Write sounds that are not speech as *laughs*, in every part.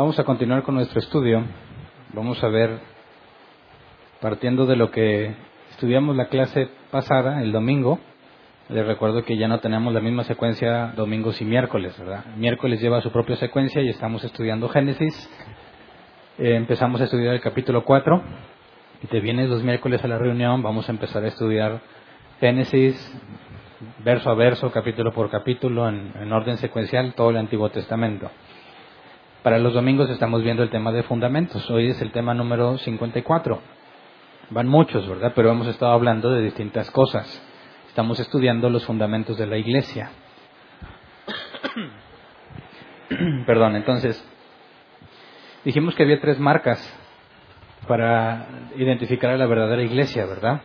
Vamos a continuar con nuestro estudio. Vamos a ver, partiendo de lo que estudiamos la clase pasada, el domingo, les recuerdo que ya no tenemos la misma secuencia domingos y miércoles, ¿verdad? Miércoles lleva su propia secuencia y estamos estudiando Génesis. Eh, empezamos a estudiar el capítulo 4 y te vienes los miércoles a la reunión, vamos a empezar a estudiar Génesis verso a verso, capítulo por capítulo, en orden secuencial, todo el Antiguo Testamento. Para los domingos estamos viendo el tema de fundamentos. Hoy es el tema número 54. Van muchos, ¿verdad? Pero hemos estado hablando de distintas cosas. Estamos estudiando los fundamentos de la iglesia. *coughs* Perdón, entonces, dijimos que había tres marcas para identificar a la verdadera iglesia, ¿verdad?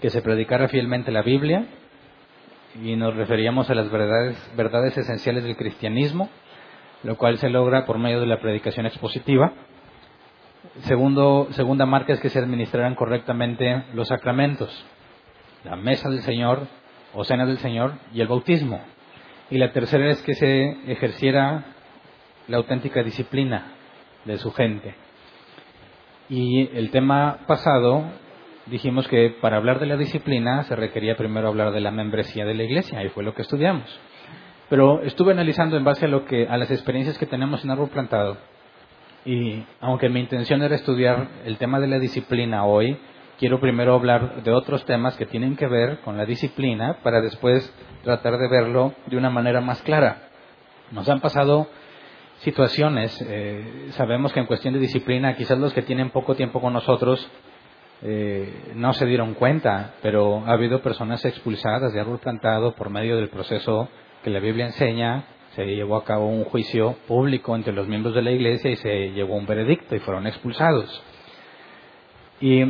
Que se predicara fielmente la Biblia y nos referíamos a las verdades, verdades esenciales del cristianismo lo cual se logra por medio de la predicación expositiva. Segundo, segunda marca es que se administraran correctamente los sacramentos, la mesa del Señor o cena del Señor y el bautismo. Y la tercera es que se ejerciera la auténtica disciplina de su gente. Y el tema pasado dijimos que para hablar de la disciplina se requería primero hablar de la membresía de la iglesia, y fue lo que estudiamos. Pero estuve analizando en base a lo que a las experiencias que tenemos en árbol plantado. Y aunque mi intención era estudiar el tema de la disciplina hoy, quiero primero hablar de otros temas que tienen que ver con la disciplina para después tratar de verlo de una manera más clara. Nos han pasado situaciones, eh, sabemos que en cuestión de disciplina, quizás los que tienen poco tiempo con nosotros eh, no se dieron cuenta, pero ha habido personas expulsadas de árbol plantado por medio del proceso que la Biblia enseña, se llevó a cabo un juicio público entre los miembros de la iglesia y se llevó un veredicto y fueron expulsados. Y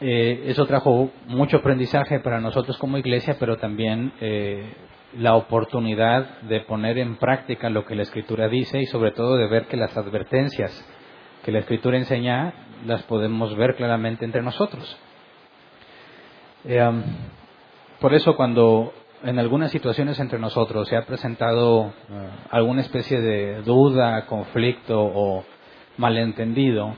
eh, eso trajo mucho aprendizaje para nosotros como iglesia, pero también eh, la oportunidad de poner en práctica lo que la Escritura dice y sobre todo de ver que las advertencias que la Escritura enseña las podemos ver claramente entre nosotros. Eh, um, por eso cuando en algunas situaciones entre nosotros se ha presentado eh, alguna especie de duda, conflicto o malentendido.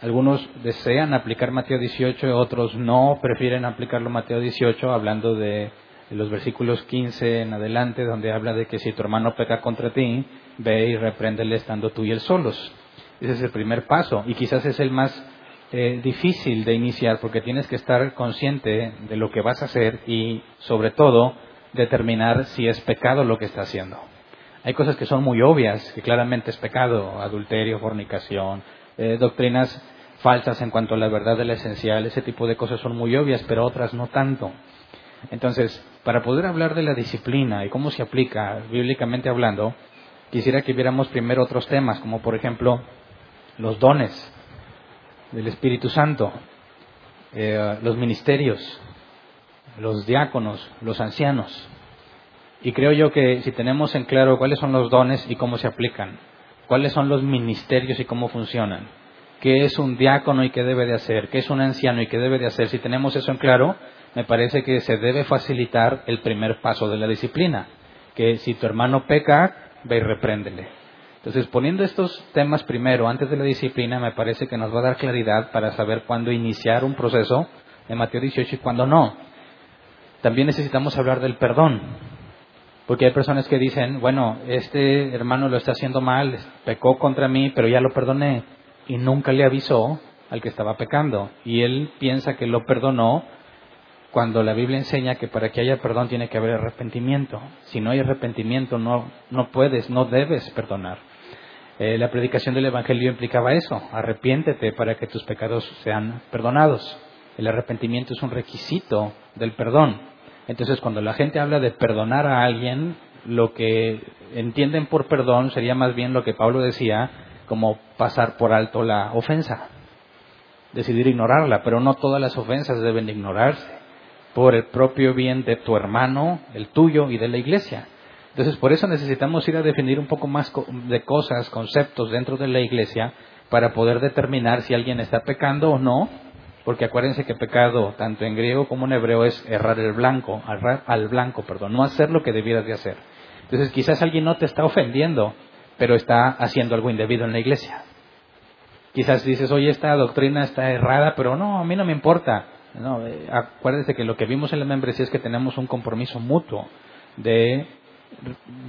Algunos desean aplicar Mateo 18, otros no, prefieren aplicarlo Mateo 18, hablando de, los versículos 15 en adelante, donde habla de que si tu hermano peca contra ti, ve y repréndele estando tú y él solos. Ese es el primer paso y quizás es el más eh, difícil de iniciar porque tienes que estar consciente de lo que vas a hacer y sobre todo determinar si es pecado lo que está haciendo. Hay cosas que son muy obvias, que claramente es pecado, adulterio, fornicación, eh, doctrinas falsas en cuanto a la verdad de la esencial, ese tipo de cosas son muy obvias, pero otras no tanto. Entonces, para poder hablar de la disciplina y cómo se aplica bíblicamente hablando, quisiera que viéramos primero otros temas, como por ejemplo los dones del Espíritu Santo, eh, los ministerios, los diáconos, los ancianos. Y creo yo que si tenemos en claro cuáles son los dones y cómo se aplican, cuáles son los ministerios y cómo funcionan, qué es un diácono y qué debe de hacer, qué es un anciano y qué debe de hacer, si tenemos eso en claro, me parece que se debe facilitar el primer paso de la disciplina, que si tu hermano peca, ve y repréndele. Entonces, poniendo estos temas primero, antes de la disciplina, me parece que nos va a dar claridad para saber cuándo iniciar un proceso en Mateo 18 y cuándo no. También necesitamos hablar del perdón, porque hay personas que dicen, bueno, este hermano lo está haciendo mal, pecó contra mí, pero ya lo perdoné y nunca le avisó al que estaba pecando. Y él piensa que lo perdonó cuando la Biblia enseña que para que haya perdón tiene que haber arrepentimiento. Si no hay arrepentimiento, no, no puedes, no debes perdonar. Eh, la predicación del Evangelio implicaba eso, arrepiéntete para que tus pecados sean perdonados. El arrepentimiento es un requisito del perdón. Entonces, cuando la gente habla de perdonar a alguien, lo que entienden por perdón sería más bien lo que Pablo decía, como pasar por alto la ofensa, decidir ignorarla, pero no todas las ofensas deben ignorarse por el propio bien de tu hermano, el tuyo y de la iglesia. Entonces, por eso necesitamos ir a definir un poco más de cosas, conceptos dentro de la iglesia para poder determinar si alguien está pecando o no, porque acuérdense que pecado, tanto en griego como en hebreo, es errar el blanco, errar al blanco, perdón, no hacer lo que debieras de hacer. Entonces, quizás alguien no te está ofendiendo, pero está haciendo algo indebido en la iglesia. Quizás dices, oye, esta doctrina está errada, pero no, a mí no me importa. No, eh, acuérdense que lo que vimos en la membresía es que tenemos un compromiso mutuo de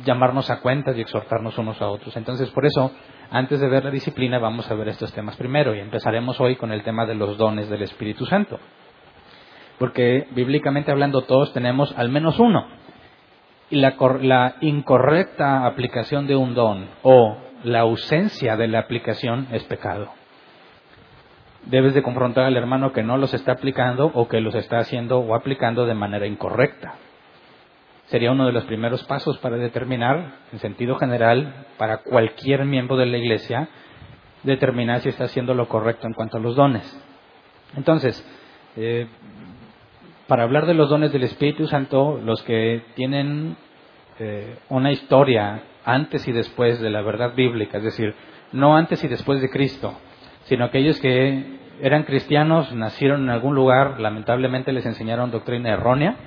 llamarnos a cuentas y exhortarnos unos a otros. Entonces, por eso, antes de ver la disciplina, vamos a ver estos temas primero y empezaremos hoy con el tema de los dones del Espíritu Santo. Porque bíblicamente hablando, todos tenemos al menos uno. Y la, la incorrecta aplicación de un don o la ausencia de la aplicación es pecado. Debes de confrontar al hermano que no los está aplicando o que los está haciendo o aplicando de manera incorrecta sería uno de los primeros pasos para determinar, en sentido general, para cualquier miembro de la Iglesia, determinar si está haciendo lo correcto en cuanto a los dones. Entonces, eh, para hablar de los dones del Espíritu Santo, los que tienen eh, una historia antes y después de la verdad bíblica, es decir, no antes y después de Cristo, sino aquellos que eran cristianos, nacieron en algún lugar, lamentablemente les enseñaron doctrina errónea,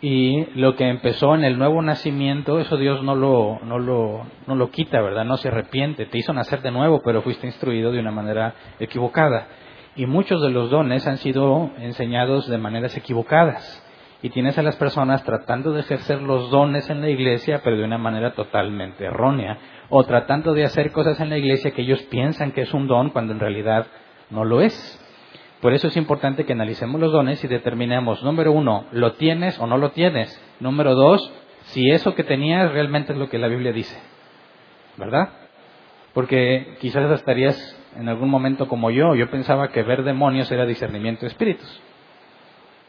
y lo que empezó en el nuevo nacimiento, eso Dios no lo, no lo, no lo quita, ¿verdad? No se arrepiente. Te hizo nacer de nuevo, pero fuiste instruido de una manera equivocada. Y muchos de los dones han sido enseñados de maneras equivocadas. Y tienes a las personas tratando de ejercer los dones en la iglesia, pero de una manera totalmente errónea. O tratando de hacer cosas en la iglesia que ellos piensan que es un don cuando en realidad no lo es. Por eso es importante que analicemos los dones y determinemos, número uno, ¿lo tienes o no lo tienes? Número dos, si eso que tenías realmente es lo que la Biblia dice. ¿Verdad? Porque quizás estarías en algún momento como yo, yo pensaba que ver demonios era discernimiento de espíritus.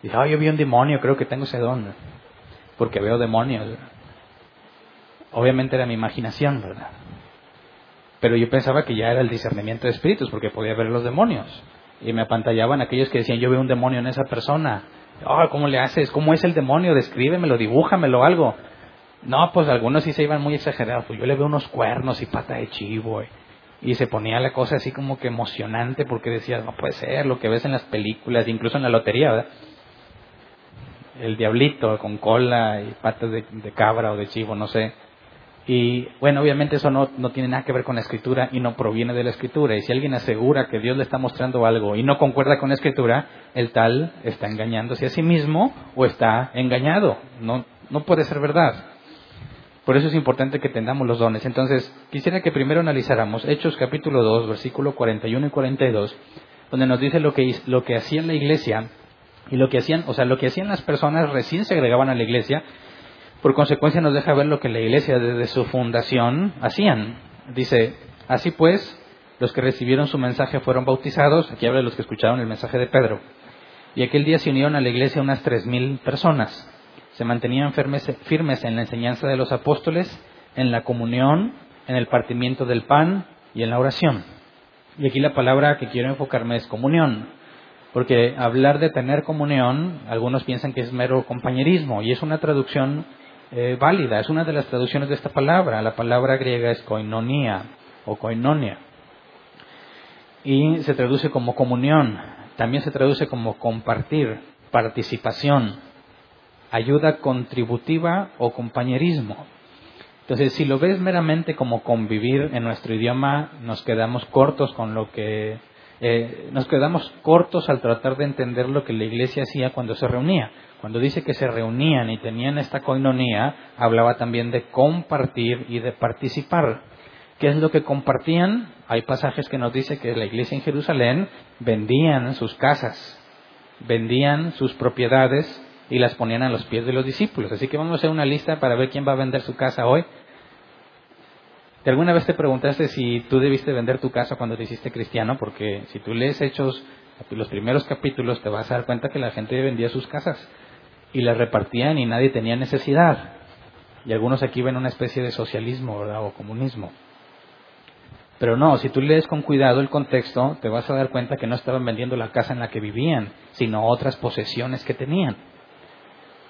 Dije, ah, yo vi un demonio, creo que tengo ese don, porque veo demonios. Obviamente era mi imaginación, ¿verdad? Pero yo pensaba que ya era el discernimiento de espíritus, porque podía ver los demonios y me apantallaban aquellos que decían, yo veo un demonio en esa persona. Oh, ¿Cómo le haces? ¿Cómo es el demonio? Descríbemelo, dibújamelo algo. No, pues algunos sí se iban muy exagerados. Pues yo le veo unos cuernos y pata de chivo. Y se ponía la cosa así como que emocionante porque decías, no puede ser lo que ves en las películas, incluso en la lotería, ¿verdad? El diablito con cola y patas de cabra o de chivo, no sé. Y bueno, obviamente eso no, no, tiene nada que ver con la escritura y no proviene de la escritura. Y si alguien asegura que Dios le está mostrando algo y no concuerda con la escritura, el tal está engañándose a sí mismo o está engañado. No, no puede ser verdad. Por eso es importante que tengamos los dones. Entonces, quisiera que primero analizáramos Hechos capítulo 2, versículo 41 y 42, donde nos dice lo que, lo que hacía la iglesia y lo que hacían, o sea, lo que hacían las personas recién se agregaban a la iglesia por consecuencia nos deja ver lo que la iglesia desde su fundación hacían. Dice, así pues, los que recibieron su mensaje fueron bautizados, aquí habla de los que escucharon el mensaje de Pedro, y aquel día se unieron a la iglesia unas tres mil personas. Se mantenían firmes, firmes en la enseñanza de los apóstoles, en la comunión, en el partimiento del pan y en la oración. Y aquí la palabra que quiero enfocarme es comunión. Porque hablar de tener comunión, algunos piensan que es mero compañerismo, y es una traducción eh, válida, es una de las traducciones de esta palabra. La palabra griega es koinonia o koinonia. Y se traduce como comunión, también se traduce como compartir, participación, ayuda contributiva o compañerismo. Entonces, si lo ves meramente como convivir en nuestro idioma, nos quedamos cortos con lo que eh, nos quedamos cortos al tratar de entender lo que la iglesia hacía cuando se reunía. Cuando dice que se reunían y tenían esta coinonía, hablaba también de compartir y de participar. ¿Qué es lo que compartían? Hay pasajes que nos dice que la iglesia en Jerusalén vendían sus casas, vendían sus propiedades y las ponían a los pies de los discípulos. Así que vamos a hacer una lista para ver quién va a vender su casa hoy. ¿De alguna vez te preguntaste si tú debiste vender tu casa cuando te hiciste cristiano? Porque si tú lees Hechos los primeros capítulos, te vas a dar cuenta que la gente vendía sus casas y las repartían y nadie tenía necesidad. Y algunos aquí ven una especie de socialismo o comunismo. Pero no, si tú lees con cuidado el contexto, te vas a dar cuenta que no estaban vendiendo la casa en la que vivían, sino otras posesiones que tenían.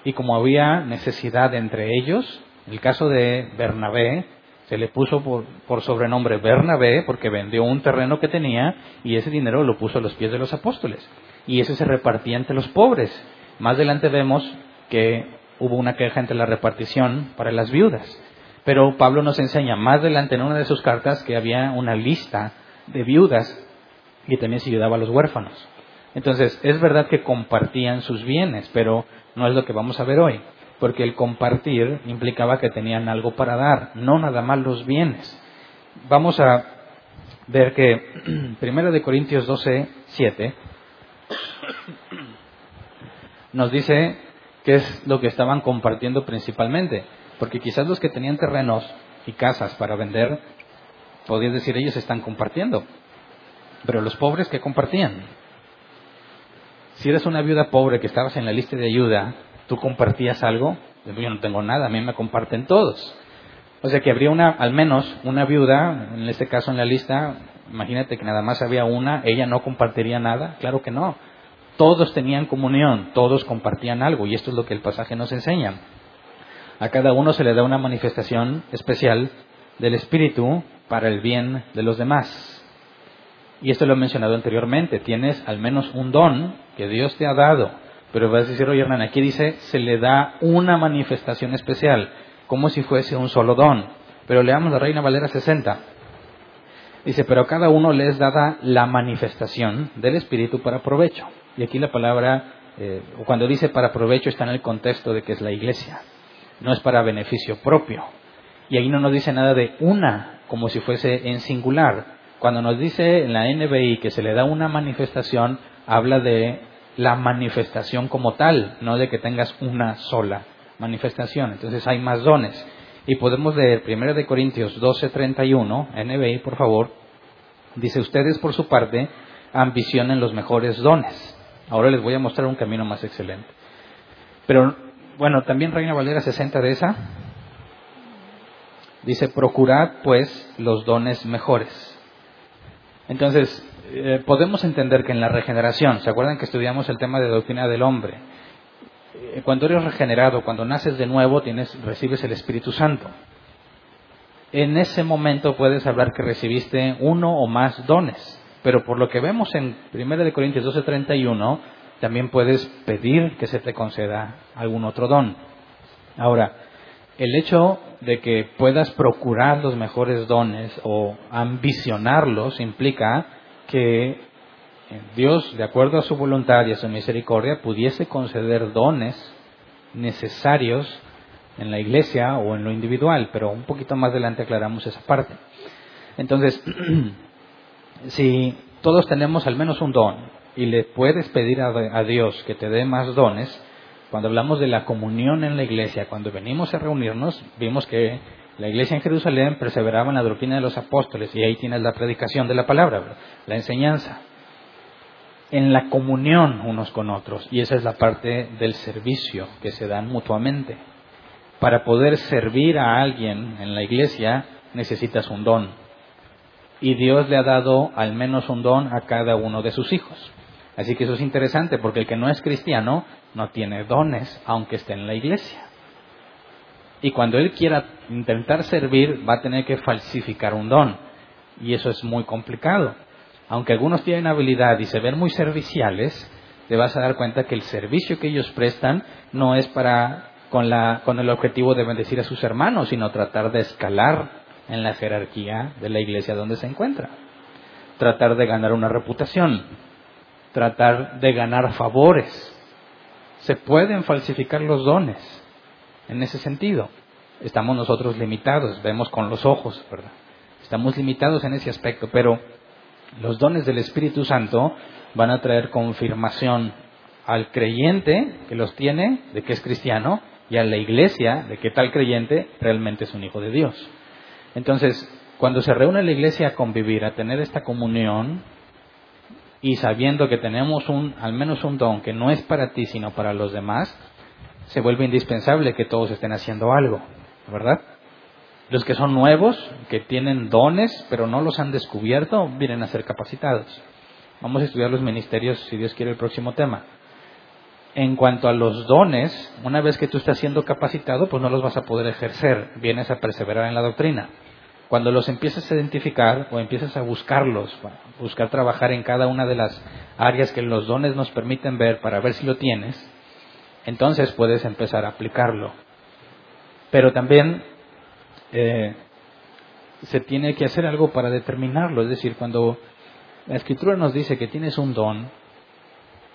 Y como había necesidad entre ellos, en el caso de Bernabé, se le puso por, por, sobrenombre Bernabé porque vendió un terreno que tenía y ese dinero lo puso a los pies de los apóstoles. Y ese se repartía entre los pobres. Más adelante vemos que hubo una queja entre la repartición para las viudas. Pero Pablo nos enseña más adelante en una de sus cartas que había una lista de viudas y también se ayudaba a los huérfanos. Entonces, es verdad que compartían sus bienes, pero no es lo que vamos a ver hoy, porque el compartir implicaba que tenían algo para dar, no nada más los bienes. Vamos a ver que *clears throat* 1 de Corintios 12, 7 nos dice qué es lo que estaban compartiendo principalmente. Porque quizás los que tenían terrenos y casas para vender, podías decir ellos están compartiendo. Pero los pobres que compartían. Si eres una viuda pobre que estabas en la lista de ayuda, tú compartías algo, yo no tengo nada, a mí me comparten todos. O sea que habría una, al menos una viuda, en este caso en la lista, imagínate que nada más había una, ella no compartiría nada, claro que no. Todos tenían comunión, todos compartían algo, y esto es lo que el pasaje nos enseña. A cada uno se le da una manifestación especial del Espíritu para el bien de los demás. Y esto lo he mencionado anteriormente. Tienes al menos un don que Dios te ha dado. Pero vas a decir, oye Hernán, aquí dice, se le da una manifestación especial, como si fuese un solo don. Pero leamos la Reina Valera 60. Dice, pero a cada uno le es dada la manifestación del Espíritu para provecho. Y aquí la palabra, eh, cuando dice para provecho, está en el contexto de que es la iglesia no es para beneficio propio. Y ahí no nos dice nada de una, como si fuese en singular. Cuando nos dice en la NBI que se le da una manifestación, habla de la manifestación como tal, no de que tengas una sola manifestación. Entonces hay más dones. Y podemos leer 1 de Corintios 12:31, NBI, por favor. Dice, ustedes por su parte ambicionen los mejores dones. Ahora les voy a mostrar un camino más excelente. Pero bueno, también Reina Valera 60 de esa. Dice, procurad pues los dones mejores. Entonces, eh, podemos entender que en la regeneración, ¿se acuerdan que estudiamos el tema de doctrina del hombre? Eh, cuando eres regenerado, cuando naces de nuevo, tienes, recibes el Espíritu Santo. En ese momento puedes hablar que recibiste uno o más dones. Pero por lo que vemos en 1 Corintios 12:31, también puedes pedir que se te conceda algún otro don. Ahora, el hecho de que puedas procurar los mejores dones o ambicionarlos implica que Dios, de acuerdo a su voluntad y a su misericordia, pudiese conceder dones necesarios en la iglesia o en lo individual, pero un poquito más adelante aclaramos esa parte. Entonces, *clears throat* si todos tenemos al menos un don y le puedes pedir a, Dios que te dé más dones, cuando hablamos de la comunión en la iglesia, cuando venimos a reunirnos, vimos que la iglesia en Jerusalén perseveraba en la doctrina de los apóstoles y ahí tienes la predicación de la palabra, la enseñanza. En la comunión unos con otros, y esa es la parte del servicio que se dan mutuamente. Para poder servir a alguien en la iglesia necesitas un don. Y Dios le ha dado al menos un don a cada uno de sus hijos. Así que eso es interesante porque el que no es cristiano no tiene dones aunque esté en la iglesia. Y cuando él quiera intentar servir va a tener que falsificar un don. Y eso es muy complicado. Aunque algunos tienen habilidad y se ven muy serviciales, te vas a dar cuenta que el servicio que ellos prestan no es para con, la, con el objetivo de bendecir a sus hermanos, sino tratar de escalar en la jerarquía de la iglesia donde se encuentra. Tratar de ganar una reputación, tratar de ganar favores. Se pueden falsificar los dones en ese sentido. Estamos nosotros limitados, vemos con los ojos, ¿verdad? Estamos limitados en ese aspecto, pero los dones del Espíritu Santo van a traer confirmación al creyente que los tiene de que es cristiano y a la iglesia de que tal creyente realmente es un hijo de Dios. Entonces, cuando se reúne la iglesia a convivir, a tener esta comunión, y sabiendo que tenemos un, al menos un don que no es para ti, sino para los demás, se vuelve indispensable que todos estén haciendo algo, ¿verdad? Los que son nuevos, que tienen dones, pero no los han descubierto, vienen a ser capacitados. Vamos a estudiar los ministerios, si Dios quiere, el próximo tema. En cuanto a los dones, una vez que tú estás siendo capacitado, pues no los vas a poder ejercer, vienes a perseverar en la doctrina. Cuando los empiezas a identificar o empiezas a buscarlos, buscar trabajar en cada una de las áreas que los dones nos permiten ver para ver si lo tienes, entonces puedes empezar a aplicarlo. Pero también eh, se tiene que hacer algo para determinarlo. Es decir, cuando la escritura nos dice que tienes un don,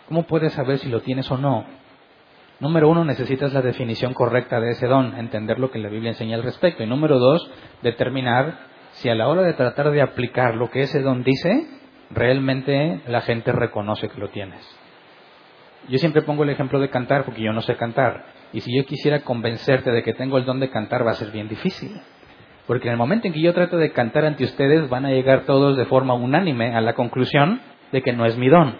¿cómo puedes saber si lo tienes o no? Número uno, necesitas la definición correcta de ese don, entender lo que la Biblia enseña al respecto. Y número dos, determinar si a la hora de tratar de aplicar lo que ese don dice, realmente la gente reconoce que lo tienes. Yo siempre pongo el ejemplo de cantar porque yo no sé cantar. Y si yo quisiera convencerte de que tengo el don de cantar va a ser bien difícil. Porque en el momento en que yo trato de cantar ante ustedes van a llegar todos de forma unánime a la conclusión de que no es mi don.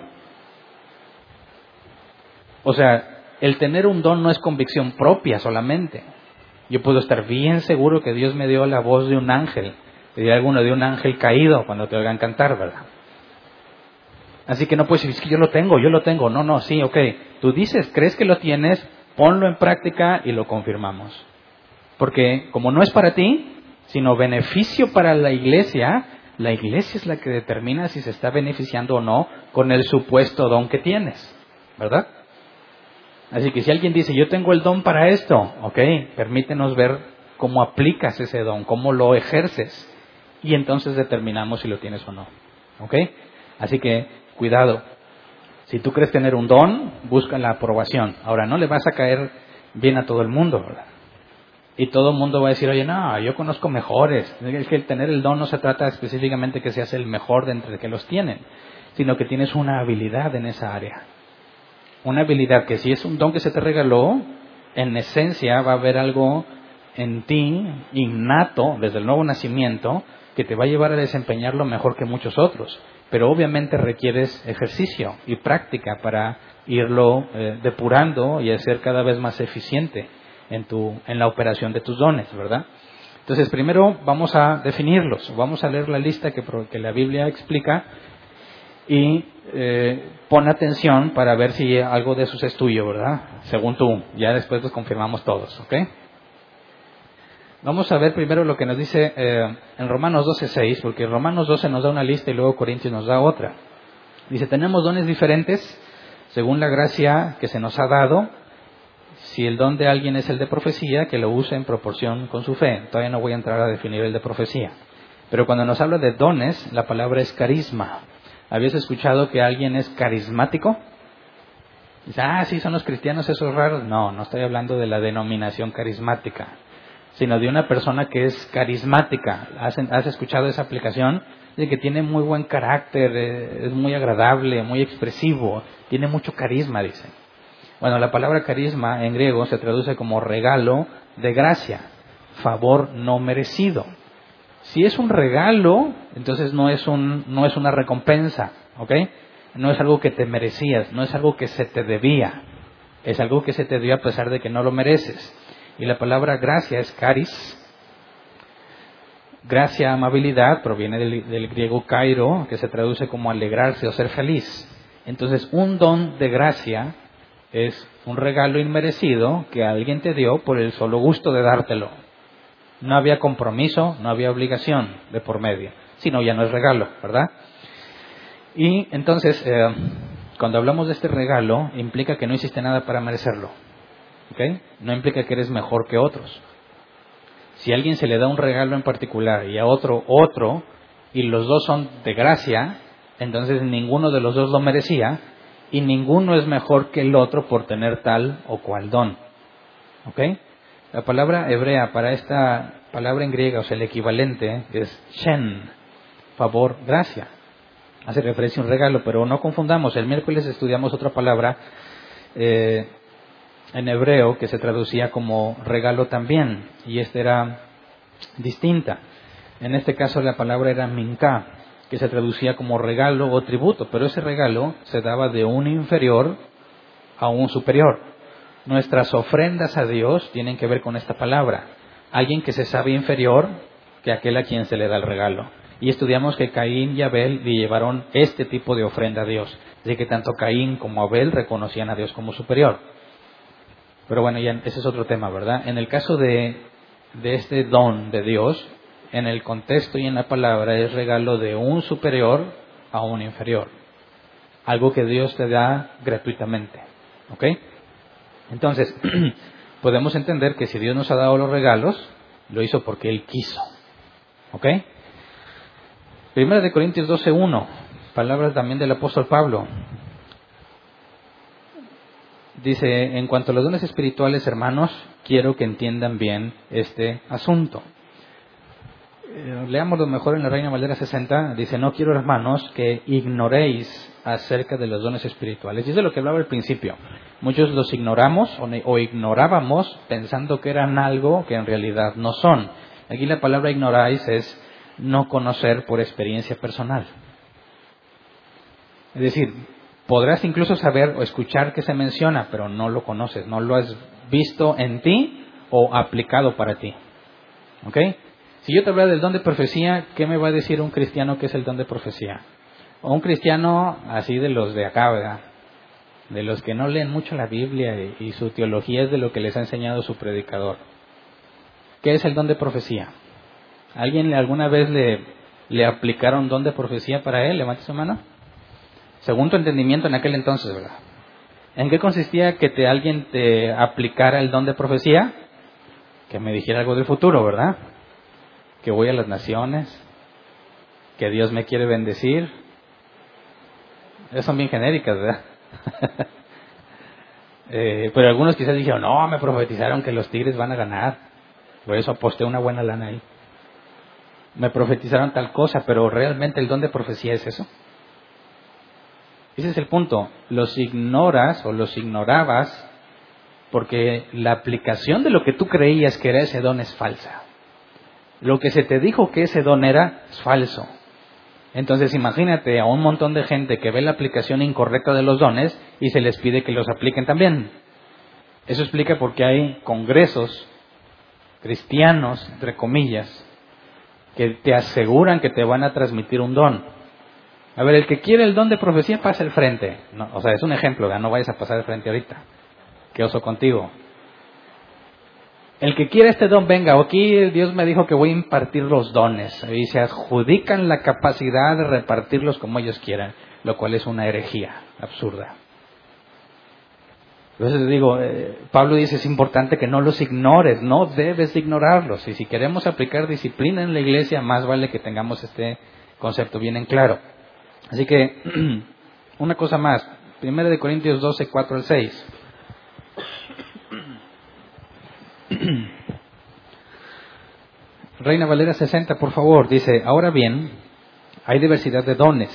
O sea, el tener un don no es convicción propia solamente. Yo puedo estar bien seguro que Dios me dio la voz de un ángel. Te dirá alguno de un ángel caído cuando te oigan cantar, ¿verdad? Así que no puedes decir, es que yo lo tengo, yo lo tengo. No, no, sí, ok. Tú dices, crees que lo tienes, ponlo en práctica y lo confirmamos. Porque como no es para ti, sino beneficio para la iglesia, la iglesia es la que determina si se está beneficiando o no con el supuesto don que tienes, ¿verdad? Así que si alguien dice, yo tengo el don para esto, ok, permítenos ver cómo aplicas ese don, cómo lo ejerces, y entonces determinamos si lo tienes o no, ok. Así que cuidado. Si tú crees tener un don, busca la aprobación. Ahora, no le vas a caer bien a todo el mundo, ¿verdad? Y todo el mundo va a decir, oye, no, yo conozco mejores. Es que tener el don no se trata específicamente que seas el mejor de entre que los tienen, sino que tienes una habilidad en esa área. Una habilidad que si es un don que se te regaló, en esencia va a haber algo en ti innato desde el nuevo nacimiento que te va a llevar a desempeñarlo mejor que muchos otros pero obviamente requieres ejercicio y práctica para irlo eh, depurando y hacer cada vez más eficiente en, tu, en la operación de tus dones, ¿verdad? Entonces, primero vamos a definirlos, vamos a leer la lista que, que la Biblia explica y eh, pon atención para ver si algo de esos es tuyo, ¿verdad? Según tú, ya después los confirmamos todos, ¿ok? Vamos a ver primero lo que nos dice eh, en Romanos 12.6, porque Romanos 12 nos da una lista y luego Corintios nos da otra. Dice, tenemos dones diferentes según la gracia que se nos ha dado. Si el don de alguien es el de profecía, que lo use en proporción con su fe. Todavía no voy a entrar a definir el de profecía. Pero cuando nos habla de dones, la palabra es carisma. ¿Habías escuchado que alguien es carismático? Dice, ah, sí, son los cristianos esos raros. No, no estoy hablando de la denominación carismática sino de una persona que es carismática. ¿Has, escuchado esa aplicación? De que tiene muy buen carácter, eh, es muy agradable, muy expresivo, tiene mucho carisma, dice. Bueno, la palabra carisma en griego se traduce como regalo de gracia, favor no merecido. Si es un regalo, entonces no es, un, no es una recompensa, ¿ok? No es algo que te merecías, no es algo que se te debía, es algo que se te dio a pesar de que no lo mereces. Y la palabra gracia es caris. Gracia, amabilidad, proviene del, griego cairo, que se traduce como alegrarse o ser feliz. Entonces, un don de gracia es un regalo inmerecido que alguien te dio por el solo gusto de dártelo. No había compromiso, no había obligación de por medio, sino ya no es regalo, ¿verdad? Y entonces, eh, cuando hablamos de este regalo, implica que no hiciste nada para merecerlo. No implica que eres mejor que otros. Si a alguien se le da un regalo en particular y a otro otro, y los dos son de gracia, entonces ninguno de los dos lo merecía y ninguno es mejor que el otro por tener tal o cual don. ¿Ok? La palabra hebrea para esta palabra en griega, o sea, el equivalente, es shen, favor, gracia. Hace referencia a un regalo, pero no confundamos. El miércoles estudiamos otra palabra eh, en hebreo que se traducía como regalo también, y esta era distinta. En este caso la palabra era minka, que se traducía como regalo o tributo, pero ese regalo se daba de un inferior a un superior. Nuestras ofrendas a Dios tienen que ver con esta palabra. Alguien que se sabe inferior que aquel a quien se le da el regalo. Y estudiamos que Caín y Abel le llevaron este tipo de ofrenda a Dios. Así que tanto Caín como Abel reconocían a Dios como superior. Pero bueno, ya ese es otro tema, ¿verdad? En el caso de, de este don de Dios, en el contexto y en la palabra es regalo de un superior a un inferior. Algo que Dios te da gratuitamente. ¿Ok? Entonces, *clears throat* podemos entender que si Dios nos ha dado los regalos, lo hizo porque Él quiso. ¿Ok? Primera de Corintios 12.1, palabras también del apóstol Pablo. Dice, en cuanto a los dones espirituales, hermanos, quiero que entiendan bien este asunto. Eh, leámoslo mejor en la Reina Valera 60. Dice, no quiero, hermanos, que ignoréis acerca de los dones espirituales. Y lo que hablaba al principio. Muchos los ignoramos o ignorábamos pensando que eran algo que en realidad no son. Aquí la palabra ignoráis es no conocer por experiencia personal. Es decir, podrás incluso saber o escuchar que se menciona, pero no lo conoces, no lo has visto en ti o aplicado para ti. ¿Ok? Si yo te hablo del don de profecía, ¿qué me va a decir un cristiano que es el don de profecía? O un cristiano así de los de acá, ¿verdad? De los que no leen mucho la Biblia y, su teología es de lo que les ha enseñado su predicador. ¿Qué es el don de profecía? ¿Alguien alguna vez le, le aplicaron don de profecía para él? Levante su mano. Según tu entendimiento en aquel entonces, ¿verdad? ¿En qué consistía que te, alguien te aplicara el don de profecía? Que me dijera algo del futuro, ¿verdad? Que voy a las naciones, que Dios me quiere bendecir. Esas son bien genéricas, ¿verdad? *laughs* eh, pero algunos quizás dijeron, no, me profetizaron que los tigres van a ganar. Por eso aposté una buena lana ahí. Me profetizaron tal cosa, pero realmente el don de profecía es eso. Ese es el punto. Los ignoras o los ignorabas porque la aplicación de lo que tú creías que era ese don es falsa. Lo que se te dijo que ese don era es falso. Entonces imagínate a un montón de gente que ve la aplicación incorrecta de los dones y se les pide que los apliquen también. Eso explica por qué hay congresos cristianos, entre comillas, que te aseguran que te van a transmitir un don a ver, el que quiere el don de profecía pasa al frente. No, o sea, es un ejemplo, no vayas a pasar al frente ahorita. Que oso contigo. El que quiere este don, venga, aquí Dios me dijo que voy a impartir los dones. Y se adjudican la capacidad de repartirlos como ellos quieran, lo cual es una herejía absurda. Entonces digo, eh, Pablo dice, es importante que no los ignores, no debes ignorarlos. Y si queremos aplicar disciplina en la iglesia, más vale que tengamos este concepto bien en claro. Así que, *clears throat* una cosa más. Primera de Corintios 12, 4 al 6. *clears throat* Reina Valera 60, por favor, dice, ahora bien, hay diversidad de dones,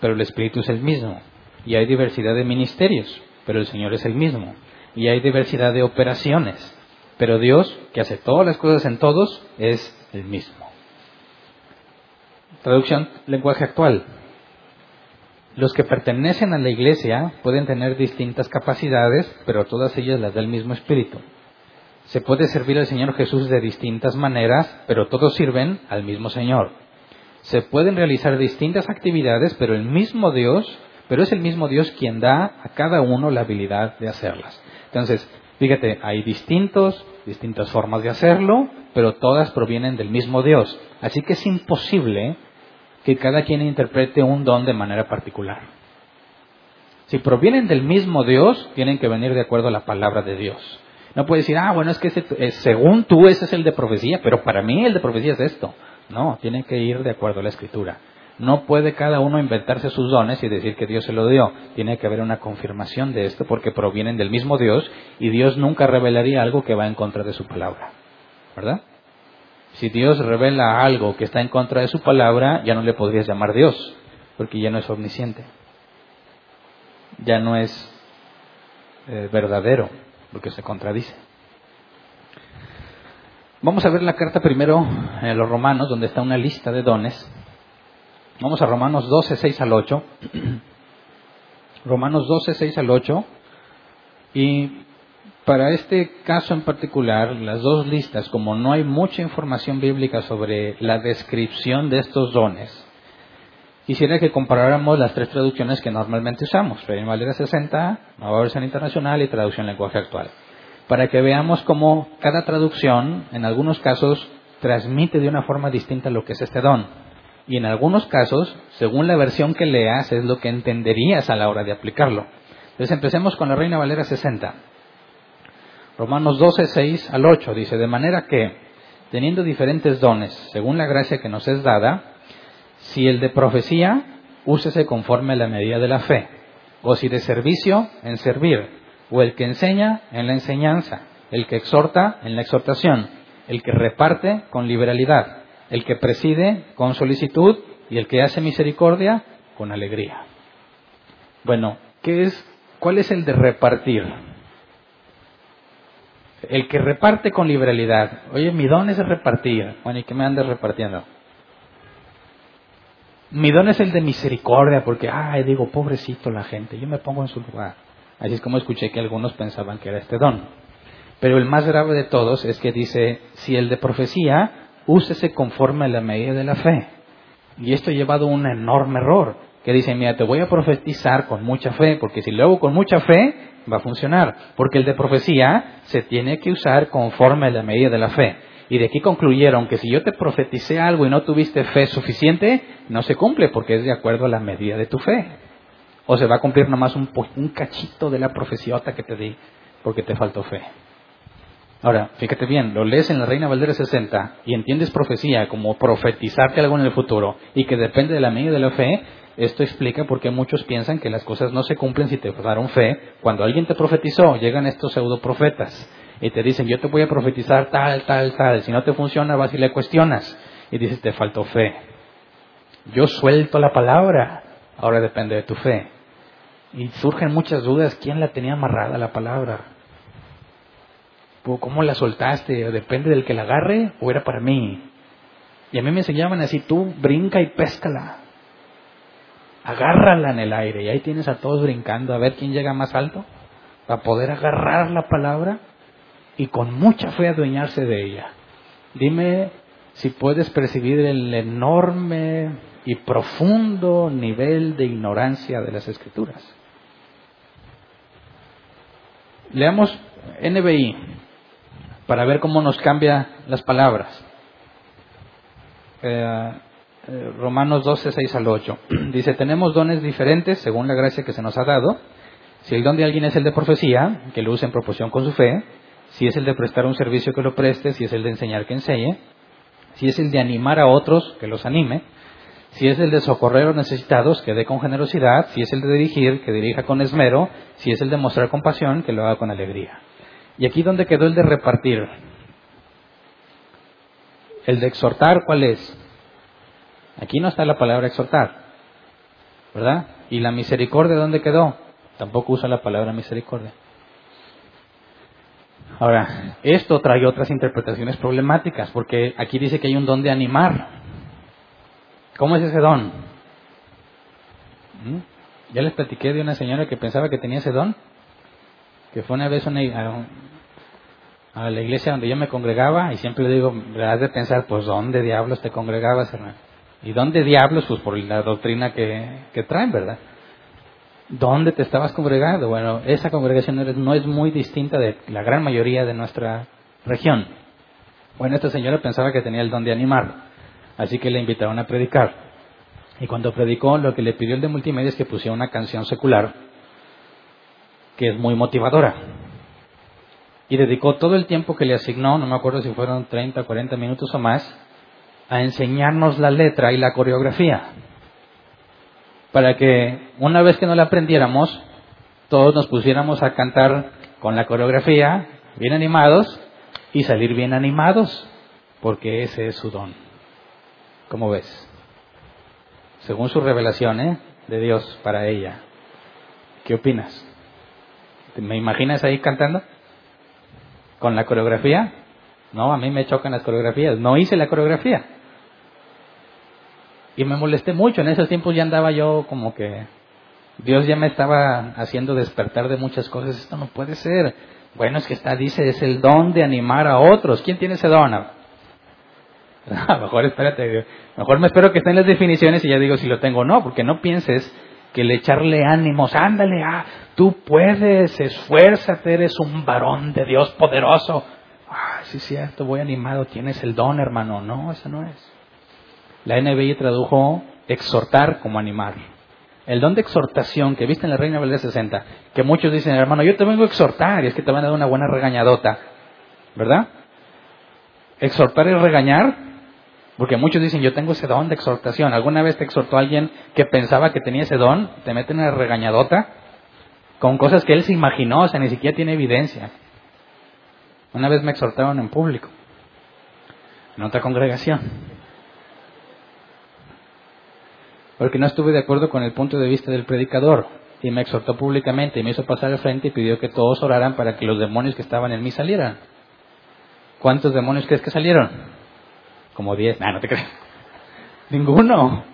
pero el Espíritu es el mismo. Y hay diversidad de ministerios, pero el Señor es el mismo. Y hay diversidad de operaciones, pero Dios, que hace todas las cosas en todos, es el mismo. Traducción, lenguaje actual. Los que pertenecen a la iglesia pueden tener distintas capacidades, pero todas ellas las del mismo espíritu. Se puede servir al Señor Jesús de distintas maneras, pero todos sirven al mismo Señor. Se pueden realizar distintas actividades, pero el mismo Dios, pero es el mismo Dios quien da a cada uno la habilidad de hacerlas. Entonces, fíjate, hay distintos, distintas formas de hacerlo, pero todas provienen del mismo Dios. Así que es imposible que cada quien interprete un don de manera particular. Si provienen del mismo Dios, tienen que venir de acuerdo a la palabra de Dios. No puede decir, ah, bueno, es que eh, según tú ese es el de profecía, pero para mí el de profecía es esto. No, tiene que ir de acuerdo a la escritura. No puede cada uno inventarse sus dones y decir que Dios se lo dio. Tiene que haber una confirmación de esto porque provienen del mismo Dios y Dios nunca revelaría algo que va en contra de su palabra. ¿Verdad? Si Dios revela algo que está en contra de su palabra, ya no le podrías llamar Dios, porque ya no es omnisciente. Ya no es eh, verdadero, porque se contradice. Vamos a ver la carta primero en los romanos, donde está una lista de dones. Vamos a Romanos 12, 6 al 8. *clears throat* Romanos 12, 6 al 8. Y para este caso en particular, las dos listas, como no hay mucha información bíblica sobre la descripción de estos dones, quisiera que comparáramos las tres traducciones que normalmente usamos, Reina Valera 60, Nueva Versión Internacional y Traducción Lenguaje Actual, para que veamos cómo cada traducción, en algunos casos, transmite de una forma distinta lo que es este don. Y en algunos casos, según la versión que leas, es lo que entenderías a la hora de aplicarlo. Entonces empecemos con la Reina Valera 60. Romanos 12, 6 al 8 dice, de manera que, teniendo diferentes dones, según la gracia que nos es dada, si el de profecía, úsese conforme a la medida de la fe, o si de servicio, en servir, o el que enseña, en la enseñanza, el que exhorta, en la exhortación, el que reparte, con liberalidad, el que preside, con solicitud, y el que hace misericordia, con alegría. Bueno, ¿qué es, ¿cuál es el de repartir? El que reparte con liberalidad. Oye, mi don es repartir. Bueno, ¿y qué me andas repartiendo? Mi don es el de misericordia, porque, ay, digo, pobrecito la gente, yo me pongo en su lugar. Así es como escuché que algunos pensaban que era este don. Pero el más grave de todos es que dice, si el de profecía, úsese conforme a la medida de la fe. Y esto ha llevado a un enorme error, que dice, mira, te voy a profetizar con mucha fe, porque si lo hago con mucha fe, va a funcionar. Porque el de profecía se tiene que usar conforme a la medida de la fe. Y de aquí concluyeron que si yo te profeticé algo y no tuviste fe suficiente, no se cumple porque es de acuerdo a la medida de tu fe. O se va a cumplir nomás un, un cachito de la profeciota que te di porque te faltó fe. Ahora, fíjate bien, lo lees en la Reina Valdera 60 y entiendes profecía como profetizarte algo en el futuro y que depende de la medida de la fe, esto explica por qué muchos piensan que las cosas no se cumplen si te daron fe. Cuando alguien te profetizó, llegan estos pseudo profetas y te dicen, yo te voy a profetizar tal, tal, tal. Si no te funciona, vas y le cuestionas y dices, te faltó fe. Yo suelto la palabra, ahora depende de tu fe. Y surgen muchas dudas, ¿quién la tenía amarrada la palabra? ¿Cómo la soltaste? ¿Depende del que la agarre o era para mí? Y a mí me enseñaban así, tú brinca y péscala. Agárrala en el aire y ahí tienes a todos brincando a ver quién llega más alto para poder agarrar la palabra y con mucha fe adueñarse de ella. Dime si puedes percibir el enorme y profundo nivel de ignorancia de las escrituras. Leamos NBI para ver cómo nos cambia las palabras. Eh, eh, Romanos 12, 6 al 8. *clears throat* Dice, tenemos dones diferentes según la gracia que se nos ha dado. Si el don de alguien es el de profecía, que lo use en proporción con su fe. Si es el de prestar un servicio, que lo preste. Si es el de enseñar, que enseñe. Si es el de animar a otros, que los anime. Si es el de socorrer a los necesitados, que dé con generosidad. Si es el de dirigir, que dirija con esmero. Si es el de mostrar compasión, que lo haga con alegría. Y aquí donde quedó el de repartir. El de exhortar, ¿cuál es? Aquí no está la palabra exhortar, ¿verdad? ¿Y la misericordia dónde quedó? Tampoco usa la palabra misericordia. Ahora, esto trae otras interpretaciones problemáticas, porque aquí dice que hay un don de animar. ¿Cómo es ese don? ¿Mm? Ya les platiqué de una señora que pensaba que tenía ese don, que fue una vez a, a, la iglesia donde yo me congregaba y siempre le digo, has de pensar, pues ¿dónde diablos te congregabas, hermano? ¿Y dónde diablos? Pues por la doctrina que, traen, ¿verdad? ¿Dónde te estabas congregando? Bueno, esa congregación no es muy distinta de la gran mayoría de nuestra región. Bueno, esta señora pensaba que tenía el don de animar, así que le invitaron a predicar. Y cuando predicó, lo que le pidió el de multimedia es que pusiera una canción secular, que es muy motivadora. Y dedicó todo el tiempo que le asignó, no me acuerdo si fueron 30 o 40 minutos o más, a enseñarnos la letra y la coreografía. Para que una vez que no la aprendiéramos, todos nos pusiéramos a cantar con la coreografía, bien animados, y salir bien animados, porque ese es su don. ¿Cómo ves? Según su revelación ¿eh? de Dios para ella. ¿Qué opinas? ¿Me imaginas ahí cantando? ¿Con la coreografía? No, a mí me chocan las coreografías. No hice la coreografía. Y me molesté mucho. En esos tiempos ya andaba yo como que Dios ya me estaba haciendo despertar de muchas cosas. Esto no puede ser. Bueno, es que está, dice, es el don de animar a otros. ¿Quién tiene ese don? A *laughs* mejor espérate, mejor me espero que estén las definiciones y ya digo si lo tengo o no, porque no pienses que le echarle ánimos, ándale, ah, tú puedes, esfuérzate, eres un varón de Dios poderoso. Ah, sí, cierto, voy animado, tienes el don, hermano. No, eso no es. La NBI tradujo exhortar como animar. El don de exhortación que viste en la Reina Valera 60, que muchos dicen, hermano, yo te vengo a exhortar, y es que te van a dar una buena regañadota, ¿verdad? Exhortar es regañar, porque muchos dicen, yo tengo ese don de exhortación. ¿Alguna vez te exhortó alguien que pensaba que tenía ese don? Te meten una regañadota con cosas que él se imaginó, o sea, ni siquiera tiene evidencia. Una vez me exhortaron en público, en otra congregación, porque no estuve de acuerdo con el punto de vista del predicador y me exhortó públicamente y me hizo pasar al frente y pidió que todos oraran para que los demonios que estaban en mí salieran. ¿Cuántos demonios crees que salieron? Como diez. No, no te crees. *laughs* Ninguno.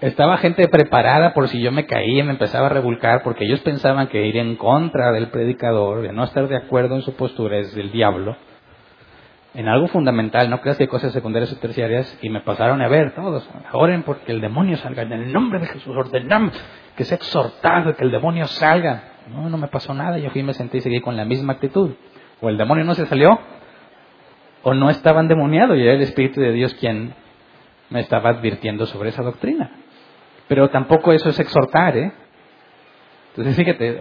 Estaba gente preparada por si yo me caía y me empezaba a revolcar porque ellos pensaban que ir en contra del predicador, de no estar de acuerdo en su postura, es del diablo. En algo fundamental, no creas que hay cosas secundarias o terciarias, y me pasaron a ver todos. Oren porque el demonio salga. En el nombre de Jesús ordenamos que sea exhortado, que el demonio salga. No, no me pasó nada. Yo fui, me senté y seguí con la misma actitud. O el demonio no se salió, o no estaba endemoniado, y era el Espíritu de Dios quien me estaba advirtiendo sobre esa doctrina. Pero tampoco eso es exhortar, ¿eh? Entonces, fíjate,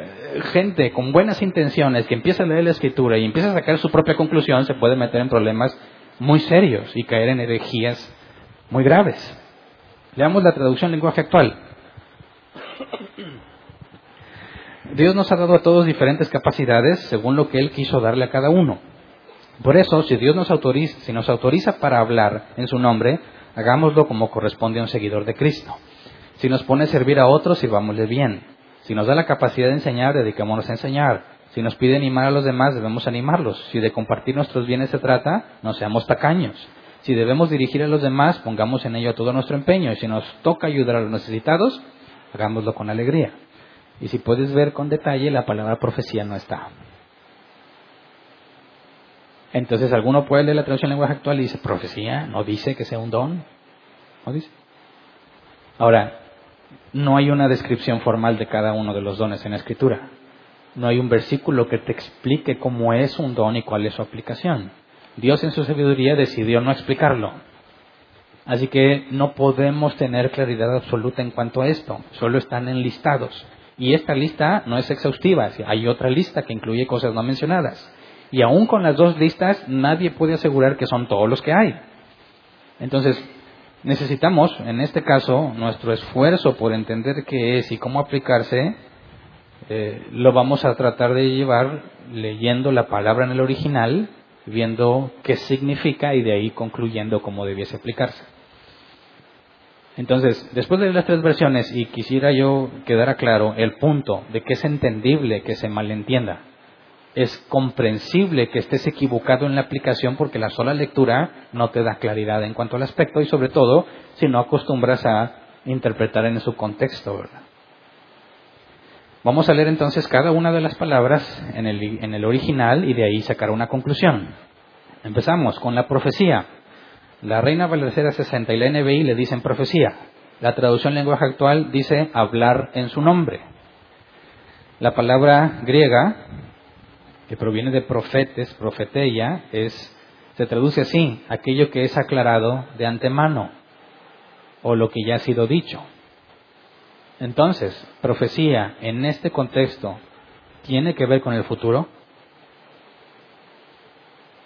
gente con buenas intenciones que empieza a leer la escritura y empieza a sacar su propia conclusión se puede meter en problemas muy serios y caer en herejías muy graves. Leamos la traducción lenguaje actual. Dios nos ha dado a todos diferentes capacidades según lo que Él quiso darle a cada uno. Por eso, si Dios nos autoriza, si nos autoriza para hablar en su nombre, hagámoslo como corresponde a un seguidor de Cristo. Si nos pone a servir a otros, sirvámosle bien. Si nos da la capacidad de enseñar, dedicémonos a enseñar. Si nos pide animar a los demás, debemos animarlos. Si de compartir nuestros bienes se trata, no seamos tacaños. Si debemos dirigir a los demás, pongamos en ello todo nuestro empeño. Y si nos toca ayudar a los necesitados, hagámoslo con alegría. Y si puedes ver con detalle, la palabra profecía no está. Entonces, alguno puede leer la traducción en lenguaje actual y dice, profecía, no dice que sea un don. No dice. Ahora, no hay una descripción formal de cada uno de los dones en la escritura. No hay un versículo que te explique cómo es un don y cuál es su aplicación. Dios en su sabiduría decidió no explicarlo. Así que no podemos tener claridad absoluta en cuanto a esto. Solo están enlistados. Y esta lista no es exhaustiva. Hay otra lista que incluye cosas no mencionadas. Y aún con las dos listas, nadie puede asegurar que son todos los que hay. Entonces, necesitamos, en este caso, nuestro esfuerzo por entender qué es y cómo aplicarse, eh, lo vamos a tratar de llevar leyendo la palabra en el original, viendo qué significa y de ahí concluyendo cómo debiese aplicarse. Entonces, después de las tres versiones, y quisiera yo quedar claro el punto de que es entendible que se malentienda, es comprensible que estés equivocado en la aplicación porque la sola lectura no te da claridad en cuanto al aspecto y sobre todo si no acostumbras a interpretar en su contexto, ¿verdad? Vamos a leer entonces cada una de las palabras en el, original y de ahí sacar una conclusión. Empezamos con la profecía. La Reina Valecera 60 y la NBI le dicen profecía. La traducción lenguaje actual dice hablar en su nombre. La palabra griega que proviene de profetes, profeteia, es, se traduce así, aquello que es aclarado de antemano, o lo que ya ha sido dicho. Entonces, profecía en este contexto tiene que ver con el futuro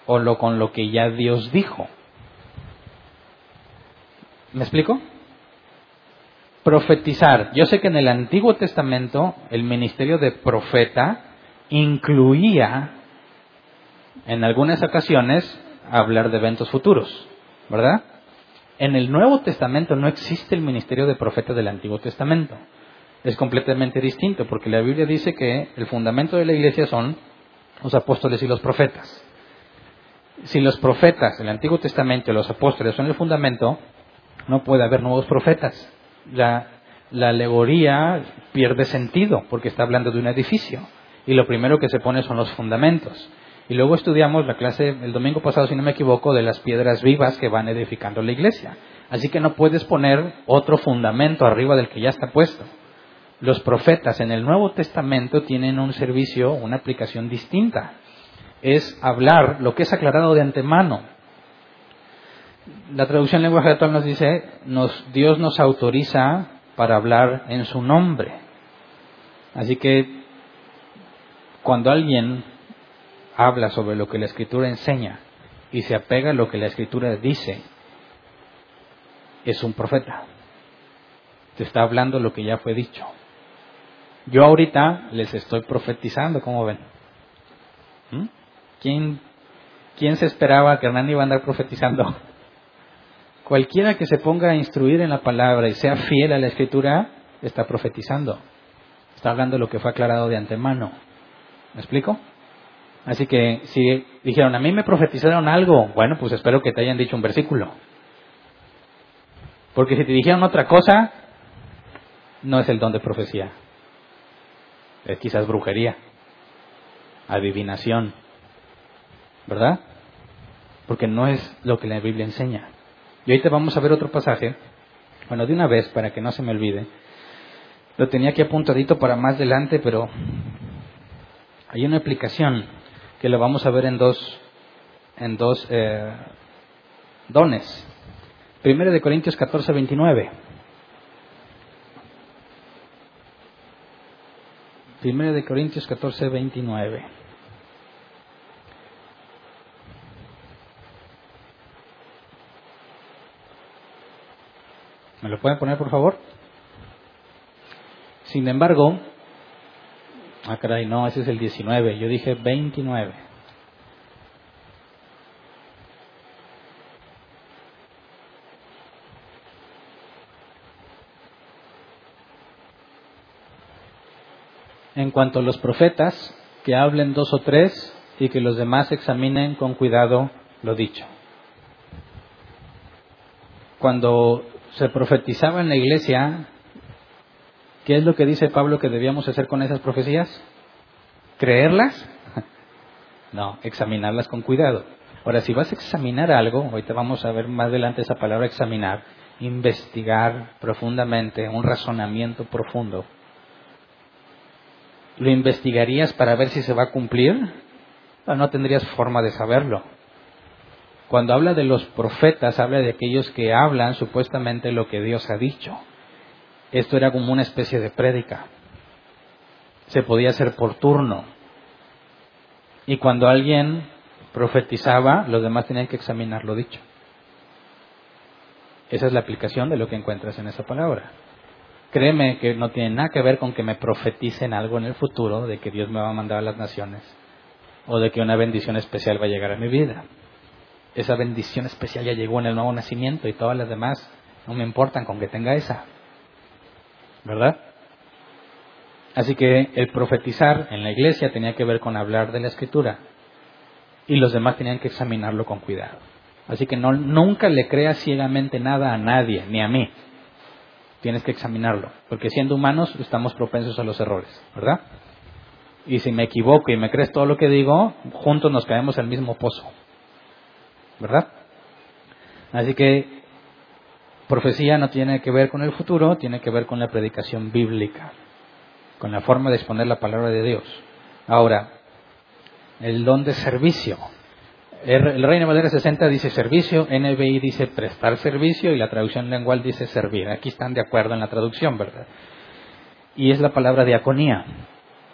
o lo con lo que ya Dios dijo. ¿Me explico? Profetizar. Yo sé que en el Antiguo Testamento el ministerio de profeta incluía en algunas ocasiones hablar de eventos futuros, ¿verdad? En el Nuevo Testamento no existe el ministerio de profeta del Antiguo Testamento. Es completamente distinto porque la Biblia dice que el fundamento de la iglesia son los apóstoles y los profetas. Si los profetas del Antiguo Testamento y los apóstoles son el fundamento, no puede haber nuevos profetas. La, la alegoría pierde sentido porque está hablando de un edificio y lo primero que se pone son los fundamentos. Y luego estudiamos la clase el domingo pasado, si no me equivoco, de las piedras vivas que van edificando la iglesia. Así que no puedes poner otro fundamento arriba del que ya está puesto. Los profetas en el Nuevo Testamento tienen un servicio, una aplicación distinta. Es hablar lo que es aclarado de antemano. La traducción lenguaje actual nos dice, Dios nos autoriza para hablar en su nombre. Así que cuando alguien habla sobre lo que la escritura enseña y se apega a lo que la escritura dice, es un profeta. Te está hablando lo que ya fue dicho. Yo ahorita les estoy profetizando, ¿cómo ven? ¿Mm? ¿Quién, ¿Quién se esperaba que Hernán iba a andar profetizando? *laughs* Cualquiera que se ponga a instruir en la palabra y sea fiel a la escritura, está profetizando. Está hablando lo que fue aclarado de antemano. ¿Me explico? Así que si dijeron, a mí me profetizaron algo, bueno, pues espero que te hayan dicho un versículo. Porque si te dijeron otra cosa, no es el don de profecía. Es quizás brujería, adivinación, ¿verdad? Porque no es lo que la Biblia enseña. Y ahorita vamos a ver otro pasaje, bueno, de una vez para que no se me olvide. Lo tenía aquí apuntadito para más adelante, pero hay una aplicación que lo vamos a ver en dos, en dos eh, dones. Primero de Corintios 14, 29. Primero de Corintios 14, 29. ¿Me lo pueden poner, por favor? Sin embargo, Ah, caray, no, ese es el 19. Yo dije 29. En cuanto a los profetas, que hablen dos o tres y que los demás examinen con cuidado lo dicho. Cuando se profetizaba en la iglesia, ¿Qué es lo que dice Pablo que debíamos hacer con esas profecías? ¿Creerlas? *laughs* No, examinarlas con cuidado. Ahora, si vas a examinar algo, ahorita vamos a ver más adelante esa palabra examinar, investigar profundamente, un razonamiento profundo. ¿Lo investigarías para ver si se va a cumplir? No, no tendrías forma de saberlo. Cuando habla de los profetas, habla de aquellos que hablan supuestamente lo que Dios ha dicho. Esto era como una especie de prédica. Se podía hacer por turno. Y cuando alguien profetizaba, los demás tenían que examinar lo dicho. Esa es la aplicación de lo que encuentras en esa palabra. Créeme que no tiene nada que ver con que me profeticen algo en el futuro, de que Dios me va a mandar a las naciones, o de que una bendición especial va a llegar a mi vida. Esa bendición especial ya llegó en el nuevo nacimiento y todas las demás no me importan con que tenga esa. ¿Verdad? Así que el profetizar en la iglesia tenía que ver con hablar de la escritura y los demás tenían que examinarlo con cuidado. Así que no, nunca le creas ciegamente nada a nadie, ni a mí. Tienes que examinarlo, porque siendo humanos estamos propensos a los errores, ¿verdad? Y si me equivoco y me crees todo lo que digo, juntos nos caemos al mismo pozo, ¿verdad? Así que profecía no tiene que ver con el futuro, tiene que ver con la predicación bíblica, con la forma de exponer la palabra de Dios. Ahora, el don de servicio. El Reino Valera 60 dice servicio, NBI dice prestar servicio y la traducción lengual dice servir. Aquí están de acuerdo en la traducción, ¿verdad? Y es la palabra diaconía,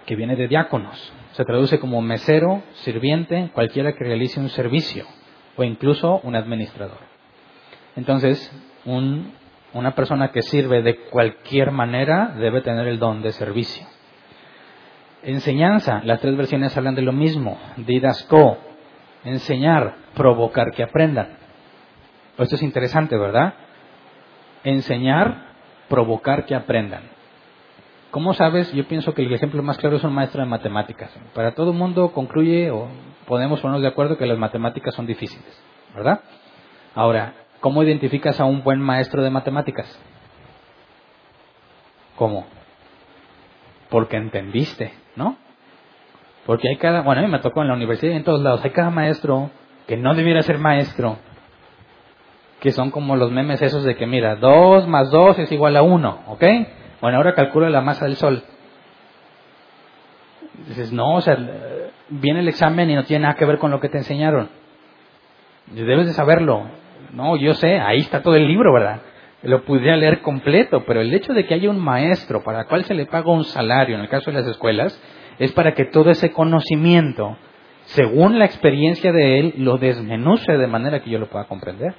que viene de diáconos. Se traduce como mesero, sirviente, cualquiera que realice un servicio o incluso un administrador. Entonces, una persona que sirve de cualquier manera debe tener el don de servicio. Enseñanza, las tres versiones hablan de lo mismo. Didasco, enseñar, provocar que aprendan. Esto es interesante, ¿verdad? Enseñar, provocar que aprendan. ¿Cómo sabes? Yo pienso que el ejemplo más claro es un maestro de matemáticas. Para todo el mundo concluye o podemos ponernos de acuerdo que las matemáticas son difíciles, ¿verdad? Ahora, ¿cómo identificas a un buen maestro de matemáticas? ¿Cómo? Porque entendiste, ¿no? Porque hay cada, bueno, a mí me tocó en la universidad y en todos lados, hay cada maestro que no debiera ser maestro, que son como los memes esos de que, mira, 2 más 2 es igual a 1, ¿ok? Bueno, ahora calcula la masa del Sol. Dices, no, o sea, viene el examen y no tiene nada que ver con lo que te enseñaron. Debes de saberlo. No, yo sé, ahí está todo el libro, ¿verdad? Lo pudiera leer completo, pero el hecho de que haya un maestro para el cual se le paga un salario, en el caso de las escuelas, es para que todo ese conocimiento, según la experiencia de él, lo desmenuce de manera que yo lo pueda comprender.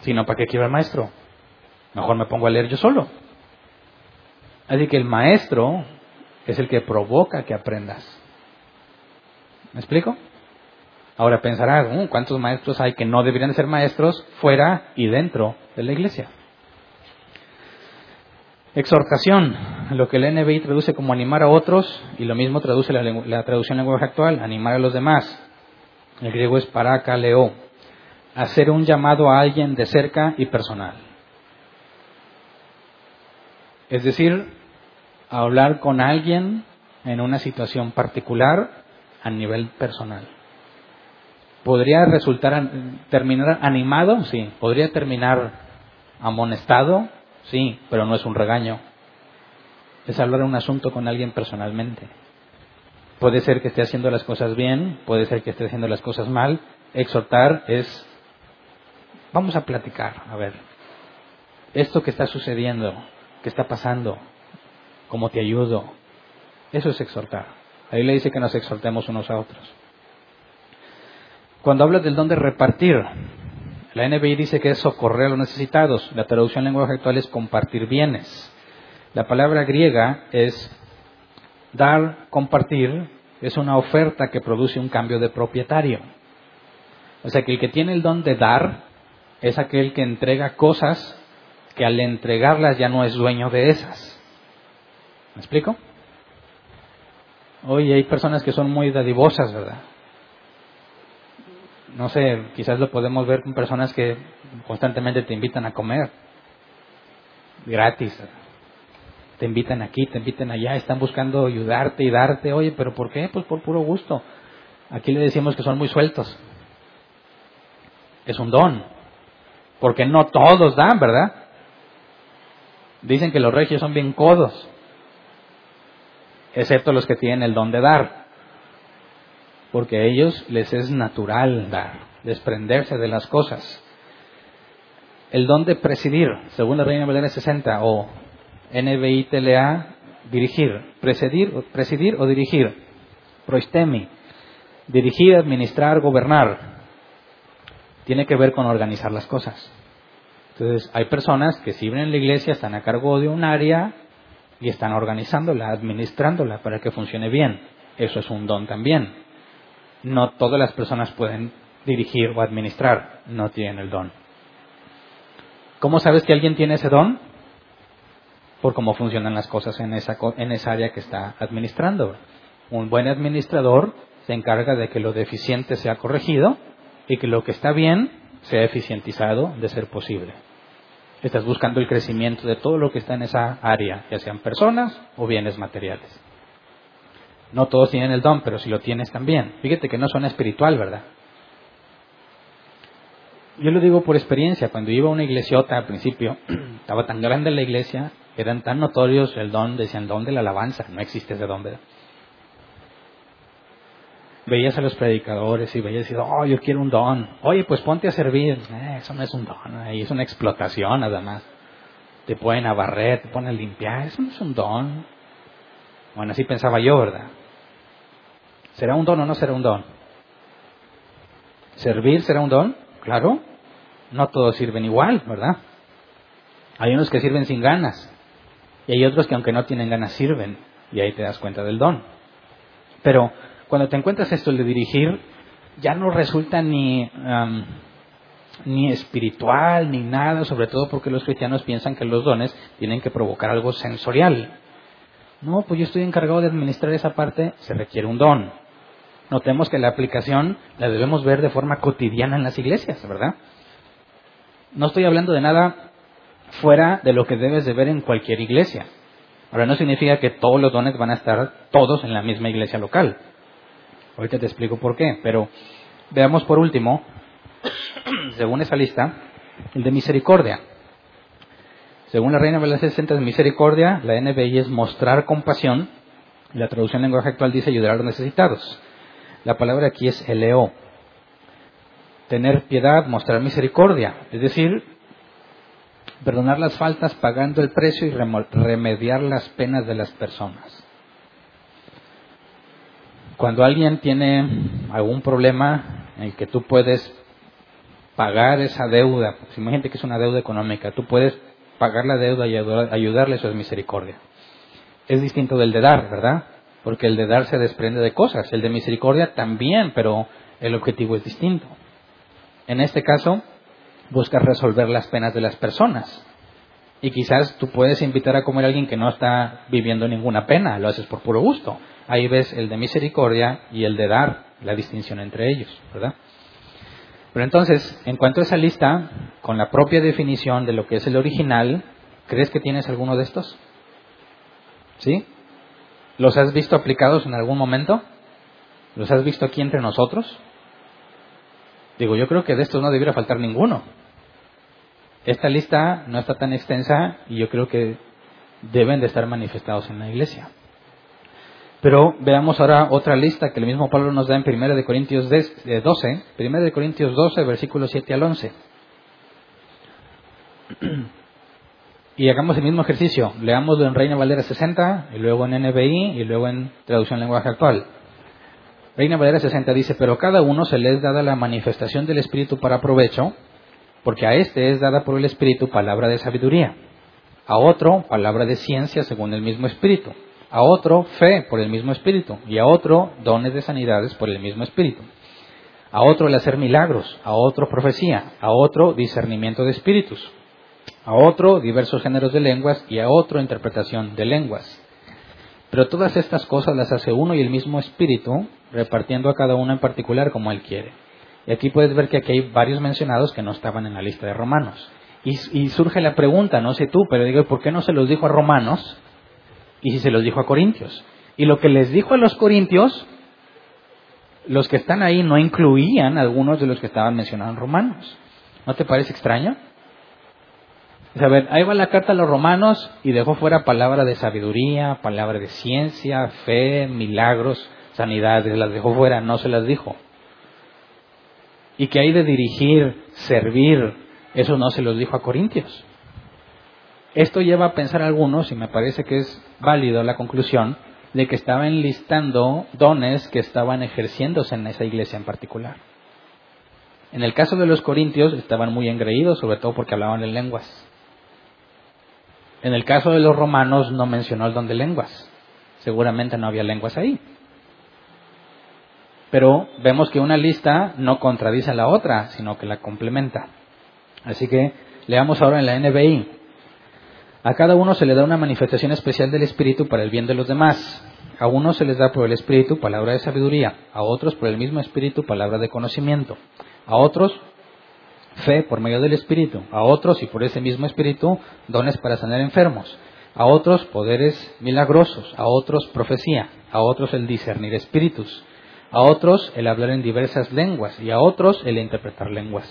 Si no, ¿para qué quiero al maestro? Mejor me pongo a leer yo solo. Así que el maestro es el que provoca que aprendas. ¿Me explico? Ahora pensarás, uh, ¿cuántos maestros hay que no deberían ser maestros fuera y dentro de la iglesia? Exhortación, lo que el NBI traduce como animar a otros, y lo mismo traduce la, la traducción en lenguaje actual, animar a los demás. El griego es parakaleo, hacer un llamado a alguien de cerca y personal. Es decir, hablar con alguien en una situación particular a nivel personal. ¿Podría resultar, terminar animado? Sí. ¿Podría terminar amonestado? Sí, pero no es un regaño. Es hablar un asunto con alguien personalmente. Puede ser que esté haciendo las cosas bien, puede ser que esté haciendo las cosas mal. Exhortar es, vamos a platicar, a ver, esto que está sucediendo, que está pasando, cómo te ayudo. Eso es exhortar. Ahí le dice que nos exhortemos unos a otros. Cuando habla del don de repartir, la NBI dice que es socorrer a los necesitados. La traducción en lenguaje actual es compartir bienes. La palabra griega es dar, compartir, es una oferta que produce un cambio de propietario. O sea que el que tiene el don de dar es aquel que entrega cosas que al entregarlas ya no es dueño de esas. ¿Me explico? Hoy hay personas que son muy dadivosas, ¿verdad? No sé, quizás lo podemos ver con personas que constantemente te invitan a comer, gratis. Te invitan aquí, te invitan allá, están buscando ayudarte y darte. Oye, pero ¿por qué? Pues por puro gusto. Aquí le decimos que son muy sueltos. Es un don. Porque no todos dan, ¿verdad? Dicen que los regios son bien codos excepto los que tienen el don de dar, porque a ellos les es natural dar, desprenderse de las cosas. El don de presidir, según la Reina Valera 60 o NBI TLA, dirigir, presidir, presidir o dirigir, proistemi, dirigir, administrar, gobernar, tiene que ver con organizar las cosas. Entonces, hay personas que sirven en la iglesia, están a cargo de un área y están organizándola, administrándola para que funcione bien. Eso es un don también. No todas las personas pueden dirigir o administrar, no tienen el don. ¿Cómo sabes que alguien tiene ese don? Por cómo funcionan las cosas en esa, en esa área que está administrando. Un buen administrador se encarga de que lo deficiente sea corregido y que lo que está bien sea eficientizado de ser posible. Estás buscando el crecimiento de todo lo que está en esa área, ya sean personas o bienes materiales. No todos tienen el don, pero si lo tienes también. Fíjate que no son espiritual, ¿verdad? Yo lo digo por experiencia. Cuando iba a una iglesiota al principio, *clears throat* estaba tan grande la iglesia, eran tan notorios el don, decían don de la alabanza. No existe ese don, ¿verdad? veías a los predicadores y veías y oh, yo quiero un don. Oye, pues ponte a servir. Eh, eso no es un don, ahí es una explotación nada más. Te ponen a te ponen a limpiar, eso no es un don. Bueno, así pensaba yo, ¿verdad? ¿Será un don o no será un don? ¿Servir será un don? Claro. No todos sirven igual, ¿verdad? Hay unos que sirven sin ganas. Y hay otros que aunque no tienen ganas sirven. Y ahí te das cuenta del don. Pero cuando te encuentras esto de dirigir, ya no resulta ni, ni espiritual ni nada, sobre todo porque los cristianos piensan que los dones tienen que provocar algo sensorial. No, pues yo estoy encargado de administrar esa parte, se requiere un don. Notemos que la aplicación la debemos ver de forma cotidiana en las iglesias, ¿verdad? No estoy hablando de nada fuera de lo que debes de ver en cualquier iglesia. Ahora, no significa que todos los dones van a estar todos en la misma iglesia local. Ahorita te explico por qué, pero veamos por último, *coughs* según esa lista, el de misericordia. Según la Reina Valera 60 de misericordia, la NBI es mostrar compasión, la traducción en lenguaje actual dice ayudar a los necesitados. La palabra aquí es eleo. Tener piedad, mostrar misericordia, es decir, perdonar las faltas pagando el precio y remediar las penas de las personas. Cuando alguien tiene algún problema en el que tú puedes pagar esa deuda, pues imagínate que es una deuda económica, tú puedes pagar la deuda y ayudarle, eso es misericordia. Es distinto del de dar, ¿verdad? Porque el de dar se desprende de cosas, el de misericordia también, pero el objetivo es distinto. En este caso, buscas resolver las penas de las personas. Y quizás tú puedes invitar a comer a alguien que no está viviendo ninguna pena, lo haces por puro gusto. Ahí ves el de misericordia y el de dar, la distinción entre ellos, ¿verdad? Pero entonces, en cuanto a esa lista, con la propia definición de lo que es el original, ¿crees que tienes alguno de estos? ¿Sí? ¿Los has visto aplicados en algún momento? ¿Los has visto aquí entre nosotros? Digo, yo creo que de estos no debiera faltar ninguno. Esta lista no está tan extensa y yo creo que deben de estar manifestados en la iglesia. Pero veamos ahora otra lista que el mismo Pablo nos da en 1 de Corintios 12, 1 de Corintios 12, versículos 7 al 11. *clears throat* Y hagamos el mismo ejercicio. Leámoslo en Reina Valera 60, y luego en NBI, y luego en traducción lenguaje actual. Reina Valera 60 dice, pero cada uno se le es dada la manifestación del Espíritu para provecho, porque a este es dada por el Espíritu palabra de sabiduría, a otro palabra de ciencia según el mismo Espíritu, a otro fe por el mismo Espíritu, y a otro dones de sanidades por el mismo Espíritu, a otro el hacer milagros, a otro profecía, a otro discernimiento de espíritus, a otro diversos géneros de lenguas y a otro interpretación de lenguas. Pero todas estas cosas las hace uno y el mismo espíritu, repartiendo a cada uno en particular como él quiere. Y aquí puedes ver que aquí hay varios mencionados que no estaban en la lista de romanos. Y, surge la pregunta, no sé tú, pero digo, ¿por qué no se los dijo a romanos y si se los dijo a corintios? Y lo que les dijo a los corintios, los que están ahí no incluían algunos de los que estaban mencionados en romanos. ¿No te parece extraño? A ver, ahí va la carta a los romanos y dejó fuera palabra de sabiduría, palabra de ciencia, fe, milagros, sanidades, las dejó fuera, no se las dijo. Y que hay de dirigir, servir, eso no se los dijo a Corintios. Esto lleva a pensar a algunos, y me parece que es válido la conclusión, de que estaban enlistando dones que estaban ejerciéndose en esa iglesia en particular. En el caso de los corintios estaban muy engreídos, sobre todo porque hablaban en lenguas. En el caso de los romanos no mencionó el don de lenguas. Seguramente no había lenguas ahí. Pero vemos que una lista no contradice a la otra, sino que la complementa. Así que leamos ahora en la NBI. A cada uno se le da una manifestación especial del Espíritu para el bien de los demás. A unos se les da por el Espíritu palabra de sabiduría, a otros por el mismo Espíritu palabra de conocimiento, a otros fe por medio del Espíritu, a otros y por ese mismo Espíritu dones para sanar enfermos, a otros poderes milagrosos, a otros profecía, a otros el discernir espíritus, a otros el hablar en diversas lenguas y a otros el interpretar lenguas.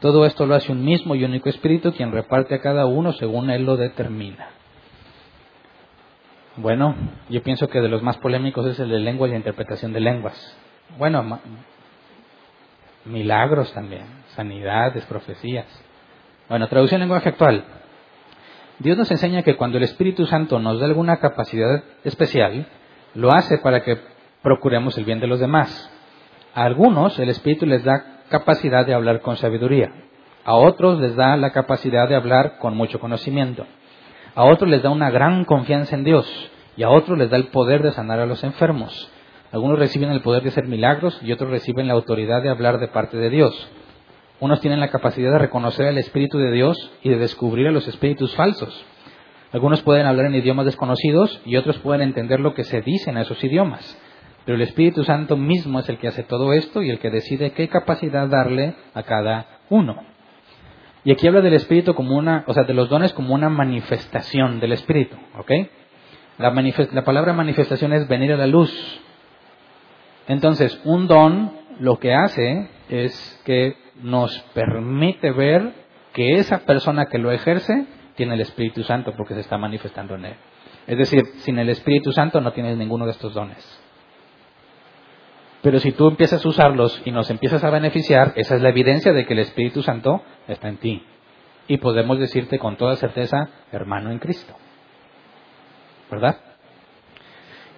Todo esto lo hace un mismo y único Espíritu quien reparte a cada uno según Él lo determina. Bueno, yo pienso que de los más polémicos es el de lenguas y interpretación de lenguas. Bueno, milagros también, sanidades, profecías. Bueno, traducción en lenguaje actual. Dios nos enseña que cuando el Espíritu Santo nos da alguna capacidad especial, lo hace para que procuremos el bien de los demás. A algunos el Espíritu les da capacidad de hablar con sabiduría. A otros les da la capacidad de hablar con mucho conocimiento. A otros les da una gran confianza en Dios. Y a otros les da el poder de sanar a los enfermos. Algunos reciben el poder de hacer milagros y otros reciben la autoridad de hablar de parte de Dios. Unos tienen la capacidad de reconocer el Espíritu de Dios y de descubrir a los espíritus falsos. Algunos pueden hablar en idiomas desconocidos y otros pueden entender lo que se dice en esos idiomas. Pero el Espíritu Santo mismo es el que hace todo esto y el que decide qué capacidad darle a cada uno. Y aquí habla del Espíritu como una, o sea, de los dones como una manifestación del Espíritu, ¿ok? La, la palabra manifestación es venir a la luz. Entonces, un don lo que hace es que nos permite ver que esa persona que lo ejerce tiene el Espíritu Santo porque se está manifestando en él. Es decir, sin el Espíritu Santo no tienes ninguno de estos dones. Pero si tú empiezas a usarlos y nos empiezas a beneficiar, esa es la evidencia de que el Espíritu Santo está en ti. Y podemos decirte con toda certeza, hermano en Cristo. ¿Verdad?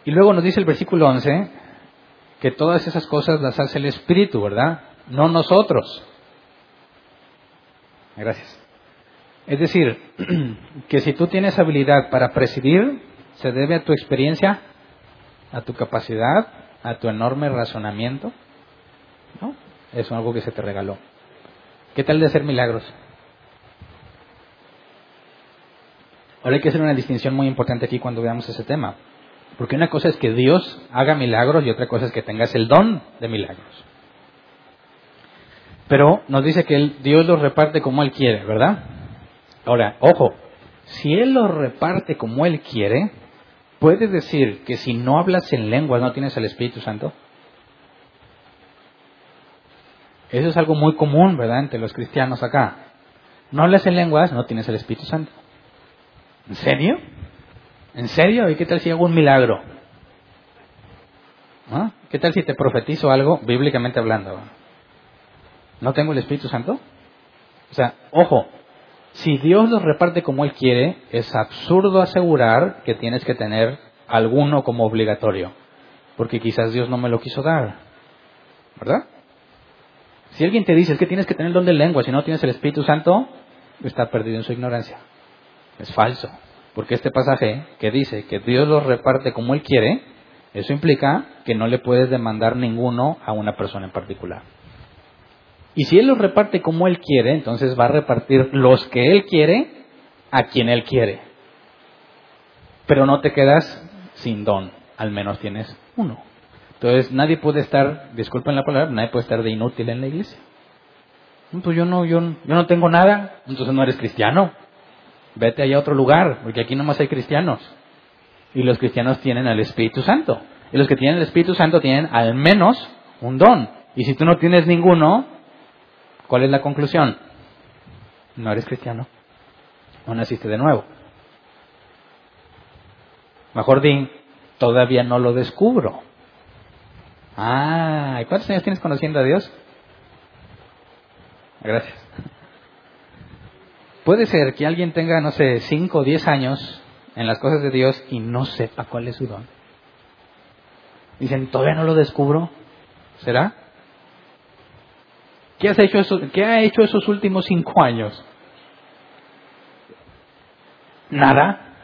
Y luego nos dice el versículo 11 que todas esas cosas las hace el Espíritu, ¿verdad? No nosotros. Gracias. Es decir, *clears throat* que si tú tienes habilidad para presidir, se debe a tu experiencia, a tu capacidad, a tu enorme razonamiento. ¿No? Es algo que se te regaló. ¿Qué tal de hacer milagros? Ahora hay que hacer una distinción muy importante aquí cuando veamos ese tema. Porque una cosa es que Dios haga milagros y otra cosa es que tengas el don de milagros. Pero nos dice que Dios los reparte como Él quiere, ¿verdad? Ahora, ojo, si Él los reparte como Él quiere, ¿puedes decir que si no hablas en lenguas no tienes el Espíritu Santo? Eso es algo muy común, ¿verdad?, entre los cristianos acá. No hablas en lenguas, no tienes el Espíritu Santo. ¿En serio? ¿En serio? ¿Y qué tal si hago un milagro? ¿Ah? ¿Qué tal si te profetizo algo, bíblicamente hablando? ¿No tengo el Espíritu Santo? O sea, ojo, si Dios los reparte como Él quiere, es absurdo asegurar que tienes que tener alguno como obligatorio, porque quizás Dios no me lo quiso dar. ¿Verdad? Si alguien te dice es que tienes que tener el don de lengua, si no tienes el Espíritu Santo, está perdido en su ignorancia. Es falso. Porque este pasaje que dice que Dios los reparte como Él quiere, eso implica que no le puedes demandar ninguno a una persona en particular. Y si Él los reparte como Él quiere, entonces va a repartir los que Él quiere a quien Él quiere. Pero no te quedas sin don, al menos tienes uno. Entonces nadie puede estar, disculpen la palabra, nadie puede estar de inútil en la iglesia. Pues yo no, yo, yo no tengo nada, entonces no eres cristiano. Vete allá a otro lugar, porque aquí nomás hay cristianos. Y los cristianos tienen el Espíritu Santo. Y los que tienen el Espíritu Santo tienen al menos un don. Y si tú no tienes ninguno, ¿cuál es la conclusión? No eres cristiano. No naciste de nuevo. Mejor di, todavía no lo descubro. Ah, ¿y cuántos años tienes conociendo a Dios? Gracias. Puede ser que alguien tenga, no sé, 5 o 10 años en las cosas de Dios y no sepa cuál es su don. Dicen, todavía no lo descubro. ¿Será? ¿Qué, has hecho eso, ¿Qué ha hecho esos últimos cinco años? Nada.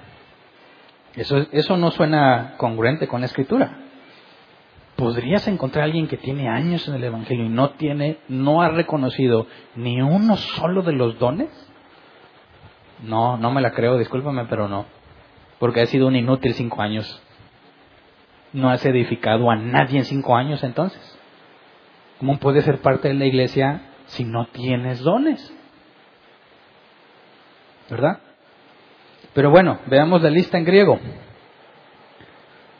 Eso, eso no suena congruente con la escritura. ¿Podrías encontrar a alguien que tiene años en el Evangelio y no tiene, no ha reconocido ni uno solo de los dones? No, no me la creo, discúlpame, pero no. Porque ha sido un inútil cinco años. No has edificado a nadie en cinco años entonces. ¿Cómo puedes ser parte de la iglesia si no tienes dones? ¿Verdad? Pero bueno, veamos la lista en griego.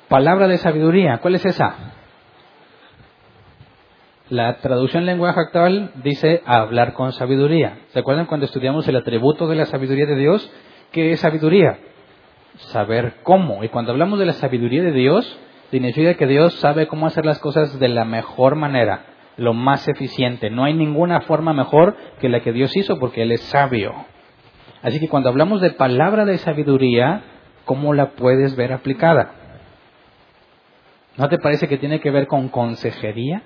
Palabra de sabiduría, ¿cuál es esa? La traducción en lenguaje actual dice hablar con sabiduría. ¿Se acuerdan cuando estudiamos el atributo de la sabiduría de Dios? ¿Qué es sabiduría? Saber cómo. Y cuando hablamos de la sabiduría de Dios, significa que Dios sabe cómo hacer las cosas de la mejor manera, lo más eficiente. No hay ninguna forma mejor que la que Dios hizo porque Él es sabio. Así que cuando hablamos de palabra de sabiduría, ¿cómo la puedes ver aplicada? ¿No te parece que tiene que ver con consejería?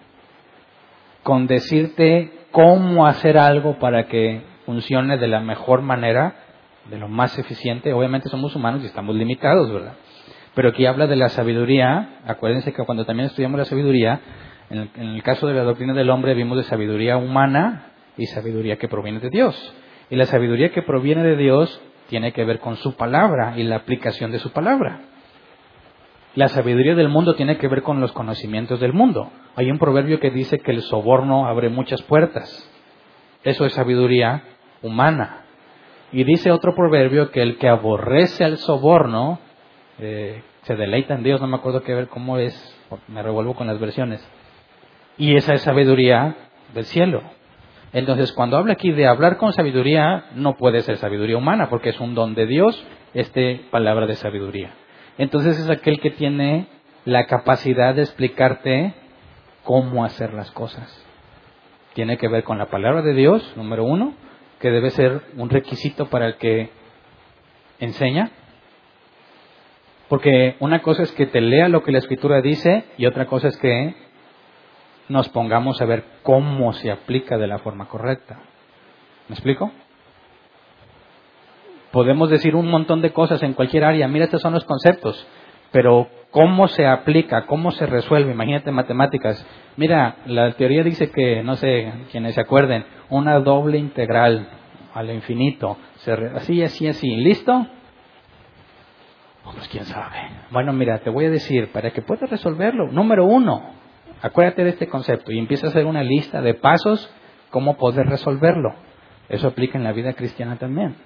con decirte cómo hacer algo para que funcione de la mejor manera, de lo más eficiente. Obviamente somos humanos y estamos limitados, ¿verdad? Pero aquí habla de la sabiduría. Acuérdense que cuando también estudiamos la sabiduría, en el, caso de la doctrina del hombre vimos de sabiduría humana y sabiduría que proviene de Dios. Y la sabiduría que proviene de Dios tiene que ver con su palabra y la aplicación de su palabra. La sabiduría del mundo tiene que ver con los conocimientos del mundo. Hay un proverbio que dice que el soborno abre muchas puertas. Eso es sabiduría humana. Y dice otro proverbio que el que aborrece al soborno eh, se deleita en Dios, no me acuerdo qué ver cómo es, me revuelvo con las versiones. Y esa es sabiduría del cielo. Entonces, cuando habla aquí de hablar con sabiduría, no puede ser sabiduría humana, porque es un don de Dios, este palabra de sabiduría. Entonces es aquel que tiene la capacidad de explicarte cómo hacer las cosas. Tiene que ver con la palabra de Dios, número uno, que debe ser un requisito para el que enseña. Porque una cosa es que te lea lo que la escritura dice y otra cosa es que nos pongamos a ver cómo se aplica de la forma correcta. ¿Me explico? Podemos decir un montón de cosas en cualquier área, mira, estos son los conceptos, pero cómo se aplica, cómo se resuelve, imagínate matemáticas. Mira, la teoría dice que, no sé, quienes se acuerden, una doble integral al infinito, así, así, así, ¿listo? pues quién sabe. Bueno, mira, te voy a decir, para que puedas resolverlo, número uno, acuérdate de este concepto y empieza a hacer una lista de pasos cómo poder resolverlo. Eso aplica en la vida cristiana también.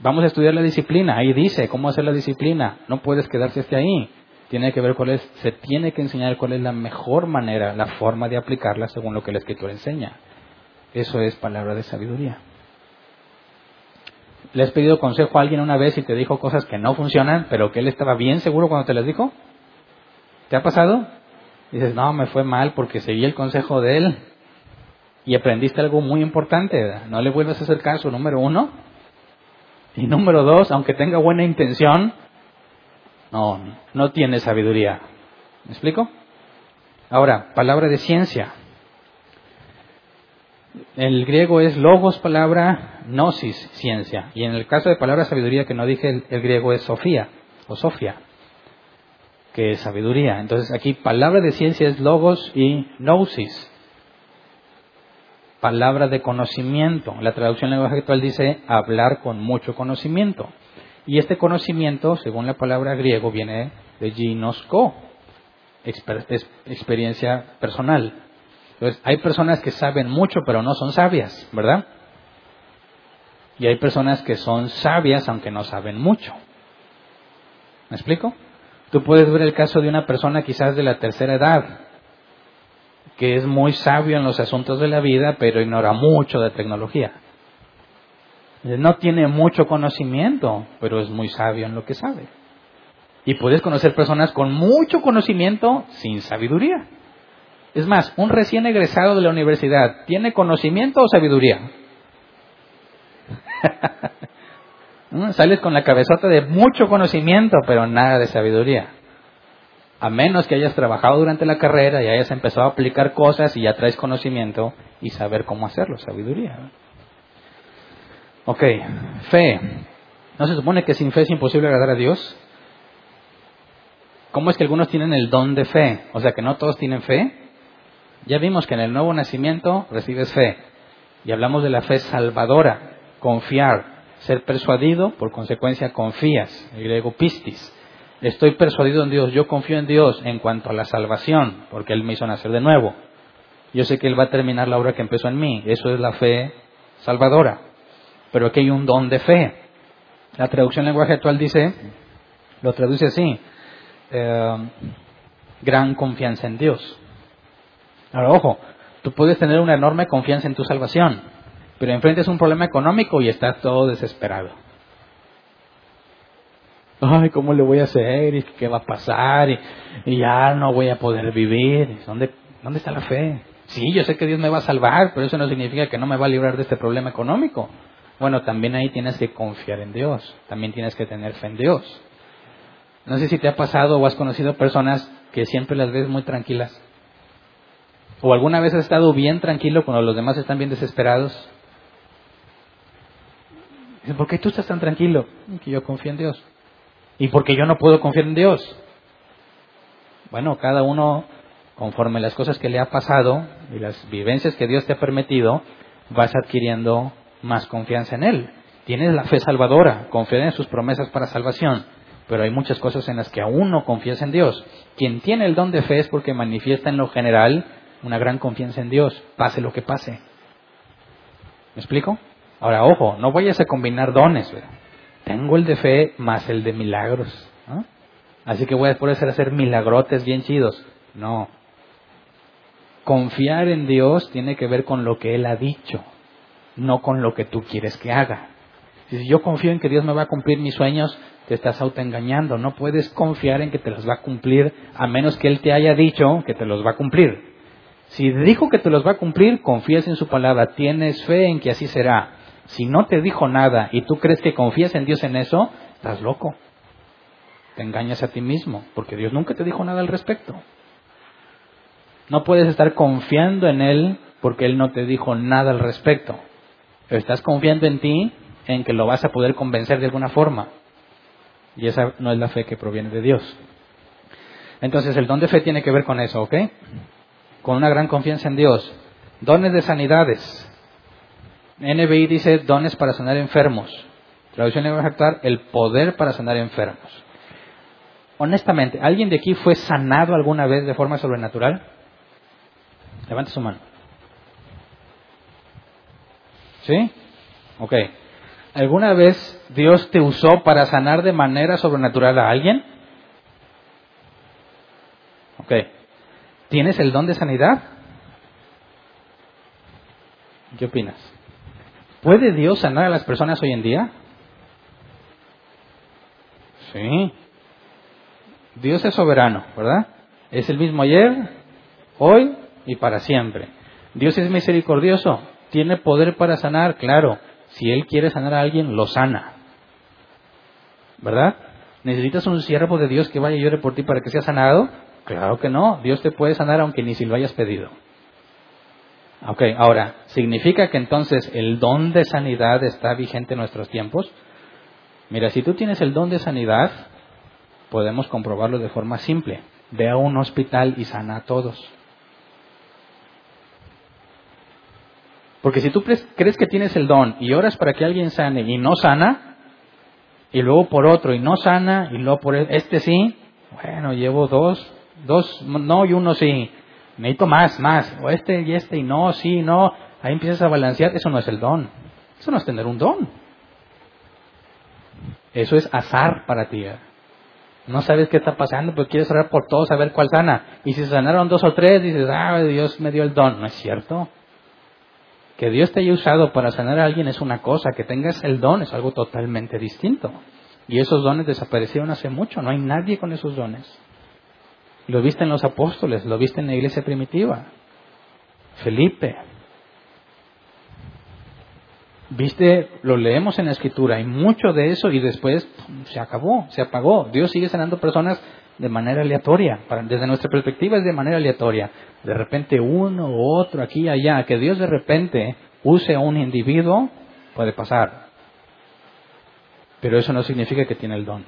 Vamos a estudiar la disciplina. Ahí dice cómo hacer la disciplina. No puedes quedarse hasta ahí. Tiene que ver cuál es, se tiene que enseñar cuál es la mejor manera, la forma de aplicarla según lo que la escritura enseña. Eso es palabra de sabiduría. ¿Le has pedido consejo a alguien una vez y te dijo cosas que no funcionan, pero que él estaba bien seguro cuando te las dijo? ¿Te ha pasado? Dices, no, me fue mal porque seguí el consejo de él y aprendiste algo muy importante. No le vuelvas a hacer caso, número uno. Y número dos, aunque tenga buena intención, no, no tiene sabiduría. ¿Me explico? Ahora, palabra de ciencia. El griego es logos, palabra, gnosis, ciencia. Y en el caso de palabra sabiduría que no dije, el, griego es sofía o sofia, que sabiduría. Entonces aquí palabra de ciencia es logos y gnosis palabra de conocimiento. La traducción lenguaje actual dice hablar con mucho conocimiento. Y este conocimiento, según la palabra griego, viene de ginosko, experiencia personal. Entonces, hay personas que saben mucho pero no son sabias, ¿verdad? Y hay personas que son sabias aunque no saben mucho. ¿Me explico? Tú puedes ver el caso de una persona quizás de la tercera edad, que es muy sabio en los asuntos de la vida, pero ignora mucho de tecnología. No tiene mucho conocimiento, pero es muy sabio en lo que sabe. Y puedes conocer personas con mucho conocimiento sin sabiduría. Es más, un recién egresado de la universidad, ¿tiene conocimiento o sabiduría? *laughs* Sales con la cabezota de mucho conocimiento, pero nada de sabiduría. A menos que hayas trabajado durante la carrera y hayas empezado a aplicar cosas y ya traes conocimiento y saber cómo hacerlo, sabiduría. Ok, fe. ¿No se supone que sin fe es imposible agradar a Dios? ¿Cómo es que algunos tienen el don de fe? O sea, que no todos tienen fe. Ya vimos que en el nuevo nacimiento recibes fe. Y hablamos de la fe salvadora, confiar, ser persuadido, por consecuencia confías, el griego pistis. Estoy persuadido en Dios, yo confío en Dios en cuanto a la salvación, porque Él me hizo nacer de nuevo. Yo sé que Él va a terminar la obra que empezó en mí. Eso es la fe salvadora. Pero aquí hay un don de fe. La traducción lenguaje actual dice, lo traduce así, eh, gran confianza en Dios. Ahora, ojo, tú puedes tener una enorme confianza en tu salvación, pero enfrentes un problema económico y estás todo desesperado ay, ¿cómo le voy a hacer? ¿Y qué va a pasar? Y, ya no voy a poder vivir. ¿Dónde, ¿Dónde está la fe? Sí, yo sé que Dios me va a salvar, pero eso no significa que no me va a librar de este problema económico. Bueno, también ahí tienes que confiar en Dios, también tienes que tener fe en Dios. No sé si te ha pasado o has conocido personas que siempre las ves muy tranquilas. ¿O alguna vez has estado bien tranquilo cuando los demás están bien desesperados? ¿Por qué tú estás tan tranquilo? Que yo confío en Dios. ¿Y porque yo no puedo confiar en Dios? Bueno, cada uno, conforme las cosas que le ha pasado y las vivencias que Dios te ha permitido, vas adquiriendo más confianza en Él. Tienes la fe salvadora, confía en sus promesas para salvación, pero hay muchas cosas en las que aún no confías en Dios. Quien tiene el don de fe es porque manifiesta en lo general una gran confianza en Dios, pase lo que pase. ¿Me explico? Ahora, ojo, no vayas a combinar dones. Tengo el de fe más el de milagros. Así que voy a poder hacer milagrotes bien chidos. No. Confiar en Dios tiene que ver con lo que Él ha dicho, no con lo que tú quieres que haga. Si yo confío en que Dios me va a cumplir mis sueños, te estás autoengañando. No puedes confiar en que te los va a cumplir a menos que Él te haya dicho que te los va a cumplir. Si dijo que te los va a cumplir, confías en su palabra, tienes fe en que así será. Si no te dijo nada y tú crees que confías en Dios en eso, estás loco. Te engañas a ti mismo, porque Dios nunca te dijo nada al respecto. No puedes estar confiando en Él porque Él no te dijo nada al respecto. Pero estás confiando en ti en que lo vas a poder convencer de alguna forma. Y esa no es la fe que proviene de Dios. Entonces el don de fe tiene que ver con eso, ¿ok? Con una gran confianza en Dios. Dones de sanidades. NBI dice dones para sanar enfermos. Traducción a actuar, el poder para sanar enfermos. Honestamente, ¿alguien de aquí fue sanado alguna vez de forma sobrenatural? Levante su mano. ¿Sí? Ok. ¿Alguna vez Dios te usó para sanar de manera sobrenatural a alguien? Ok. ¿Tienes el don de sanidad? ¿Qué opinas? ¿Puede Dios sanar a las personas hoy en día? Sí. Dios es soberano, ¿verdad? Es el mismo ayer, hoy y para siempre. Dios es misericordioso, tiene poder para sanar, claro. Si Él quiere sanar a alguien, lo sana. ¿Verdad? ¿Necesitas un siervo de Dios que vaya y llore por ti para que sea sanado? Claro que no. Dios te puede sanar aunque ni si lo hayas pedido. Ok, ahora, ¿significa que entonces el don de sanidad está vigente en nuestros tiempos? Mira, si tú tienes el don de sanidad, podemos comprobarlo de forma simple. Ve a un hospital y sana a todos. Porque si tú crees que tienes el don y oras para que alguien sane y no sana, y luego por otro y no sana, y luego por e-, este sí, bueno, llevo dos, dos no y uno sí, necesito más, más, o este y este y no, sí, no, ahí empiezas a balancear, eso no es el don, eso no es tener un don, eso es azar para ti. No sabes qué está pasando, pero quieres orar por todos, saber cuál sana. Y si sanaron dos o tres, dices, ah, Dios me dio el don. No es cierto. Que Dios te haya usado para sanar a alguien es una cosa, que tengas el don es algo totalmente distinto. Y esos dones desaparecieron hace mucho, no hay nadie con esos dones. Lo viste en los apóstoles, lo viste en la iglesia primitiva. Felipe. Viste, lo leemos en la escritura, hay mucho de eso y después se acabó, se apagó. Dios sigue sanando personas de manera aleatoria. desde nuestra perspectiva es de manera aleatoria. De repente uno u otro aquí y allá. Que Dios de repente use a un individuo puede pasar. Pero eso no significa que tiene el don.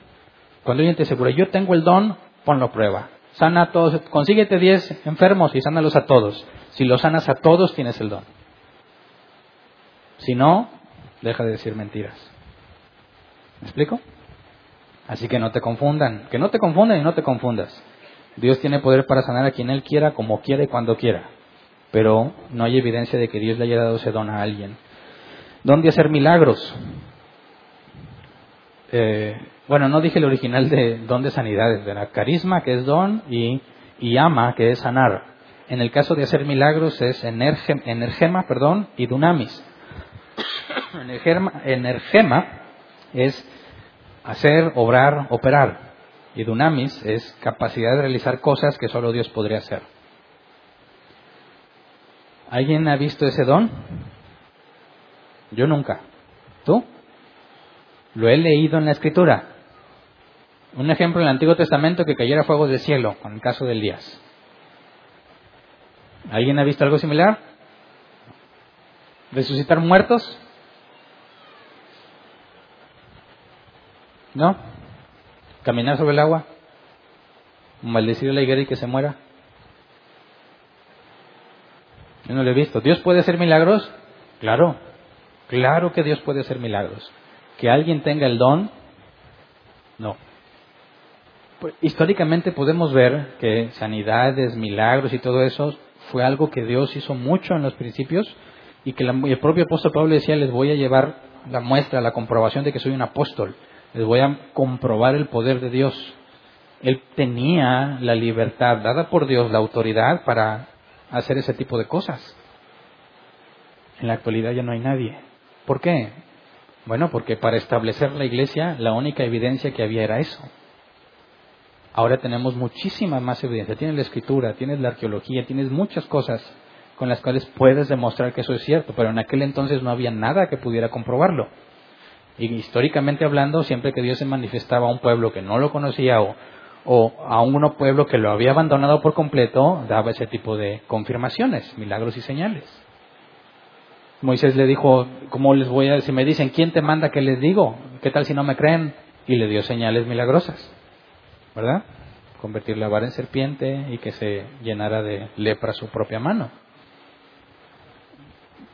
Cuando alguien te asegura, yo tengo el don, ponlo a prueba. Sana a todos, consíguete 10 enfermos y sánalos a todos. Si los sanas a todos, tienes el don. Si no, deja de decir mentiras. ¿Me explico? Así que no te confundan, que no te confundan y no te confundas. Dios tiene poder para sanar a quien Él quiera, como quiera y cuando quiera. Pero no hay evidencia de que Dios le haya dado ese don a alguien. ¿Dónde hacer milagros? Eh, bueno, no dije el original de don de sanidades, de la carisma, que es don, y, y ama, que es sanar. En el caso de hacer milagros es energema, perdón, y dunamis. energema es hacer, obrar, operar. Y dunamis es capacidad de realizar cosas que solo Dios podría hacer. ¿Alguien ha visto ese don? Yo nunca. ¿Tú? Lo he leído en la escritura. Un ejemplo en el Antiguo Testamento que cayera fuego del cielo, con el caso de Elías. ¿Alguien ha visto algo similar? ¿Resucitar muertos? ¿No? Caminar sobre el agua. Maldecir a la higuera y que se muera. Yo no lo he visto. ¿Dios puede hacer milagros? Claro. Claro que Dios puede hacer milagros. Que alguien tenga el don, no. Pues, históricamente podemos ver que sanidades, milagros y todo eso fue algo que Dios hizo mucho en los principios Y que el propio apóstol Pablo decía, les voy a llevar la muestra, la comprobación de que soy un apóstol. Les voy a comprobar el poder de Dios. Él tenía la libertad dada por Dios, la autoridad para hacer ese tipo de cosas. En la actualidad ya no hay nadie. ¿Por qué? Bueno, porque para establecer la iglesia la única evidencia que había era eso. Ahora tenemos muchísima más evidencia. Tienes la escritura, tienes la arqueología, tienes muchas cosas con las cuales puedes demostrar que eso es cierto, pero en aquel entonces no había nada que pudiera comprobarlo. Y históricamente hablando, siempre que Dios se manifestaba a un pueblo que no lo conocía o, a un pueblo que lo había abandonado por completo, daba ese tipo de confirmaciones, milagros y señales. Moisés le dijo, ¿cómo les voy a, si me dicen, ¿quién te manda que les digo? ¿Qué tal si no me creen? Y le dio señales milagrosas. ¿Verdad? Convertir la vara en serpiente y que se llenara de lepra su propia mano.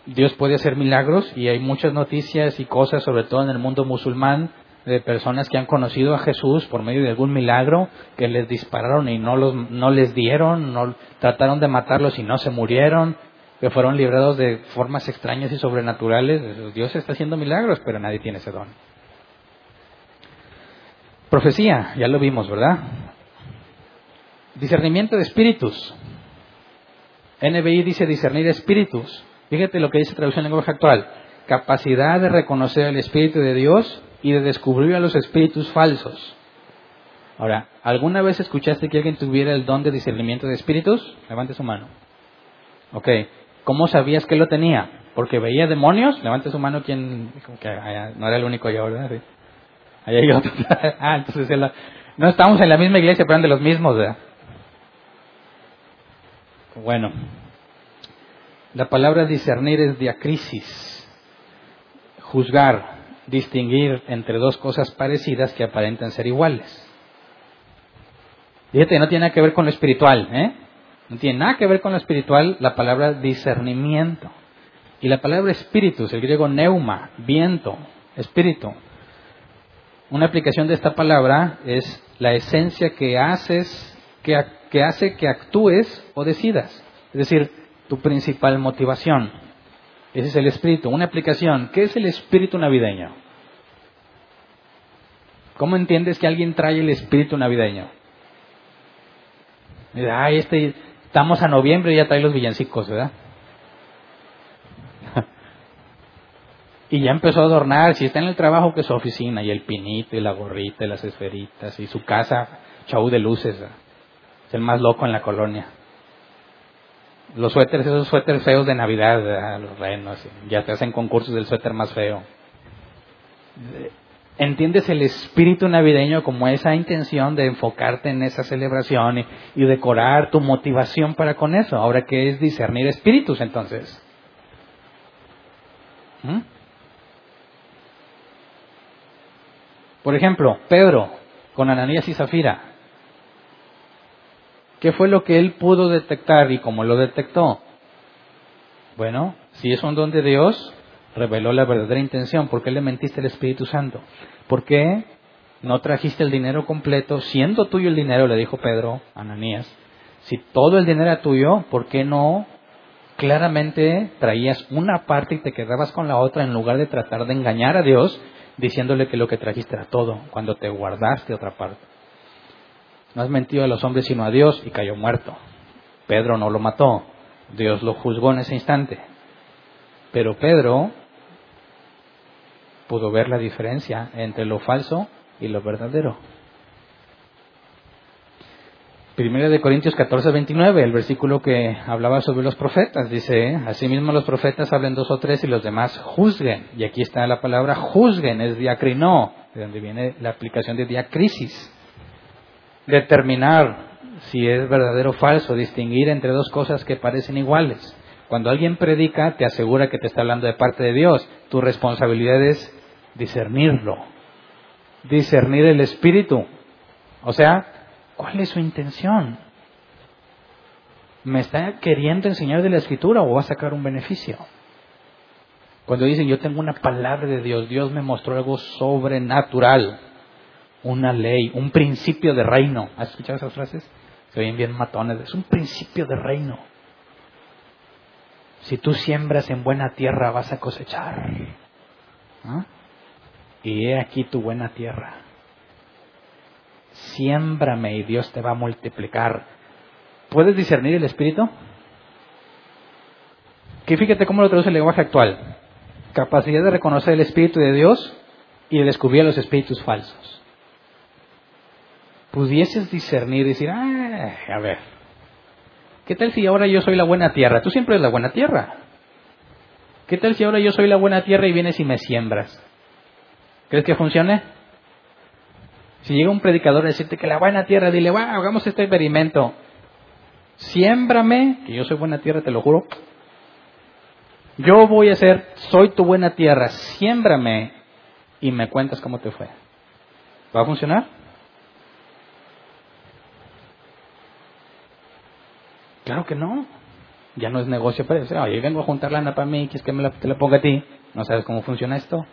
Dios puede hacer milagros y hay muchas noticias y cosas, sobre todo en el mundo musulmán, de personas que han conocido a Jesús por medio de algún milagro, que les dispararon y no, los, no les dieron, no, trataron de matarlos y no se murieron, que fueron librados de formas extrañas y sobrenaturales. Dios está haciendo milagros, pero nadie tiene ese don. Profecía, ya lo vimos, ¿verdad? Discernimiento de espíritus. NBI dice discernir espíritus. Fíjate lo que dice traducción en lenguaje actual. Capacidad de reconocer el espíritu de Dios y de descubrir a los espíritus falsos. Ahora, ¿alguna vez escuchaste que alguien tuviera el don de discernimiento de espíritus? Levante su mano. Ok. ¿Cómo sabías que lo tenía? ¿Porque veía demonios? Levante su mano quien... Que no era el único ya, ¿verdad? Ahí hay otro. *laughs* ah, entonces no estamos en la misma iglesia, pero eran de los mismos, ¿verdad? Bueno, la palabra discernir es diacrisis, juzgar, distinguir entre dos cosas parecidas que aparentan ser iguales. Fíjate, no tiene nada que ver con lo espiritual, ¿eh? No tiene nada que ver con lo espiritual la palabra discernimiento. Y la palabra espíritus, el griego neuma, viento, espíritu, una aplicación de esta palabra es la esencia que haces, que, que hace que actúes o decidas. Es decir, tu principal motivación. Ese es el espíritu. Una aplicación. ¿Qué es el espíritu navideño? ¿Cómo entiendes que alguien trae el espíritu navideño? Ay, este, estamos a noviembre y ya trae los villancicos, ¿verdad? Y ya empezó a adornar, si está en el trabajo, que su oficina, y el pinito, y la gorrita, y las esferitas, y su casa, chau de luces. Es el más loco en la colonia. Los suéteres, esos suéteres feos de Navidad, los renos, ya te hacen concursos del suéter más feo. ¿Entiendes el espíritu navideño como esa intención de enfocarte en esa celebración y, decorar tu motivación para con eso? Ahora, ¿qué es discernir espíritus entonces? ¿Mm? Por ejemplo, Pedro con Ananías y Zafira. ¿Qué fue lo que él pudo detectar y cómo lo detectó? Bueno, si es un don de Dios, reveló la verdadera intención. ¿Por qué le mentiste al Espíritu Santo? ¿Por qué no trajiste el dinero completo? Siendo tuyo el dinero, le dijo Pedro a Ananías. Si todo el dinero era tuyo, ¿por qué no claramente traías una parte y te quedabas con la otra en lugar de tratar de engañar a Dios diciéndole que lo que trajiste era todo, cuando te guardaste otra parte. No has mentido a los hombres sino a Dios y cayó muerto. Pedro no lo mató, Dios lo juzgó en ese instante. Pero Pedro pudo ver la diferencia entre lo falso y lo verdadero. Primera de Corintios 14, 29, el versículo que hablaba sobre los profetas, dice, asimismo los profetas hablen dos o tres y los demás juzguen. Y aquí está la palabra juzguen, es diacrinó, de donde viene la aplicación de diacrisis. Determinar si es verdadero o falso, distinguir entre dos cosas que parecen iguales. Cuando alguien predica, te asegura que te está hablando de parte de Dios. Tu responsabilidad es discernirlo, discernir el espíritu. O sea, ¿Cuál es su intención? ¿Me está queriendo enseñar de la escritura o va a sacar un beneficio? Cuando dicen yo tengo una palabra de Dios, Dios me mostró algo sobrenatural, una ley, un principio de reino. ¿Has escuchado esas frases? Se oyen bien matones. Es un principio de reino. Si tú siembras en buena tierra vas a cosechar. ¿Ah? Y he aquí tu buena tierra. Siémbrame y Dios te va a multiplicar. ¿Puedes discernir el espíritu? Que fíjate cómo lo traduce el lenguaje actual. Capacidad de reconocer el espíritu de Dios y de descubrir los espíritus falsos. Pudieses discernir y decir, ah, a ver, ¿qué tal si ahora yo soy la buena tierra? Tú siempre eres la buena tierra. ¿Qué tal si ahora yo soy la buena tierra y vienes y me siembras? ¿Crees que funcione? Si llega un predicador a decirte que la buena tierra, dile, wow, hagamos este experimento. Siémbrame, que yo soy buena tierra, te lo juro. Yo voy a ser, soy tu buena tierra, siémbrame y me cuentas cómo te fue. ¿Va a funcionar? Claro que no. Ya no es negocio para decir, oye, vengo a juntar lana para mí, es que me la, te la ponga a ti. ¿No sabes cómo funciona esto?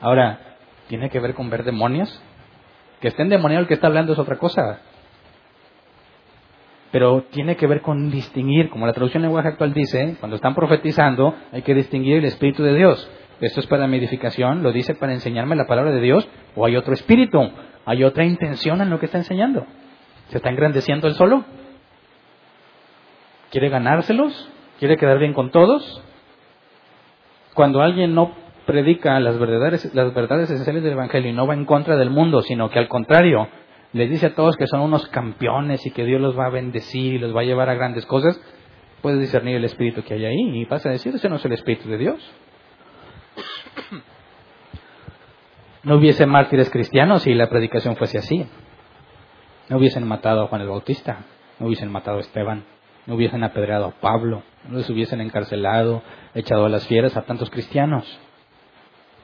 Ahora, ¿tiene que ver con ver demonios? Que estén demoniado el que está hablando es otra cosa. Pero tiene que ver con distinguir, como la traducción en lenguaje actual dice, cuando están profetizando hay que distinguir el Espíritu de Dios. Esto es para mi edificación, lo dice para enseñarme la palabra de Dios, o hay otro espíritu, hay otra intención en lo que está enseñando. ¿Se está engrandeciendo él solo? ¿Quiere ganárselos? ¿Quiere quedar bien con todos? Cuando alguien no predica las verdades, las verdades esenciales del Evangelio y no va en contra del mundo, sino que al contrario, les dice a todos que son unos campeones y que Dios los va a bendecir y los va a llevar a grandes cosas, puedes discernir el espíritu que hay ahí y vas a decir, ese no es el espíritu de Dios. No hubiese mártires cristianos si la predicación fuese así. No hubiesen matado a Juan el Bautista, no hubiesen matado a Esteban, no hubiesen apedreado a Pablo, no les hubiesen encarcelado, echado a las fieras a tantos cristianos.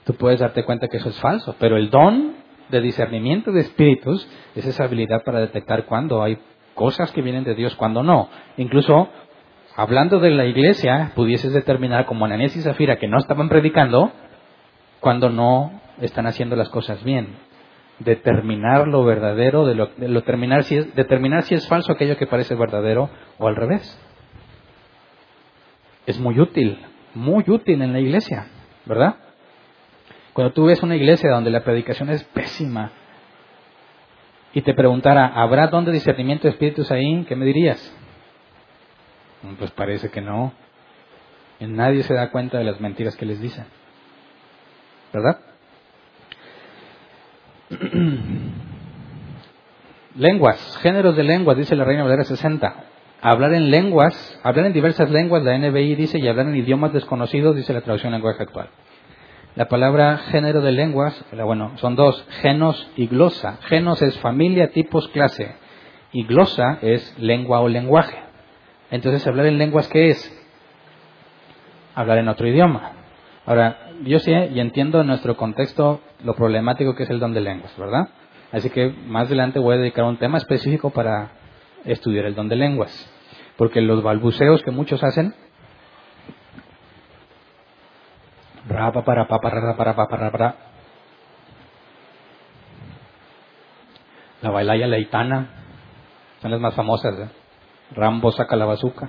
Tú puedes darte cuenta que eso es falso, pero el don de discernimiento de espíritus es esa habilidad para detectar cuando hay cosas que vienen de Dios, cuando no. Incluso, hablando de la iglesia, pudieses determinar como Ananías y Zafira que no estaban predicando, cuando no están haciendo las cosas bien. Determinar lo verdadero, de lo, es, determinar si es falso aquello que parece verdadero o al revés. Es muy útil, muy útil en la iglesia, ¿verdad? Cuando tú ves una iglesia donde la predicación es pésima y te preguntara, ¿habrá don de discernimiento de espíritus ahí? ¿Qué me dirías? Mm, pues parece que no. Y nadie se da cuenta de las mentiras que les dicen. ¿Verdad? *clears throat* lenguas, géneros de lenguas, dice la Reina Valera 60. Hablar en lenguas, hablar en diversas lenguas, la NBI dice, y hablar en idiomas desconocidos, dice la traducción en lenguaje actual. La palabra género de lenguas, bueno, son dos, genos y glosa. Genos es familia, tipos, clase. Y glosa es lengua o lenguaje. Entonces, hablar en lenguas, ¿qué es? Hablar en otro idioma. Ahora, yo sé y entiendo en nuestro contexto lo problemático que es el don de lenguas, ¿verdad? Así que más adelante voy a dedicar un tema específico para estudiar el don de lenguas. Porque los balbuceos que muchos hacen Rapa para pa para. La bailaya leitana. Son las más famosas. ¿eh? Rambo saca la bazuca.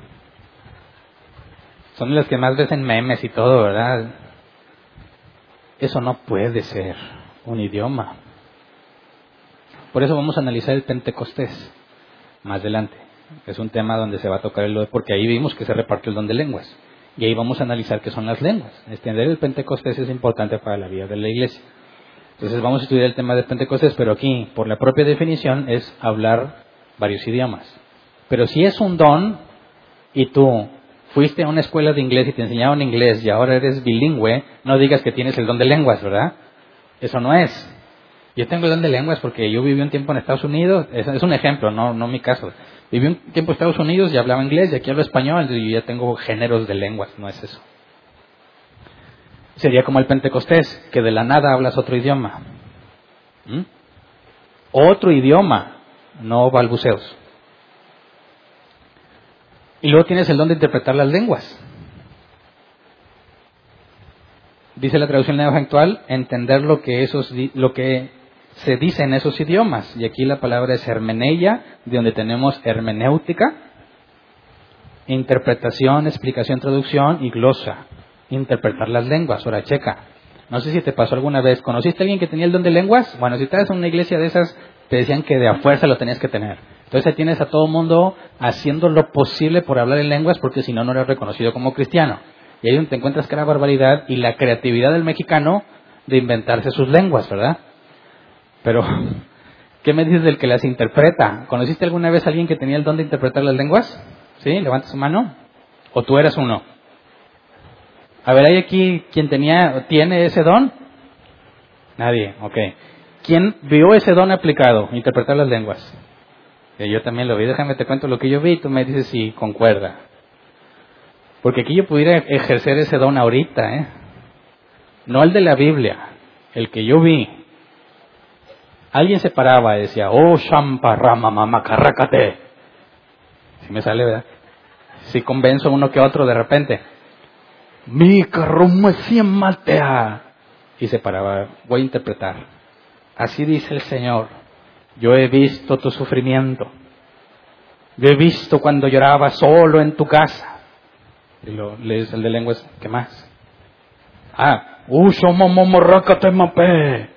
Son las que más ves en memes y todo, ¿verdad? Eso no puede ser un idioma. Por eso vamos a analizar el Pentecostés más adelante. Es un tema donde se va a tocar el porque ahí vimos que se repartió el don de lenguas. Y ahí vamos a analizar qué son las lenguas. Extender el Pentecostés es importante para la vida de la iglesia. Entonces vamos a estudiar el tema de Pentecostés, pero aquí, por la propia definición, es hablar varios idiomas. Pero si es un don y tú fuiste a una escuela de inglés y te enseñaron inglés y ahora eres bilingüe, no digas que tienes el don de lenguas, ¿verdad? Eso no es. Yo tengo el don de lenguas porque yo viví un tiempo en Estados Unidos, es, un ejemplo, no, mi caso. Viví un tiempo en Estados Unidos y hablaba inglés y aquí hablo español y ya tengo géneros de lenguas, no es eso. Sería como el Pentecostés, que de la nada hablas otro idioma. ¿Mm? Otro idioma, no balbuceos. Y luego tienes el don de interpretar las lenguas. Dice la traducción lenguaje actual, entender lo que, esos, lo que se dice en esos idiomas. Y aquí la palabra es hermeneia, de donde tenemos hermenéutica. Interpretación, explicación, traducción y glosa. Interpretar las lenguas. Ahora, checa. No sé si te pasó alguna vez. ¿Conociste a alguien que tenía el don de lenguas? Bueno, si estás en una iglesia de esas, te decían que de a fuerza lo tenías que tener. Entonces tienes a todo mundo haciendo lo posible por hablar en lenguas porque si no, no eres reconocido como cristiano. Y ahí donde te encuentras que era barbaridad y la creatividad del mexicano de inventarse sus lenguas, ¿verdad? Pero, ¿qué me dices del que las interpreta? ¿Conociste alguna vez a alguien que tenía el don de interpretar las lenguas? ¿Sí? Levanta su mano. ¿O tú eras uno? A ver, ¿hay aquí quien tenía, tiene ese don? Nadie, ok. ¿Quién vio ese don aplicado, interpretar las lenguas? yo también lo vi, déjame te cuento lo que yo vi y tú me dices si concuerda. Porque aquí yo pudiera ejercer ese don ahorita, ¿eh? No el de la Biblia, el que yo vi. Alguien se paraba y decía, oh, Shampa Rama Mama Si me sale, ¿verdad? Si convenzo uno que otro de repente. Mi carro maltea. Y se paraba, voy a interpretar. Así dice el Señor. Yo he visto tu sufrimiento. Yo he visto cuando lloraba solo en tu casa. Y lo lees el de lenguas, ¿qué más? Ah, uso te mape.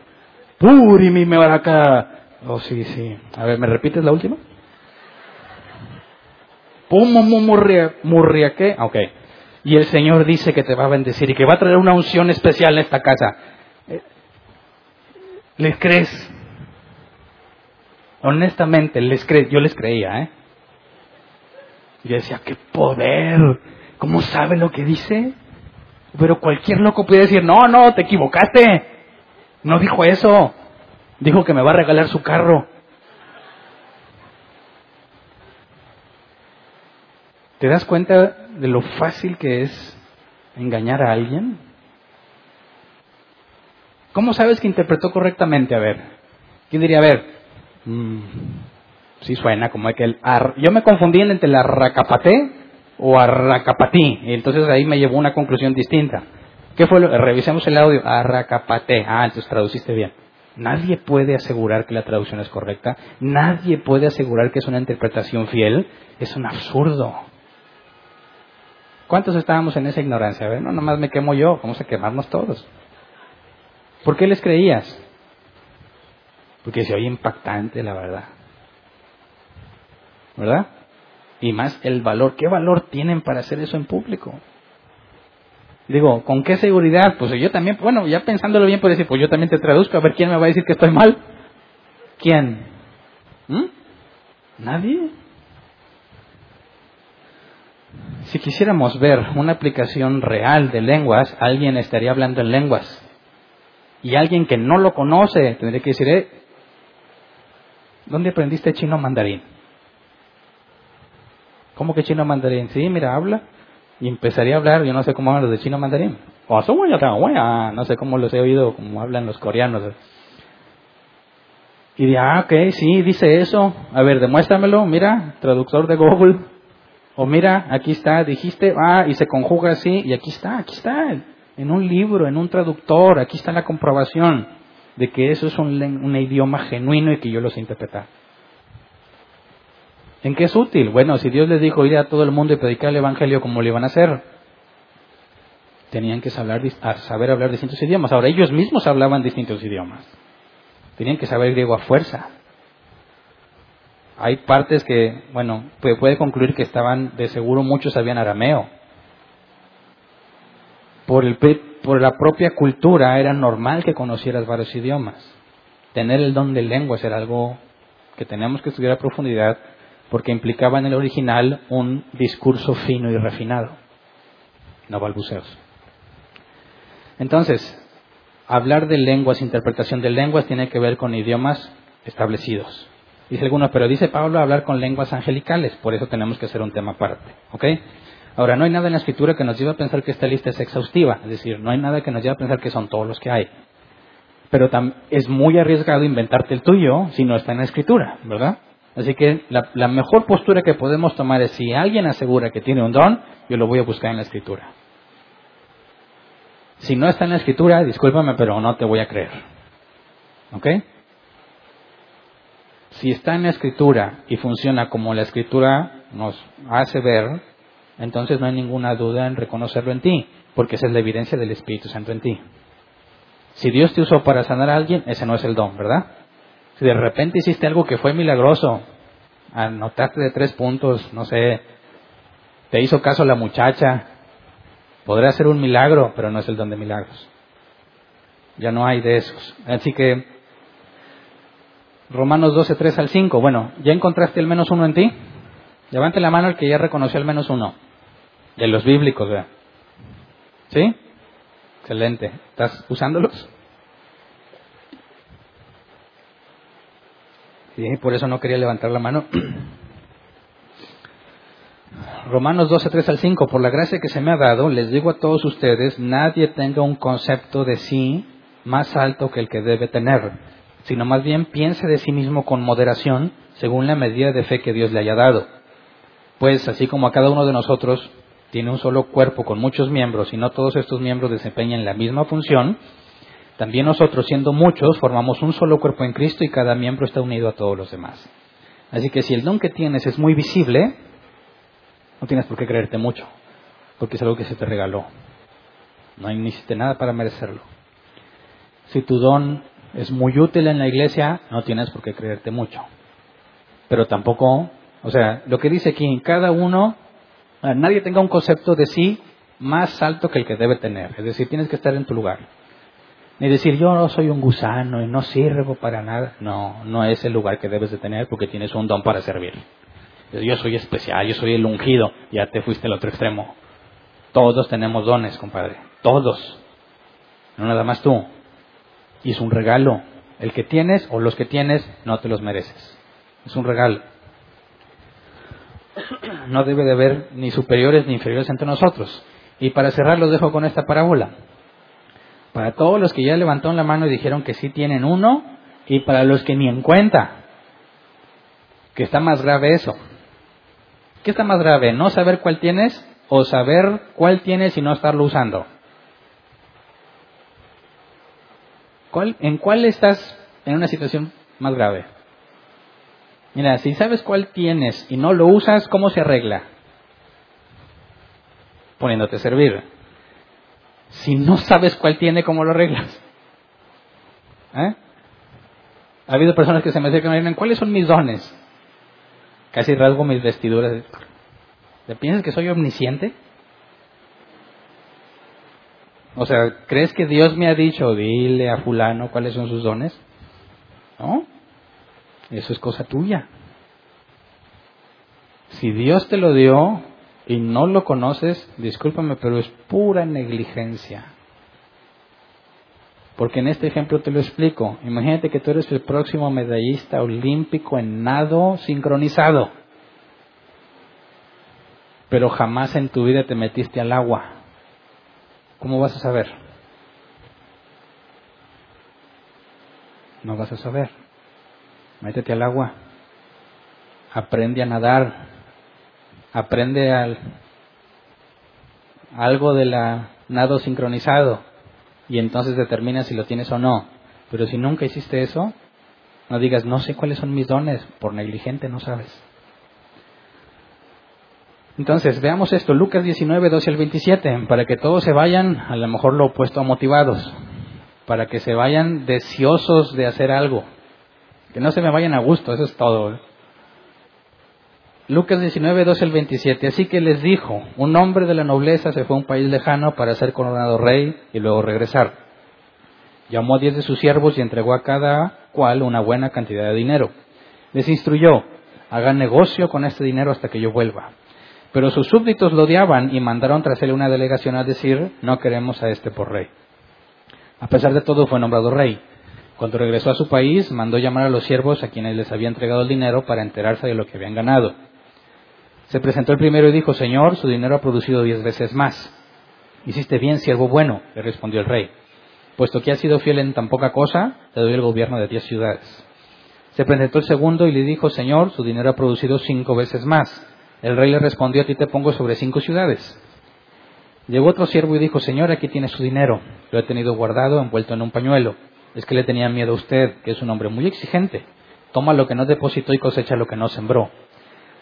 Puri mi acá. Oh, sí, sí. A ver, ¿me repites la última? Pomo murria, ¿qué? Ok. Y el Señor dice que te va a bendecir y que va a traer una unción especial en esta casa. Eh, ¿Les crees? Honestamente, les cre yo les creía, ¿eh? Y decía, qué poder. ¿Cómo sabe lo que dice? Pero cualquier loco puede decir, no, no, te equivocaste. No dijo eso. Dijo que me va a regalar su carro. ¿Te das cuenta de lo fácil que es engañar a alguien? ¿Cómo sabes que interpretó correctamente? A ver, ¿quién diría, a ver, mmm, sí suena como que el... yo me confundí entre la racapaté o arracapatí, y entonces ahí me llevó una conclusión distinta. ¿Qué fue lo? Revisemos el audio, arracapaté. Ah, entonces traduciste bien. Nadie puede asegurar que la traducción es correcta, nadie puede asegurar que es una interpretación fiel, es un absurdo. ¿Cuántos estábamos en esa ignorancia? A ver, no, nomás me quemo yo, vamos a quemarnos todos. ¿Por qué les creías? Porque se oye impactante, la verdad. ¿Verdad? Y más el valor. ¿Qué valor tienen para hacer eso en público? Digo, ¿con qué seguridad? Pues yo también, bueno, ya pensándolo bien, puedo decir, pues yo también te traduzco, a ver quién me va a decir que estoy mal. ¿Quién? ¿Mm? ¿Nadie? Si quisiéramos ver una aplicación real de lenguas, alguien estaría hablando en lenguas. Y alguien que no lo conoce tendría que decir, eh, ¿dónde aprendiste chino mandarín? ¿Cómo que chino mandarín? Sí, mira, habla. Y empezaría a hablar, yo no sé cómo hablan los de chino mandarín. No sé cómo los he oído, como hablan los coreanos. Y de, ah, ok, sí, dice eso. A ver, demuéstramelo, mira, traductor de Google. O mira, aquí está, dijiste, ah, y se conjuga así, y aquí está, aquí está, en un libro, en un traductor, aquí está la comprobación de que eso es un, un idioma genuino y que yo lo sé interpretar. ¿En qué es útil? Bueno, si Dios les dijo ir a todo el mundo y predicar el Evangelio, ¿cómo lo iban a hacer? Tenían que saber, hablar distintos idiomas. Ahora, ellos mismos hablaban distintos idiomas. Tenían que saber griego a fuerza. Hay partes que, bueno, puede concluir que estaban, de seguro muchos sabían arameo. Por, el, la propia cultura era normal que conocieras varios idiomas. Tener el don de lenguas era algo que teníamos que estudiar a profundidad porque implicaba en el original un discurso fino y refinado, no balbuceos. Entonces, hablar de lenguas, interpretación de lenguas, tiene que ver con idiomas establecidos. Dice alguno, pero dice Pablo hablar con lenguas angelicales, por eso tenemos que hacer un tema aparte. ¿Ok? Ahora, no hay nada en la escritura que nos lleve a pensar que esta lista es exhaustiva, es decir, no hay nada que nos lleve a pensar que son todos los que hay. Pero es muy arriesgado inventarte el tuyo si no está en la escritura, ¿verdad? Así que la, mejor postura que podemos tomar es si alguien asegura que tiene un don, yo lo voy a buscar en la escritura. Si no está en la escritura, discúlpame, pero no te voy a creer. ¿Ok? Si está en la escritura y funciona como la escritura nos hace ver, entonces no hay ninguna duda en reconocerlo en ti, porque esa es la evidencia del Espíritu Santo en ti. Si Dios te usó para sanar a alguien, ese no es el don, ¿verdad? Si de repente hiciste algo que fue milagroso, anotaste de tres puntos, no sé, te hizo caso la muchacha, podrá ser un milagro, pero no es el don de milagros. Ya no hay de esos. Así que, Romanos 12, 3 al 5. Bueno, ¿ya encontraste al menos uno en ti? Levante la mano el que ya reconoció al menos uno. De los bíblicos, vea. ¿Sí? Excelente. ¿Estás usándolos? Por eso no quería levantar la mano. *clears throat* Romanos 12, 3 al 5. Por la gracia que se me ha dado, les digo a todos ustedes, nadie tenga un concepto de sí más alto que el que debe tener, sino más bien piense de sí mismo con moderación, según la medida de fe que Dios le haya dado. Pues así como a cada uno de nosotros tiene un solo cuerpo con muchos miembros y no todos estos miembros desempeñan la misma función, también nosotros, siendo muchos, formamos un solo cuerpo en Cristo y cada miembro está unido a todos los demás. Así que si el don que tienes es muy visible, no tienes por qué creerte mucho, porque es algo que se te regaló. No hiciste nada para merecerlo. Si tu don es muy útil en la iglesia, no tienes por qué creerte mucho. Pero tampoco, o sea, lo que dice aquí, cada uno nadie tenga un concepto de sí más alto que el que debe tener. Es decir, tienes que estar en tu lugar. Ni decir, yo no soy un gusano y no sirvo para nada. No, no es el lugar que debes de tener porque tienes un don para servir. Yo soy especial, yo soy el ungido. Ya te fuiste al otro extremo. Todos tenemos dones, compadre. Todos. No nada más tú. Y es un regalo. El que tienes o los que tienes no te los mereces. Es un regalo no debe de haber ni superiores ni inferiores entre nosotros. Y para cerrar los dejo con esta parábola. Para todos los que ya levantaron la mano y dijeron que sí tienen uno, y para los que ni en cuenta, que está más grave eso. ¿Qué está más grave? ¿No saber cuál tienes o saber cuál tienes y no estarlo usando? ¿En cuál estás en una situación más grave? Mira, si sabes cuál tienes y no lo usas, ¿cómo se arregla? Poniéndote a servir. Si no sabes cuál tiene, ¿cómo lo arreglas? ¿Eh? Ha habido personas que se me acercan y me dicen, ¿cuáles son mis dones? Casi rasgo mis vestiduras. ¿Te piensas que soy omnisciente? O sea, ¿crees que Dios me ha dicho, dile a fulano cuáles son sus dones? ¿No? Eso es cosa tuya. Si Dios te lo dio y no lo conoces, discúlpame, pero es pura negligencia. Porque en este ejemplo te lo explico. Imagínate que tú eres el próximo medallista olímpico en nado sincronizado. Pero jamás en tu vida te metiste al agua. ¿Cómo vas a saber? No vas a saber métete al agua, aprende a nadar, aprende al, algo de la nado sincronizado y entonces determina si lo tienes o no. Pero si nunca hiciste eso, no digas, no sé cuáles son mis dones, por negligente no sabes. Entonces, veamos esto, Lucas 19, 12 al 27, para que todos se vayan, a lo mejor lo opuesto a motivados, para que se vayan deseosos de hacer algo, que no se me vayan a gusto, eso es todo. Lucas 19, 12 al 27. Así que les dijo, un hombre de la nobleza se fue a un país lejano para ser coronado rey y luego regresar. Llamó a diez de sus siervos y entregó a cada cual una buena cantidad de dinero. Les instruyó, hagan negocio con este dinero hasta que yo vuelva. Pero sus súbditos lo odiaban y mandaron tras él una delegación a decir, no queremos a este por rey. A pesar de todo fue nombrado rey. Cuando regresó a su país, mandó llamar a los siervos a quienes les había entregado el dinero para enterarse de lo que habían ganado. Se presentó el primero y dijo, Señor, su dinero ha producido diez veces más. Hiciste bien, siervo bueno, le respondió el rey. Puesto que has sido fiel en tan poca cosa, te doy el gobierno de diez ciudades. Se presentó el segundo y le dijo, Señor, su dinero ha producido cinco veces más. El rey le respondió, a ti te pongo sobre cinco ciudades. Llegó otro siervo y dijo, Señor, aquí tiene su dinero. Lo he tenido guardado envuelto en un pañuelo es que le tenía miedo a usted, que es un hombre muy exigente. Toma lo que no depositó y cosecha lo que no sembró.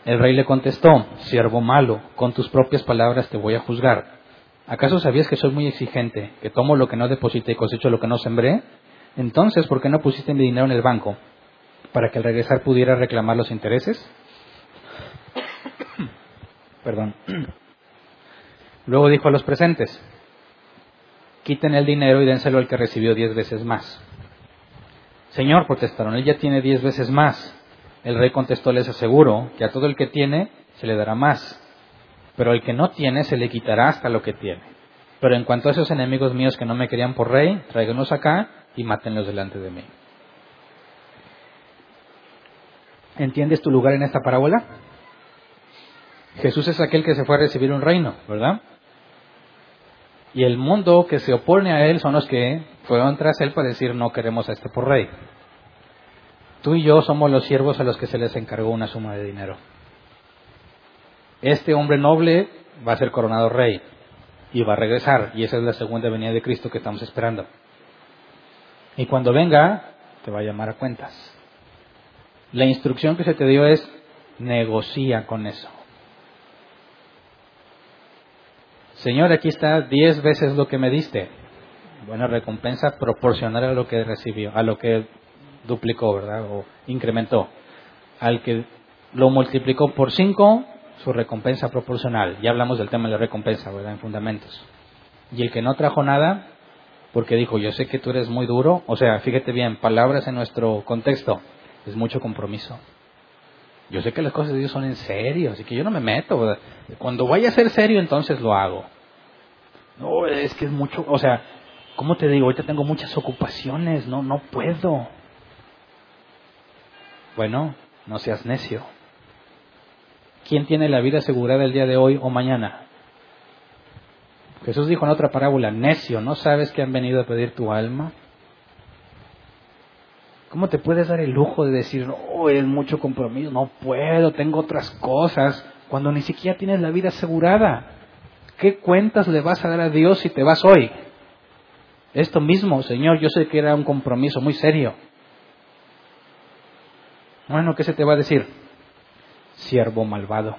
El rey le contestó, siervo malo, con tus propias palabras te voy a juzgar. ¿Acaso sabías que soy muy exigente, que tomo lo que no deposité y cosecho lo que no sembré? Entonces, ¿por qué no pusiste mi dinero en el banco? ¿Para que al regresar pudiera reclamar los intereses? *coughs* Perdón. *coughs* Luego dijo a los presentes, quiten el dinero y dénselo al que recibió diez veces más. Señor, protestaron, él ya tiene diez veces más. El rey contestó, les aseguro que a todo el que tiene se le dará más, pero al que no tiene se le quitará hasta lo que tiene. Pero en cuanto a esos enemigos míos que no me querían por rey, tráiganlos acá y mátenlos delante de mí. ¿Entiendes tu lugar en esta parábola? Jesús es aquel que se fue a recibir un reino, ¿verdad? Y el mundo que se opone a él son los que fueron tras él para decir no queremos a este por rey. Tú y yo somos los siervos a los que se les encargó una suma de dinero. Este hombre noble va a ser coronado rey y va a regresar y esa es la segunda venida de Cristo que estamos esperando. Y cuando venga, te va a llamar a cuentas. La instrucción que se te dio es negocia con eso. Señor, aquí está diez veces lo que me diste. Buena recompensa proporcional a lo que recibió, a lo que duplicó, ¿verdad? O incrementó. Al que lo multiplicó por cinco, su recompensa proporcional. Ya hablamos del tema de la recompensa, ¿verdad? En fundamentos. Y el que no trajo nada, porque dijo, yo sé que tú eres muy duro, o sea, fíjate bien, palabras en nuestro contexto, es mucho compromiso. Yo sé que las cosas de Dios son en serio, así que yo no me meto. Cuando vaya a ser serio, entonces lo hago. No, es que es mucho, o sea, ¿cómo te digo? Ahorita tengo muchas ocupaciones, no, no puedo. Bueno, no seas necio. ¿Quién tiene la vida asegurada el día de hoy o mañana? Jesús dijo en otra parábola, necio, ¿no sabes que han venido a pedir tu alma? ¿Cómo te puedes dar el lujo de decir, no, es mucho compromiso, no puedo, tengo otras cosas, cuando ni siquiera tienes la vida asegurada? ¿Qué cuentas le vas a dar a Dios si te vas hoy? Esto mismo, Señor, yo sé que era un compromiso muy serio. Bueno, ¿qué se te va a decir? Siervo malvado.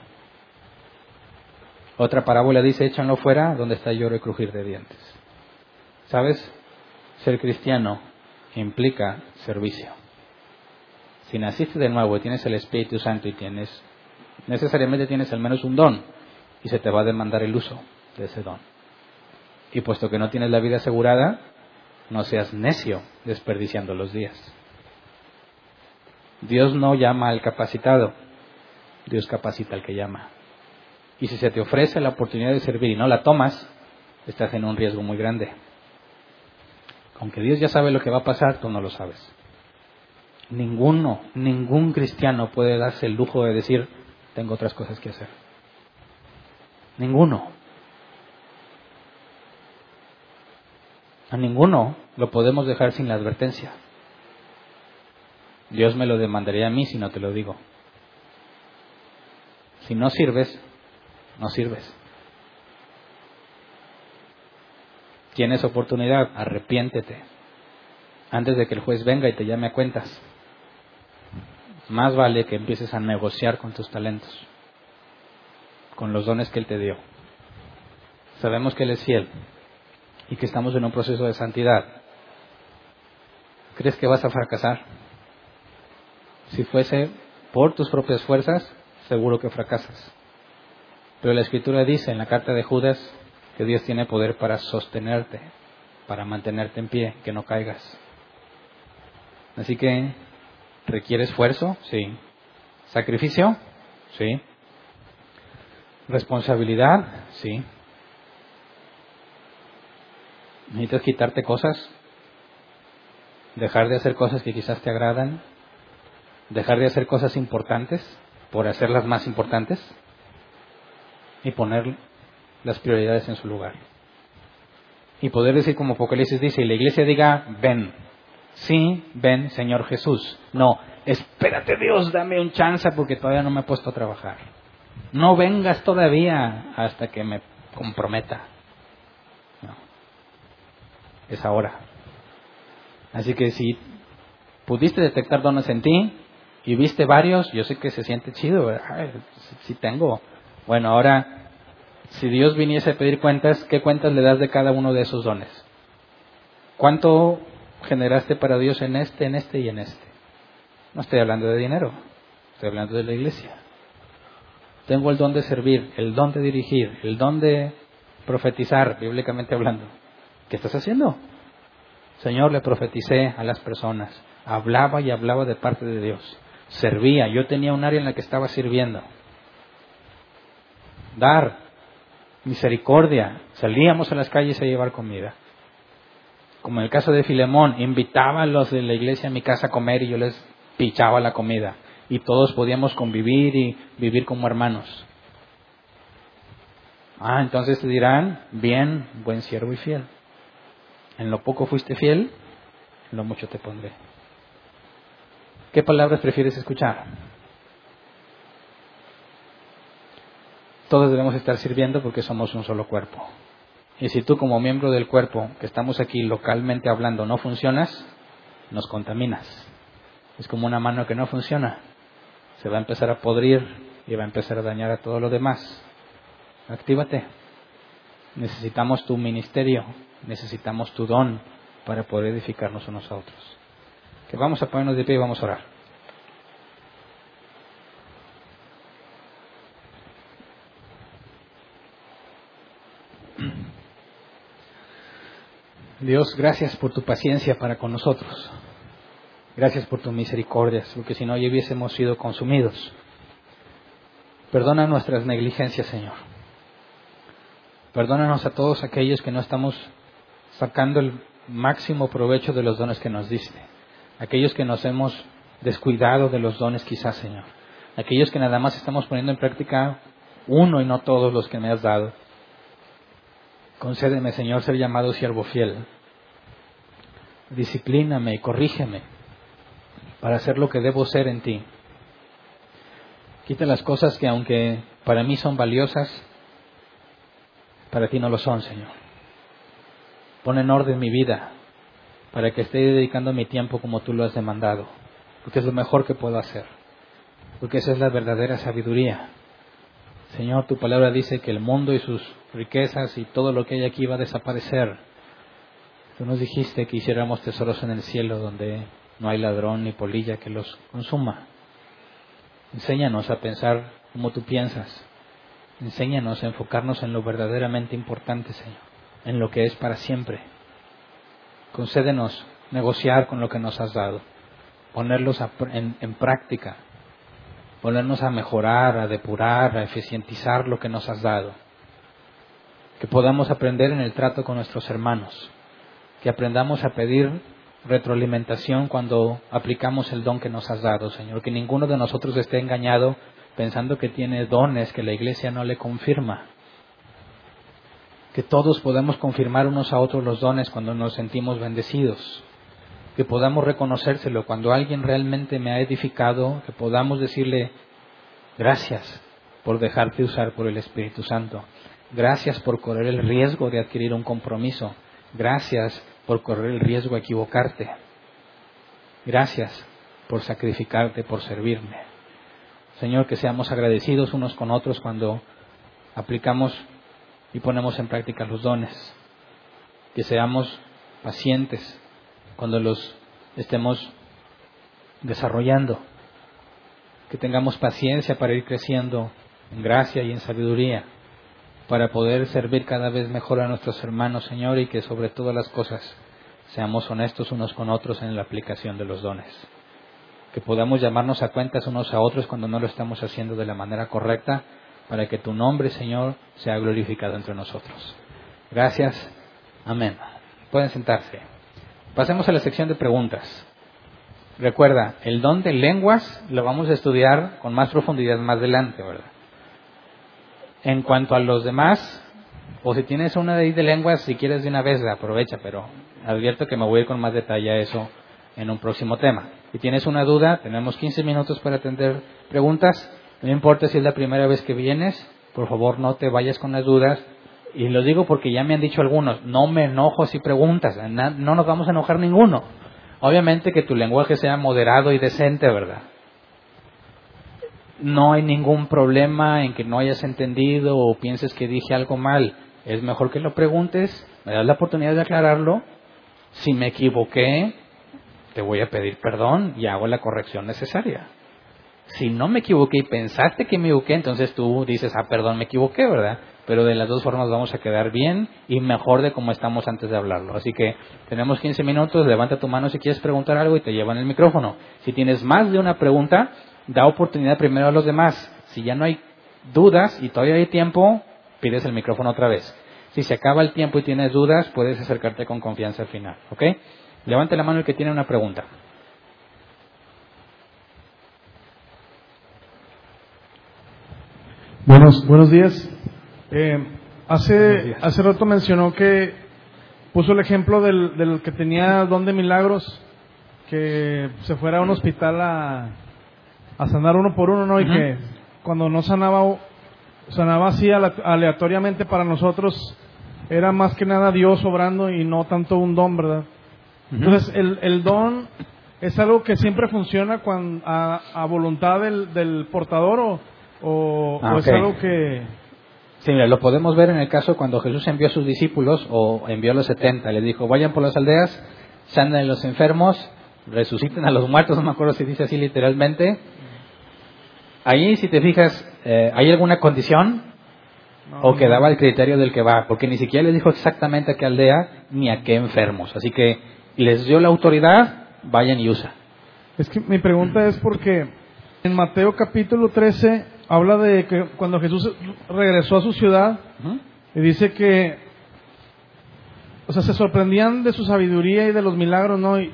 Otra parábola dice, échanlo fuera donde está lloro y crujir de dientes. ¿Sabes? Ser cristiano implica servicio. Si naciste de nuevo y tienes el Espíritu Santo y tienes, necesariamente tienes al menos un don y se te va a demandar el uso de ese don. Y puesto que no tienes la vida asegurada, no seas necio desperdiciando los días. Dios no llama al capacitado, Dios capacita al que llama. Y si se te ofrece la oportunidad de servir y no la tomas, estás en un riesgo muy grande. Aunque Dios ya sabe lo que va a pasar, tú no lo sabes. Ninguno, ningún cristiano puede darse el lujo de decir, tengo otras cosas que hacer. Ninguno. A ninguno lo podemos dejar sin la advertencia. Dios me lo demandaría a mí si no te lo digo. Si no sirves, no sirves. Tienes oportunidad, arrepiéntete antes de que el juez venga y te llame a cuentas. Más vale que empieces a negociar con tus talentos, con los dones que Él te dio. Sabemos que Él es fiel y que estamos en un proceso de santidad. ¿Crees que vas a fracasar? Si fuese por tus propias fuerzas, seguro que fracasas. Pero la Escritura dice en la carta de Judas que Dios tiene poder para sostenerte, para mantenerte en pie, que no caigas. Así que, ¿requiere esfuerzo? Sí. ¿Sacrificio? Sí. ¿Responsabilidad? Sí. ¿Necesitas quitarte cosas? ¿Dejar de hacer cosas que quizás te agradan? ¿Dejar de hacer cosas importantes por hacerlas más importantes? Y poner las prioridades en su lugar. Y poder decir como Apocalipsis dice, y la iglesia diga, ven, sí, ven Señor Jesús. No, espérate Dios, dame un chance porque todavía no me he puesto a trabajar. No vengas todavía hasta que me comprometa. No. Es ahora. Así que si pudiste detectar dones en ti, y viste varios, yo sé que se siente chido, ¿verdad? sí tengo. Bueno, ahora, si Dios viniese a pedir cuentas, ¿qué cuentas le das de cada uno de esos dones? ¿Cuánto generaste para Dios en este, en este y en este? No estoy hablando de dinero, estoy hablando de la iglesia. Tengo el don de servir, el don de dirigir, el don de profetizar, bíblicamente hablando. ¿Qué estás haciendo? Señor, le profeticé a las personas, hablaba y hablaba de parte de Dios, servía, yo tenía un área en la que estaba sirviendo. Dar, misericordia, salíamos a las calles a llevar comida. Como en el caso de Filemón, invitaba a los de la iglesia a mi casa a comer y yo les pichaba la comida. Y todos podíamos convivir y vivir como hermanos. Ah, entonces te dirán, bien, buen siervo y fiel. En lo poco fuiste fiel, en lo mucho te pondré. ¿Qué palabras prefieres escuchar? Todos debemos estar sirviendo porque somos un solo cuerpo. Y si tú como miembro del cuerpo que estamos aquí localmente hablando no funcionas, nos contaminas. Es como una mano que no funciona. Se va a empezar a podrir y va a empezar a dañar a todo lo demás. Actívate. Necesitamos tu ministerio, necesitamos tu don para poder edificarnos unos a otros. Que vamos a ponernos de pie y vamos a orar. Dios, gracias por tu paciencia para con nosotros. Gracias por tu misericordia, porque si no ya hubiésemos sido consumidos. Perdona nuestras negligencias, Señor. Perdónanos a todos aquellos que no estamos sacando el máximo provecho de los dones que nos diste. Aquellos que nos hemos descuidado de los dones quizás, Señor. Aquellos que nada más estamos poniendo en práctica uno y no todos los que me has dado. Concédeme, Señor, ser llamado siervo fiel. Disciplíname y corrígeme para hacer lo que debo ser en ti. Quita las cosas que aunque para mí son valiosas, para ti no lo son, Señor. Pon en orden mi vida para que esté dedicando mi tiempo como tú lo has demandado, porque es lo mejor que puedo hacer, porque esa es la verdadera sabiduría. Señor, tu palabra dice que el mundo y sus riquezas y todo lo que hay aquí va a desaparecer. Tú nos dijiste que hiciéramos tesoros en el cielo donde no hay ladrón ni polilla que los consuma. Enséñanos a pensar como tú piensas. Enséñanos a enfocarnos en lo verdaderamente importante, Señor, en lo que es para siempre. Concédenos negociar con lo que nos has dado, ponerlos en, en práctica, ponernos a mejorar, a depurar, a eficientizar lo que nos has dado. Que podamos aprender en el trato con nuestros hermanos, que aprendamos a pedir retroalimentación cuando aplicamos el don que nos has dado, Señor. Que ninguno de nosotros esté engañado pensando que tiene dones que la iglesia no le confirma. Que todos podamos confirmar unos a otros los dones cuando nos sentimos bendecidos. Que podamos reconocérselo cuando alguien realmente me ha edificado, que podamos decirle gracias por dejarte usar por el Espíritu Santo. Gracias por correr el riesgo de adquirir un compromiso. Gracias por correr el riesgo de equivocarte. Gracias por sacrificarte, por servirme. Señor, que seamos agradecidos unos con otros cuando aplicamos y ponemos en práctica los dones. Que seamos pacientes cuando los estemos desarrollando. Que tengamos paciencia para ir creciendo en gracia y en sabiduría para poder servir cada vez mejor a nuestros hermanos, Señor, y que sobre todas las cosas seamos honestos unos con otros en la aplicación de los dones. Que podamos llamarnos a cuentas unos a otros cuando no lo estamos haciendo de la manera correcta, para que tu nombre, Señor, sea glorificado entre nosotros. Gracias. Amén. Pueden sentarse. Pasemos a la sección de preguntas. Recuerda, el don de lenguas lo vamos a estudiar con más profundidad más adelante, ¿verdad? En cuanto a los demás, o si tienes una de ahí de lenguas, si quieres de una vez, aprovecha, pero advierto que me voy con más detalle a eso en un próximo tema. Si tienes una duda, tenemos 15 minutos para atender preguntas. No importa si es la primera vez que vienes, por favor no te vayas con las dudas. Y lo digo porque ya me han dicho algunos, no me enojo si preguntas, no nos vamos a enojar ninguno. Obviamente que tu lenguaje sea moderado y decente, ¿verdad? no hay ningún problema en que no hayas entendido o pienses que dije algo mal. Es mejor que lo preguntes, me das la oportunidad de aclararlo. Si me equivoqué, te voy a pedir perdón y hago la corrección necesaria. Si no me equivoqué y pensaste que me equivoqué, entonces tú dices, ah, perdón, me equivoqué, ¿verdad? Pero de las dos formas vamos a quedar bien y mejor de como estamos antes de hablarlo. Así que tenemos 15 minutos, levanta tu mano si quieres preguntar algo y te llevan el micrófono. Si tienes más de una pregunta, da oportunidad primero a los demás. Si ya no hay dudas y todavía hay tiempo, pides el micrófono otra vez. Si se acaba el tiempo y tienes dudas, puedes acercarte con confianza al final. ¿Ok? Levante la mano el que tiene una pregunta. Buenos, buenos días. Eh, hace, hace rato mencionó que puso el ejemplo del, del que tenía don de milagros, que se fuera a un hospital a, a sanar uno por uno, ¿no? Y que cuando no sanaba, sanaba así aleatoriamente para nosotros, era más que nada Dios obrando y no tanto un don, ¿verdad? Entonces, el, el don es algo que siempre funciona cuando, a, a voluntad del, del portador o, o, Ah, o es algo que... Sí, mira, lo podemos ver en el caso cuando Jesús envió a sus discípulos o envió a los 70. Les dijo, vayan por las aldeas, sanen a los enfermos, resuciten a los muertos, *laughs* no me acuerdo si dice así literalmente. Ahí, si te fijas, eh, ¿hay alguna condición? no, o quedaba el criterio del que va, porque ni siquiera les dijo exactamente a qué aldea ni a qué enfermos. Así que les dio la autoridad, vayan y usa. Es que mi pregunta es porque en Mateo capítulo 13 habla de que cuando Jesús regresó a su ciudad y dice que, o sea, se sorprendían de su sabiduría y de los milagros, ¿no? Y,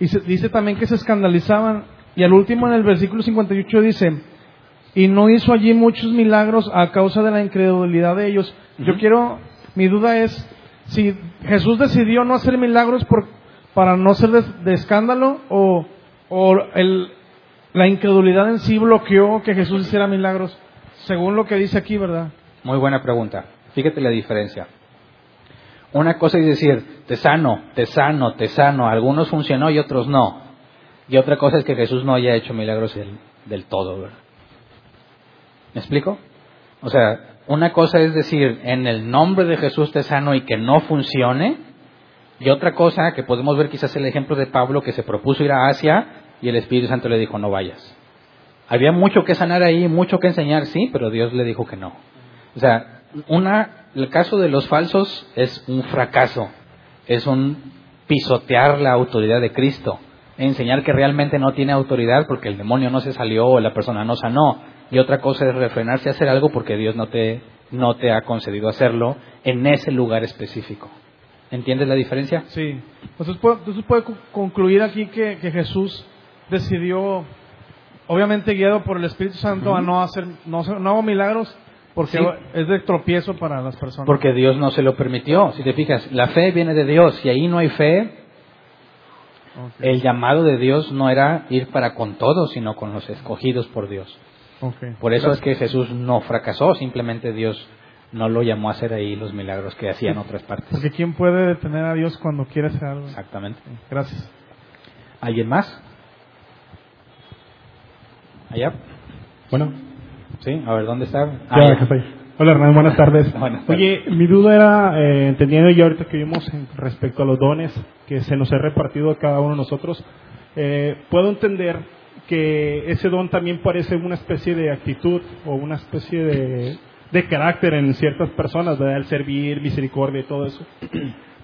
y se- dice también que se escandalizaban. Y al último en el versículo 58 dice, y no hizo allí muchos milagros a causa de la incredulidad de ellos. Yo quiero, mi duda es, si Jesús decidió no hacer milagros por, para no ser de, de escándalo o, o el, la incredulidad en sí bloqueó que Jesús hiciera milagros, según lo que dice aquí, ¿verdad? Muy buena pregunta. Fíjate la diferencia. Una cosa es decir, te sano, te sano, te sano. Algunos funcionó y otros no. Y otra cosa es que Jesús no haya hecho milagros del, del todo. ¿verdad? ¿Me explico? O sea, una cosa es decir, en el nombre de Jesús te sano y que no funcione. Y otra cosa que podemos ver quizás el ejemplo de Pablo que se propuso ir a Asia y el Espíritu Santo le dijo no vayas. Había mucho que sanar ahí, mucho que enseñar, sí, pero Dios le dijo que no. O sea, una, el caso de los falsos es un fracaso, es un pisotear la autoridad de Cristo, enseñar que realmente no tiene autoridad porque el demonio no se salió o la persona no sanó. Y otra cosa es refrenarse a hacer algo porque Dios no te, no te ha concedido hacerlo en ese lugar específico. ¿Entiendes la diferencia? Sí. Entonces puede, concluir aquí que Jesús decidió, obviamente guiado por el Espíritu Santo, a no hacer, no, no hago milagros porque Sí. es de tropiezo para las personas. Porque Dios no se lo permitió. Si te fijas, la fe viene de Dios y ahí no hay fe. El llamado de Dios no era ir para con todos, sino con los escogidos por Dios. Por eso es que Jesús no fracasó, simplemente Dios no lo llamó a hacer ahí los milagros que hacía en otras partes. Porque ¿quién puede detener a Dios cuando quiere hacer algo? Exactamente. Gracias. ¿Alguien más? Allá. Bueno, Sí, a ver, ¿dónde está? Ah, ya. Hola Hernán, buenas tardes. *laughs* Buenas tardes. Oye, mi duda era, eh, entendiendo ya ahorita que vimos respecto a los dones que se nos ha repartido a cada uno de nosotros, eh, puedo entender que ese don también parece una especie de actitud o una especie de, de carácter en ciertas personas, ¿verdad? El servir, misericordia y todo eso.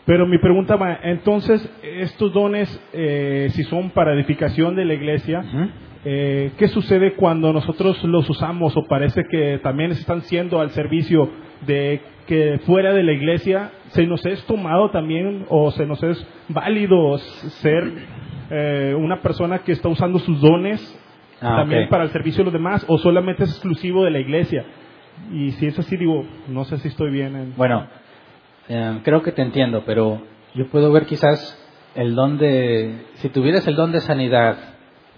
Pero mi pregunta va, entonces, estos dones, eh, si son para edificación de la iglesia, eh, ¿Qué sucede cuando nosotros los usamos o parece que también están siendo al servicio de que fuera de la iglesia se nos es tomado también o se nos es válido ser eh, una persona que está usando sus dones Ah, también para el servicio de los demás o solamente es exclusivo de la iglesia? Y si es así, digo, no sé si estoy bien. En... Bueno, eh, creo que te entiendo, pero yo puedo ver quizás el don de, si tuvieras el don de sanidad,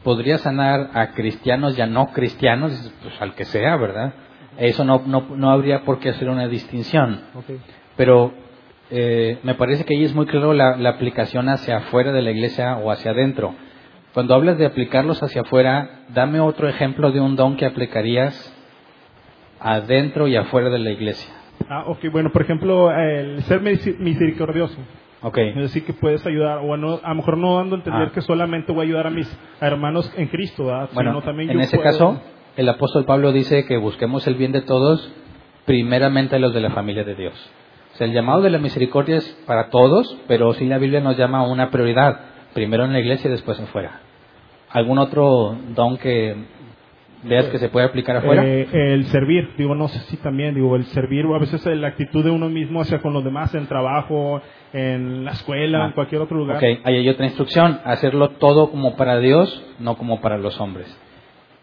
podrías sanar a cristianos y a no cristianos, pues al que sea, ¿verdad? Eso no, no, no habría por qué hacer una distinción. Pero eh, me parece que ahí es muy claro la, la aplicación hacia afuera de la iglesia o hacia adentro. Cuando hablas de aplicarlos hacia afuera, dame otro ejemplo de un don que aplicarías adentro y afuera de la iglesia. Ah, ok, bueno, por ejemplo, el ser misericordioso. Ok. Es decir, que puedes ayudar, o a, no- a lo mejor no dando a entender Ah. que solamente voy a ayudar a mis hermanos en Cristo, ¿verdad? Bueno, Sino también en yo ese puedo- caso, el apóstol Pablo dice que busquemos el bien de todos, primeramente los de la familia de Dios. O sea, el llamado de la misericordia es para todos, pero sí la Biblia nos llama a una prioridad, primero en la iglesia y después afuera. ¿Algún otro don que veas que se puede aplicar afuera? Eh, el servir, digo, no sé si también, digo, el servir, o a veces la actitud de uno mismo hacia con los demás, en trabajo, en la escuela, Ah. en cualquier otro lugar. Ok, ahí hay otra instrucción, hacerlo todo como para Dios, no como para los hombres.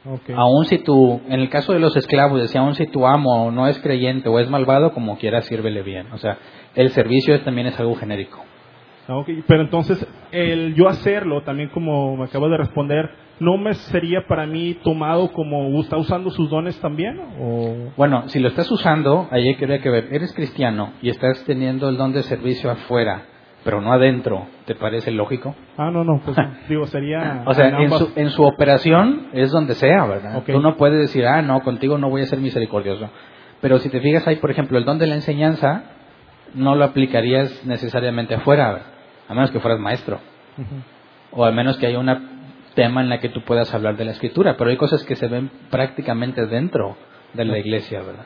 Ok. Aún si tú, en el caso de los esclavos, decía, aún si tu amo no es creyente o es malvado, como quiera, sírvele bien. O sea, el servicio también es algo genérico. Ah. Pero entonces, el yo hacerlo, también como me acabas de responder, ¿no me sería para mí tomado como está usando sus dones también? ¿O... Bueno, si lo estás usando, ahí hay que ver eres cristiano y estás teniendo el don de servicio afuera, pero no adentro, ¿te parece lógico? Ah, no, no, pues *laughs* digo, sería... O sea, en su, en su operación es donde sea, ¿verdad? Ok. Tú no puedes decir, ah, no, contigo no voy a ser misericordioso. Pero si te fijas ahí, por ejemplo, el don de la enseñanza, no lo aplicarías necesariamente afuera, ¿verdad? A menos que fueras maestro. O al menos que haya un tema en la que tú puedas hablar de la escritura, pero hay cosas que se ven prácticamente dentro de la iglesia, ¿verdad?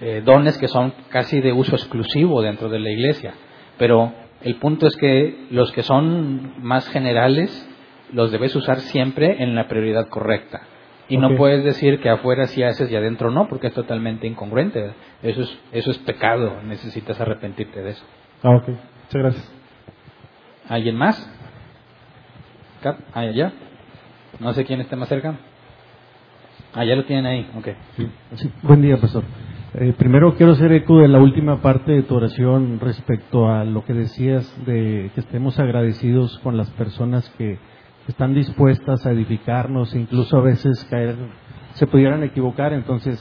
Eh, dones que son casi de uso exclusivo dentro de la iglesia, pero el punto es que los que son más generales los debes usar siempre en la prioridad correcta. Y no puedes decir que afuera sí haces y adentro no, porque es totalmente incongruente. Eso es, eso es pecado, necesitas arrepentirte de eso. Ah, ok. Muchas gracias. ¿Alguien más? Cap, ah, allá. No sé quién está más cerca. Ah, ya lo tienen ahí. Ok. Sí, Buen día, pastor. Eh, primero quiero hacer eco de la última parte de tu oración respecto a lo que decías de que estemos agradecidos con las personas que están dispuestas a edificarnos, incluso a veces caer, se pudieran equivocar. Entonces,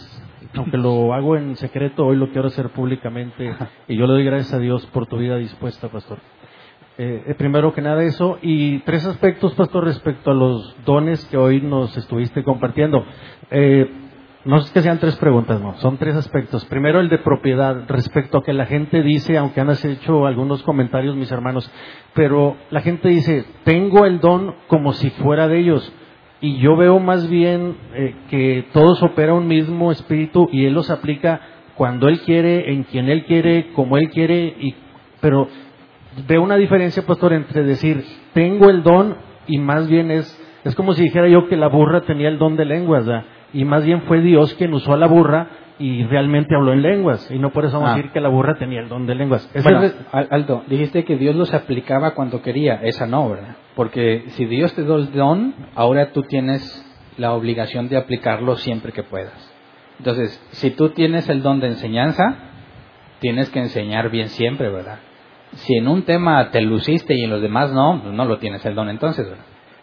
aunque lo hago en secreto, hoy lo quiero hacer públicamente y yo le doy gracias a Dios por tu vida dispuesta, pastor. Eh, primero que nada eso y tres aspectos, pastor, respecto a los dones que hoy nos estuviste compartiendo. Eh, no es que sean tres preguntas, no, son tres aspectos. Primero el de propiedad, respecto a que la gente dice, aunque han hecho algunos comentarios mis hermanos, pero la gente dice, tengo el don como si fuera de ellos. Y yo veo más bien eh, que todos opera un mismo espíritu y Él los aplica cuando Él quiere, en quien Él quiere, como Él quiere, y, pero veo una diferencia, pastor, entre decir, tengo el don y más bien es, es como si dijera yo que la burra tenía el don de lenguas, ¿verdad? y más bien fue Dios quien usó a la burra y realmente habló en lenguas, y no por eso vamos Ah. a decir que la burra tenía el don de lenguas. Ese Bueno, Aldo, dijiste que Dios los aplicaba cuando quería. Esa no, ¿verdad? Porque si Dios te dio el don, ahora tú tienes la obligación de aplicarlo siempre que puedas. Entonces, si tú tienes el don de enseñanza, tienes que enseñar bien siempre, ¿verdad? Si en un tema te luciste y en los demás no, pues no lo tienes el don entonces.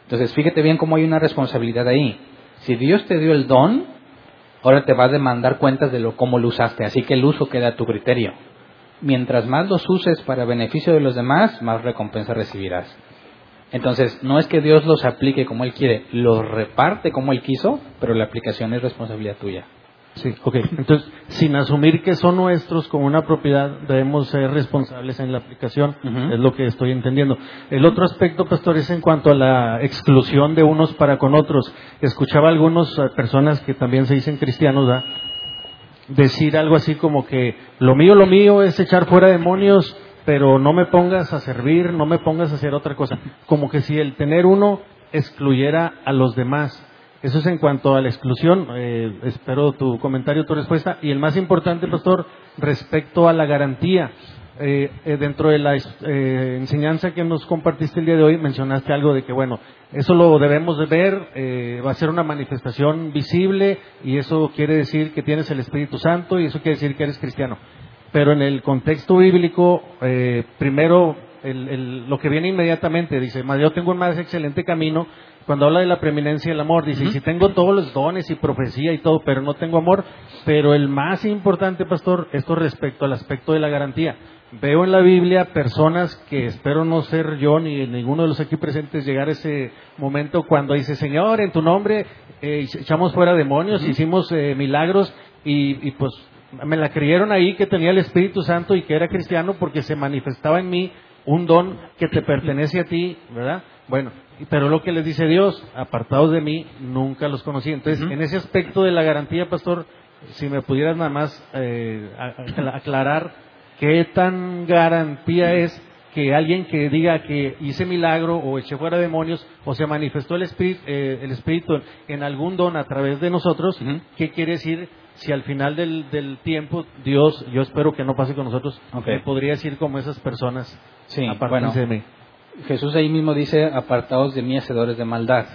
Entonces, fíjate bien cómo hay una responsabilidad ahí. Si Dios te dio el don, ahora te va a demandar cuentas de lo cómo lo usaste, así que el uso queda a tu criterio. Mientras más los uses para beneficio de los demás, más recompensa recibirás. Entonces, no es que Dios los aplique como Él quiere, los reparte como Él quiso, pero la aplicación es responsabilidad tuya. Sí, ok. Entonces, sin asumir que son nuestros como una propiedad, debemos ser responsables en la aplicación. Es lo que estoy entendiendo. El otro aspecto, pastor, es en cuanto a la exclusión de unos para con otros. Escuchaba a algunas eh, personas que también se dicen cristianos, decir algo así como que lo mío, lo mío es echar fuera demonios, pero no me pongas a servir, no me pongas a hacer otra cosa. Como que si el tener uno excluyera a los demás. Eso es en cuanto a la exclusión. Eh, espero tu comentario, tu respuesta. Y el más importante, pastor, respecto a la garantía. Eh, eh, dentro de la eh, enseñanza que nos compartiste el día de hoy, mencionaste algo de que, bueno, eso lo debemos de ver, eh, va a ser una manifestación visible y eso quiere decir que tienes el Espíritu Santo y eso quiere decir que eres cristiano. Pero en el contexto bíblico, eh, primero lo que viene inmediatamente. Dice, yo tengo un más excelente camino. Cuando habla de la preeminencia del amor, dice, si tengo todos los dones y profecía y todo, pero no tengo amor, pero el más importante, pastor, esto respecto al aspecto de la garantía. Veo en la Biblia personas que espero no ser yo ni ninguno de los aquí presentes llegar a ese momento cuando dice, Señor, en tu nombre eh, echamos fuera demonios, hicimos eh, milagros y, y pues me la creyeron ahí que tenía el Espíritu Santo y que era cristiano porque se manifestaba en mí un don que te pertenece a ti, ¿verdad? Bueno, pero lo que les dice Dios, apartados de mí, nunca los conocí. Entonces, en ese aspecto de la garantía, pastor, si me pudieras nada más eh, aclarar qué tan garantía es que alguien que diga que hice milagro o eché fuera demonios o se manifestó el espíritu, eh, el espíritu en algún don a través de nosotros, ¿qué quiere decir si al final del, del, tiempo Dios, yo espero que no pase con nosotros, okay. podría decir como esas personas, sí, bueno, de mí. Jesús ahí mismo dice, apartados de mí, hacedores de maldad.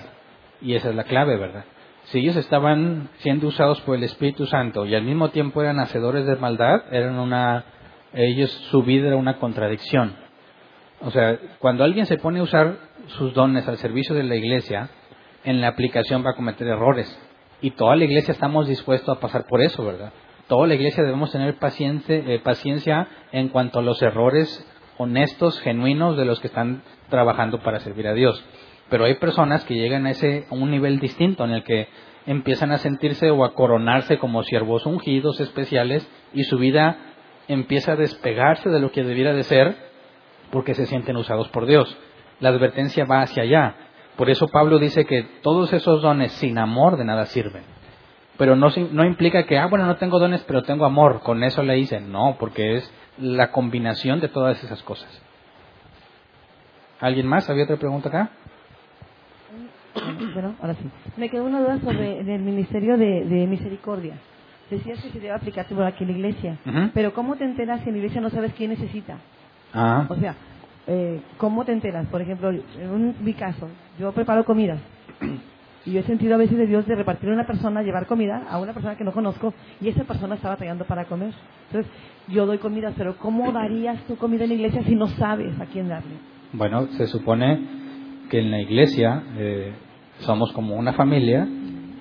Y esa es la clave, ¿verdad? Si ellos estaban siendo usados por el Espíritu Santo y al mismo tiempo eran hacedores de maldad, eran una, ellos, su vida era una contradicción. O sea, cuando alguien se pone a usar sus dones al servicio de la iglesia, en la aplicación va a cometer errores y toda la iglesia estamos dispuestos a pasar por eso, ¿verdad? Toda la iglesia debemos tener eh, paciencia en cuanto a los errores honestos, genuinos de los que están trabajando para servir a Dios. Pero hay personas que llegan a ese un nivel distinto en el que empiezan a sentirse o a coronarse como siervos ungidos especiales y su vida empieza a despegarse de lo que debiera de ser porque se sienten usados por Dios. La advertencia va hacia allá. Por eso Pablo dice que todos esos dones sin amor de nada sirven. Pero no, no implica que, ah, bueno, no tengo dones, pero tengo amor, con eso le dicen. No, porque es la combinación de todas esas cosas. ¿Alguien más? ¿Había otra pregunta acá? Bueno, ahora sí. Me quedó una duda sobre el ministerio de, misericordia. Decías que se debe aplicar por aquí en la iglesia, pero ¿cómo te enteras si en la iglesia no sabes quién necesita? Ah. O sea, eh, ¿cómo te enteras? Por ejemplo, en mi caso, yo preparo comida y yo he sentido a veces de Dios de repartir a una persona, llevar comida a una persona que no conozco y esa persona está batallando para comer. Entonces, yo doy comida, pero ¿cómo darías tu comida en la iglesia si no sabes a quién darle? Bueno, se supone que en la iglesia eh, somos como una familia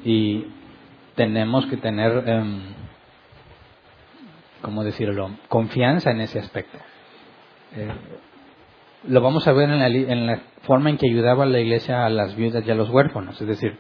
y tenemos que tener, eh, ¿cómo decirlo?, confianza en ese aspecto. Eh, lo vamos a ver en la, forma en que ayudaba la iglesia a las viudas y a los huérfanos. Es decir,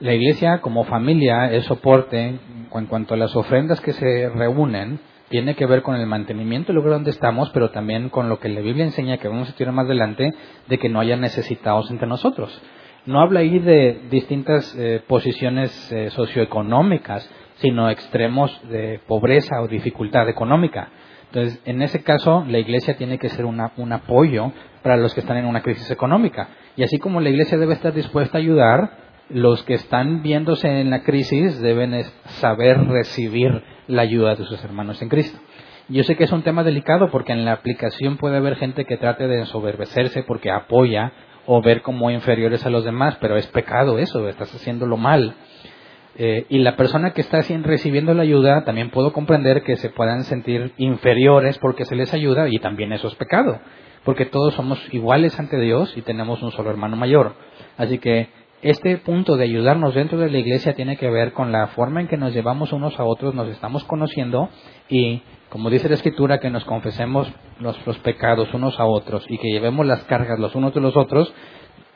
la iglesia como familia es soporte en cuanto a las ofrendas que se reúnen, tiene que ver con el mantenimiento del lugar donde estamos, pero también con lo que la Biblia enseña, que vamos a estudiar más adelante, de que no haya necesitados entre nosotros. No habla ahí de distintas eh, posiciones eh, socioeconómicas, sino extremos de pobreza o dificultad económica. Entonces, en ese caso, la iglesia tiene que ser un apoyo para los que están en una crisis económica. Y así como la iglesia debe estar dispuesta a ayudar, los que están viéndose en la crisis deben saber recibir la ayuda de sus hermanos en Cristo. Yo sé que es un tema delicado porque en la aplicación puede haber gente que trate de ensoberbecerse porque apoya o ver como inferiores a los demás, pero es pecado eso, estás haciéndolo mal. Eh, y la persona que está recibiendo la ayuda también puedo comprender que se puedan sentir inferiores porque se les ayuda y también eso es pecado, porque todos somos iguales ante Dios y tenemos un solo hermano mayor. Así que este punto de ayudarnos dentro de la iglesia tiene que ver con la forma en que nos llevamos unos a otros, nos estamos conociendo y, como dice la Escritura, que nos confesemos nuestros pecados unos a otros y que llevemos las cargas los unos de los otros,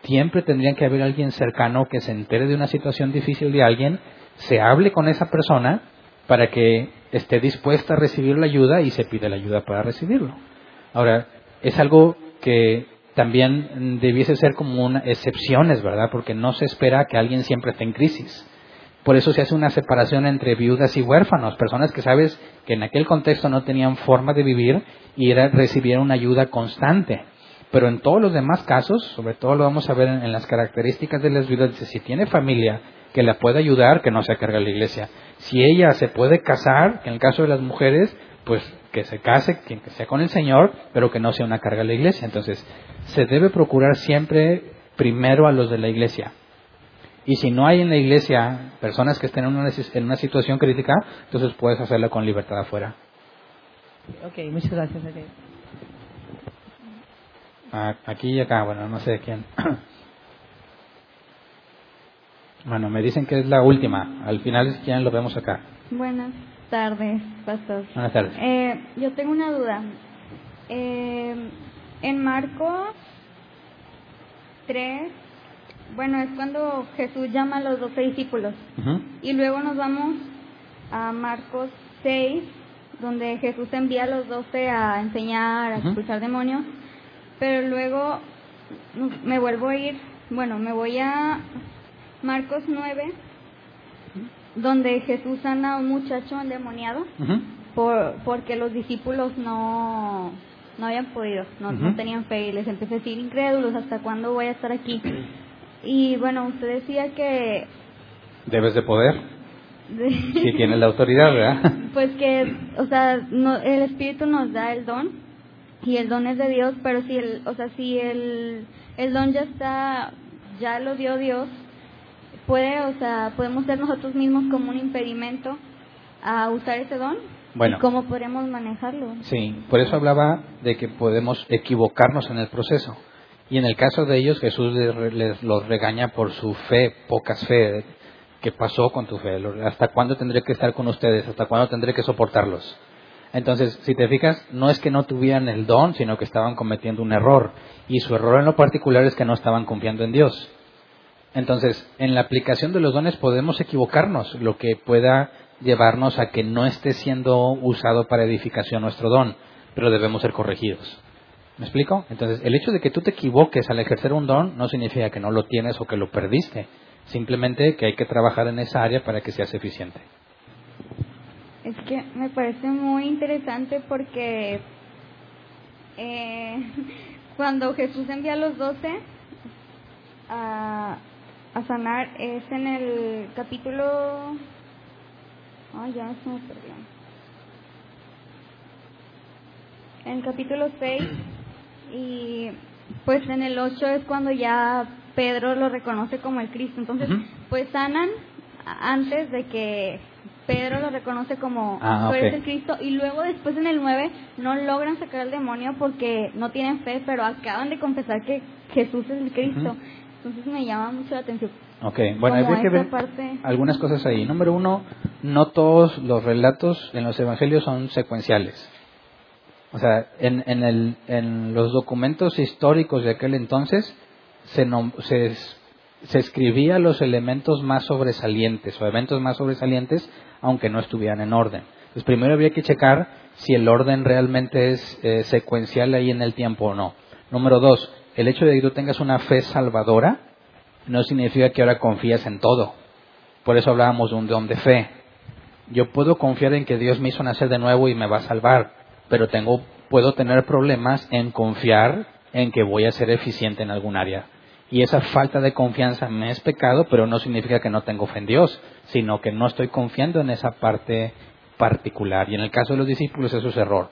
siempre tendría que haber alguien cercano que se entere de una situación difícil de alguien, se hable con esa persona para que esté dispuesta a recibir la ayuda y se pide la ayuda para recibirlo. Ahora, es algo que también debiese ser como una excepciones, ¿verdad? Porque no se espera que alguien siempre esté en crisis. Por eso se hace una separación entre viudas y huérfanos, personas que sabes que en aquel contexto no tenían forma de vivir y recibieron una ayuda constante. Pero en todos los demás casos, sobre todo lo vamos a ver en, las características de las viudas, dice, si tiene familia que la pueda ayudar, que no se cargue la iglesia. Si ella se puede casar, en el caso de las mujeres, pues que se case, que sea con el Señor, pero que no sea una carga a la iglesia. Entonces, se debe procurar siempre primero a los de la iglesia. Y si no hay en la iglesia personas que estén en una, en una situación crítica, entonces puedes hacerlo con libertad afuera. Ok, muchas gracias. Aquí y acá, bueno, no sé de quién. *clears throat* Bueno, me dicen que es la última. Al final, es quién lo vemos acá. Buenas tardes, pastor. Buenas tardes. Eh, yo tengo una duda. Eh, en Marcos 3, bueno, es cuando Jesús llama a los doce discípulos. Y luego nos vamos a Marcos 6, donde Jesús envía a los doce a enseñar, a expulsar demonios. Pero luego me vuelvo a ir, bueno, me voy a Marcos 9, donde Jesús sana a un muchacho endemoniado por, porque los discípulos no, no habían podido, no, no tenían fe y les empecé a decir incrédulos, ¿hasta cuándo voy a estar aquí? Y bueno, usted decía que... Debes de poder. *laughs* si tienes la autoridad, ¿verdad? Pues que, o sea, no, el Espíritu nos da el don y el don es de Dios, pero si el, o sea, si el, el don ya está, ya lo dio Dios, puede, o sea, podemos ser nosotros mismos como un impedimento a usar ese don. Bueno, ¿Cómo podemos manejarlo? Sí, por eso hablaba de que podemos equivocarnos en el proceso. Y en el caso de ellos, Jesús les, los regaña por su fe, pocas fe. ¿Qué pasó con tu fe? ¿Hasta cuándo tendré que estar con ustedes? ¿Hasta cuándo tendré que soportarlos? Entonces, si te fijas, no es que no tuvieran el don, sino que estaban cometiendo un error. Y su error en lo particular es que no estaban confiando en Dios. Entonces, en la aplicación de los dones podemos equivocarnos, lo que pueda llevarnos a que no esté siendo usado para edificación nuestro don, pero debemos ser corregidos. ¿Me explico? Entonces, el hecho de que tú te equivoques al ejercer un don no significa que no lo tienes o que lo perdiste, simplemente que hay que trabajar en esa área para que seas eficiente. Es que me parece muy interesante porque eh, *laughs* cuando Jesús envía a los doce, a a sanar es en el capítulo... Ay, ya se me perdió. En el capítulo 6 y pues en el 8 es cuando ya Pedro lo reconoce como el Cristo. Entonces, pues sanan antes de que Pedro lo reconoce como ah, el Cristo y luego después en el 9 no logran sacar al demonio porque no tienen fe, pero acaban de confesar que Jesús es el Cristo. Entonces me llama mucho la atención. Ok, bueno, hay que ver algunas cosas ahí. Número uno, no todos los relatos en los evangelios son secuenciales. O sea, en, en, el, en los documentos históricos de aquel entonces se, se, se escribía los elementos más sobresalientes o eventos más sobresalientes, aunque no estuvieran en orden. Entonces, primero había que checar si el orden realmente es eh, secuencial ahí en el tiempo o no. Número dos, el hecho de que tú tengas una fe salvadora no significa que ahora confías en todo. Por eso hablábamos de un don de fe. Yo puedo confiar en que Dios me hizo nacer de nuevo y me va a salvar, pero puedo tener problemas en confiar en que voy a ser eficiente en algún área. Y esa falta de confianza me es pecado, pero no significa que no tengo fe en Dios, sino que no estoy confiando en esa parte particular. Y en el caso de los discípulos eso es error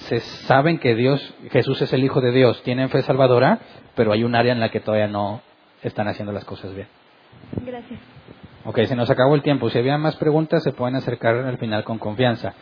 se saben que Dios, Jesús es el Hijo de Dios, tienen fe salvadora, pero hay un área en la que todavía no están haciendo las cosas bien. Gracias. Ok, se nos acabó el tiempo. Si había más preguntas, se pueden acercar al final con confianza.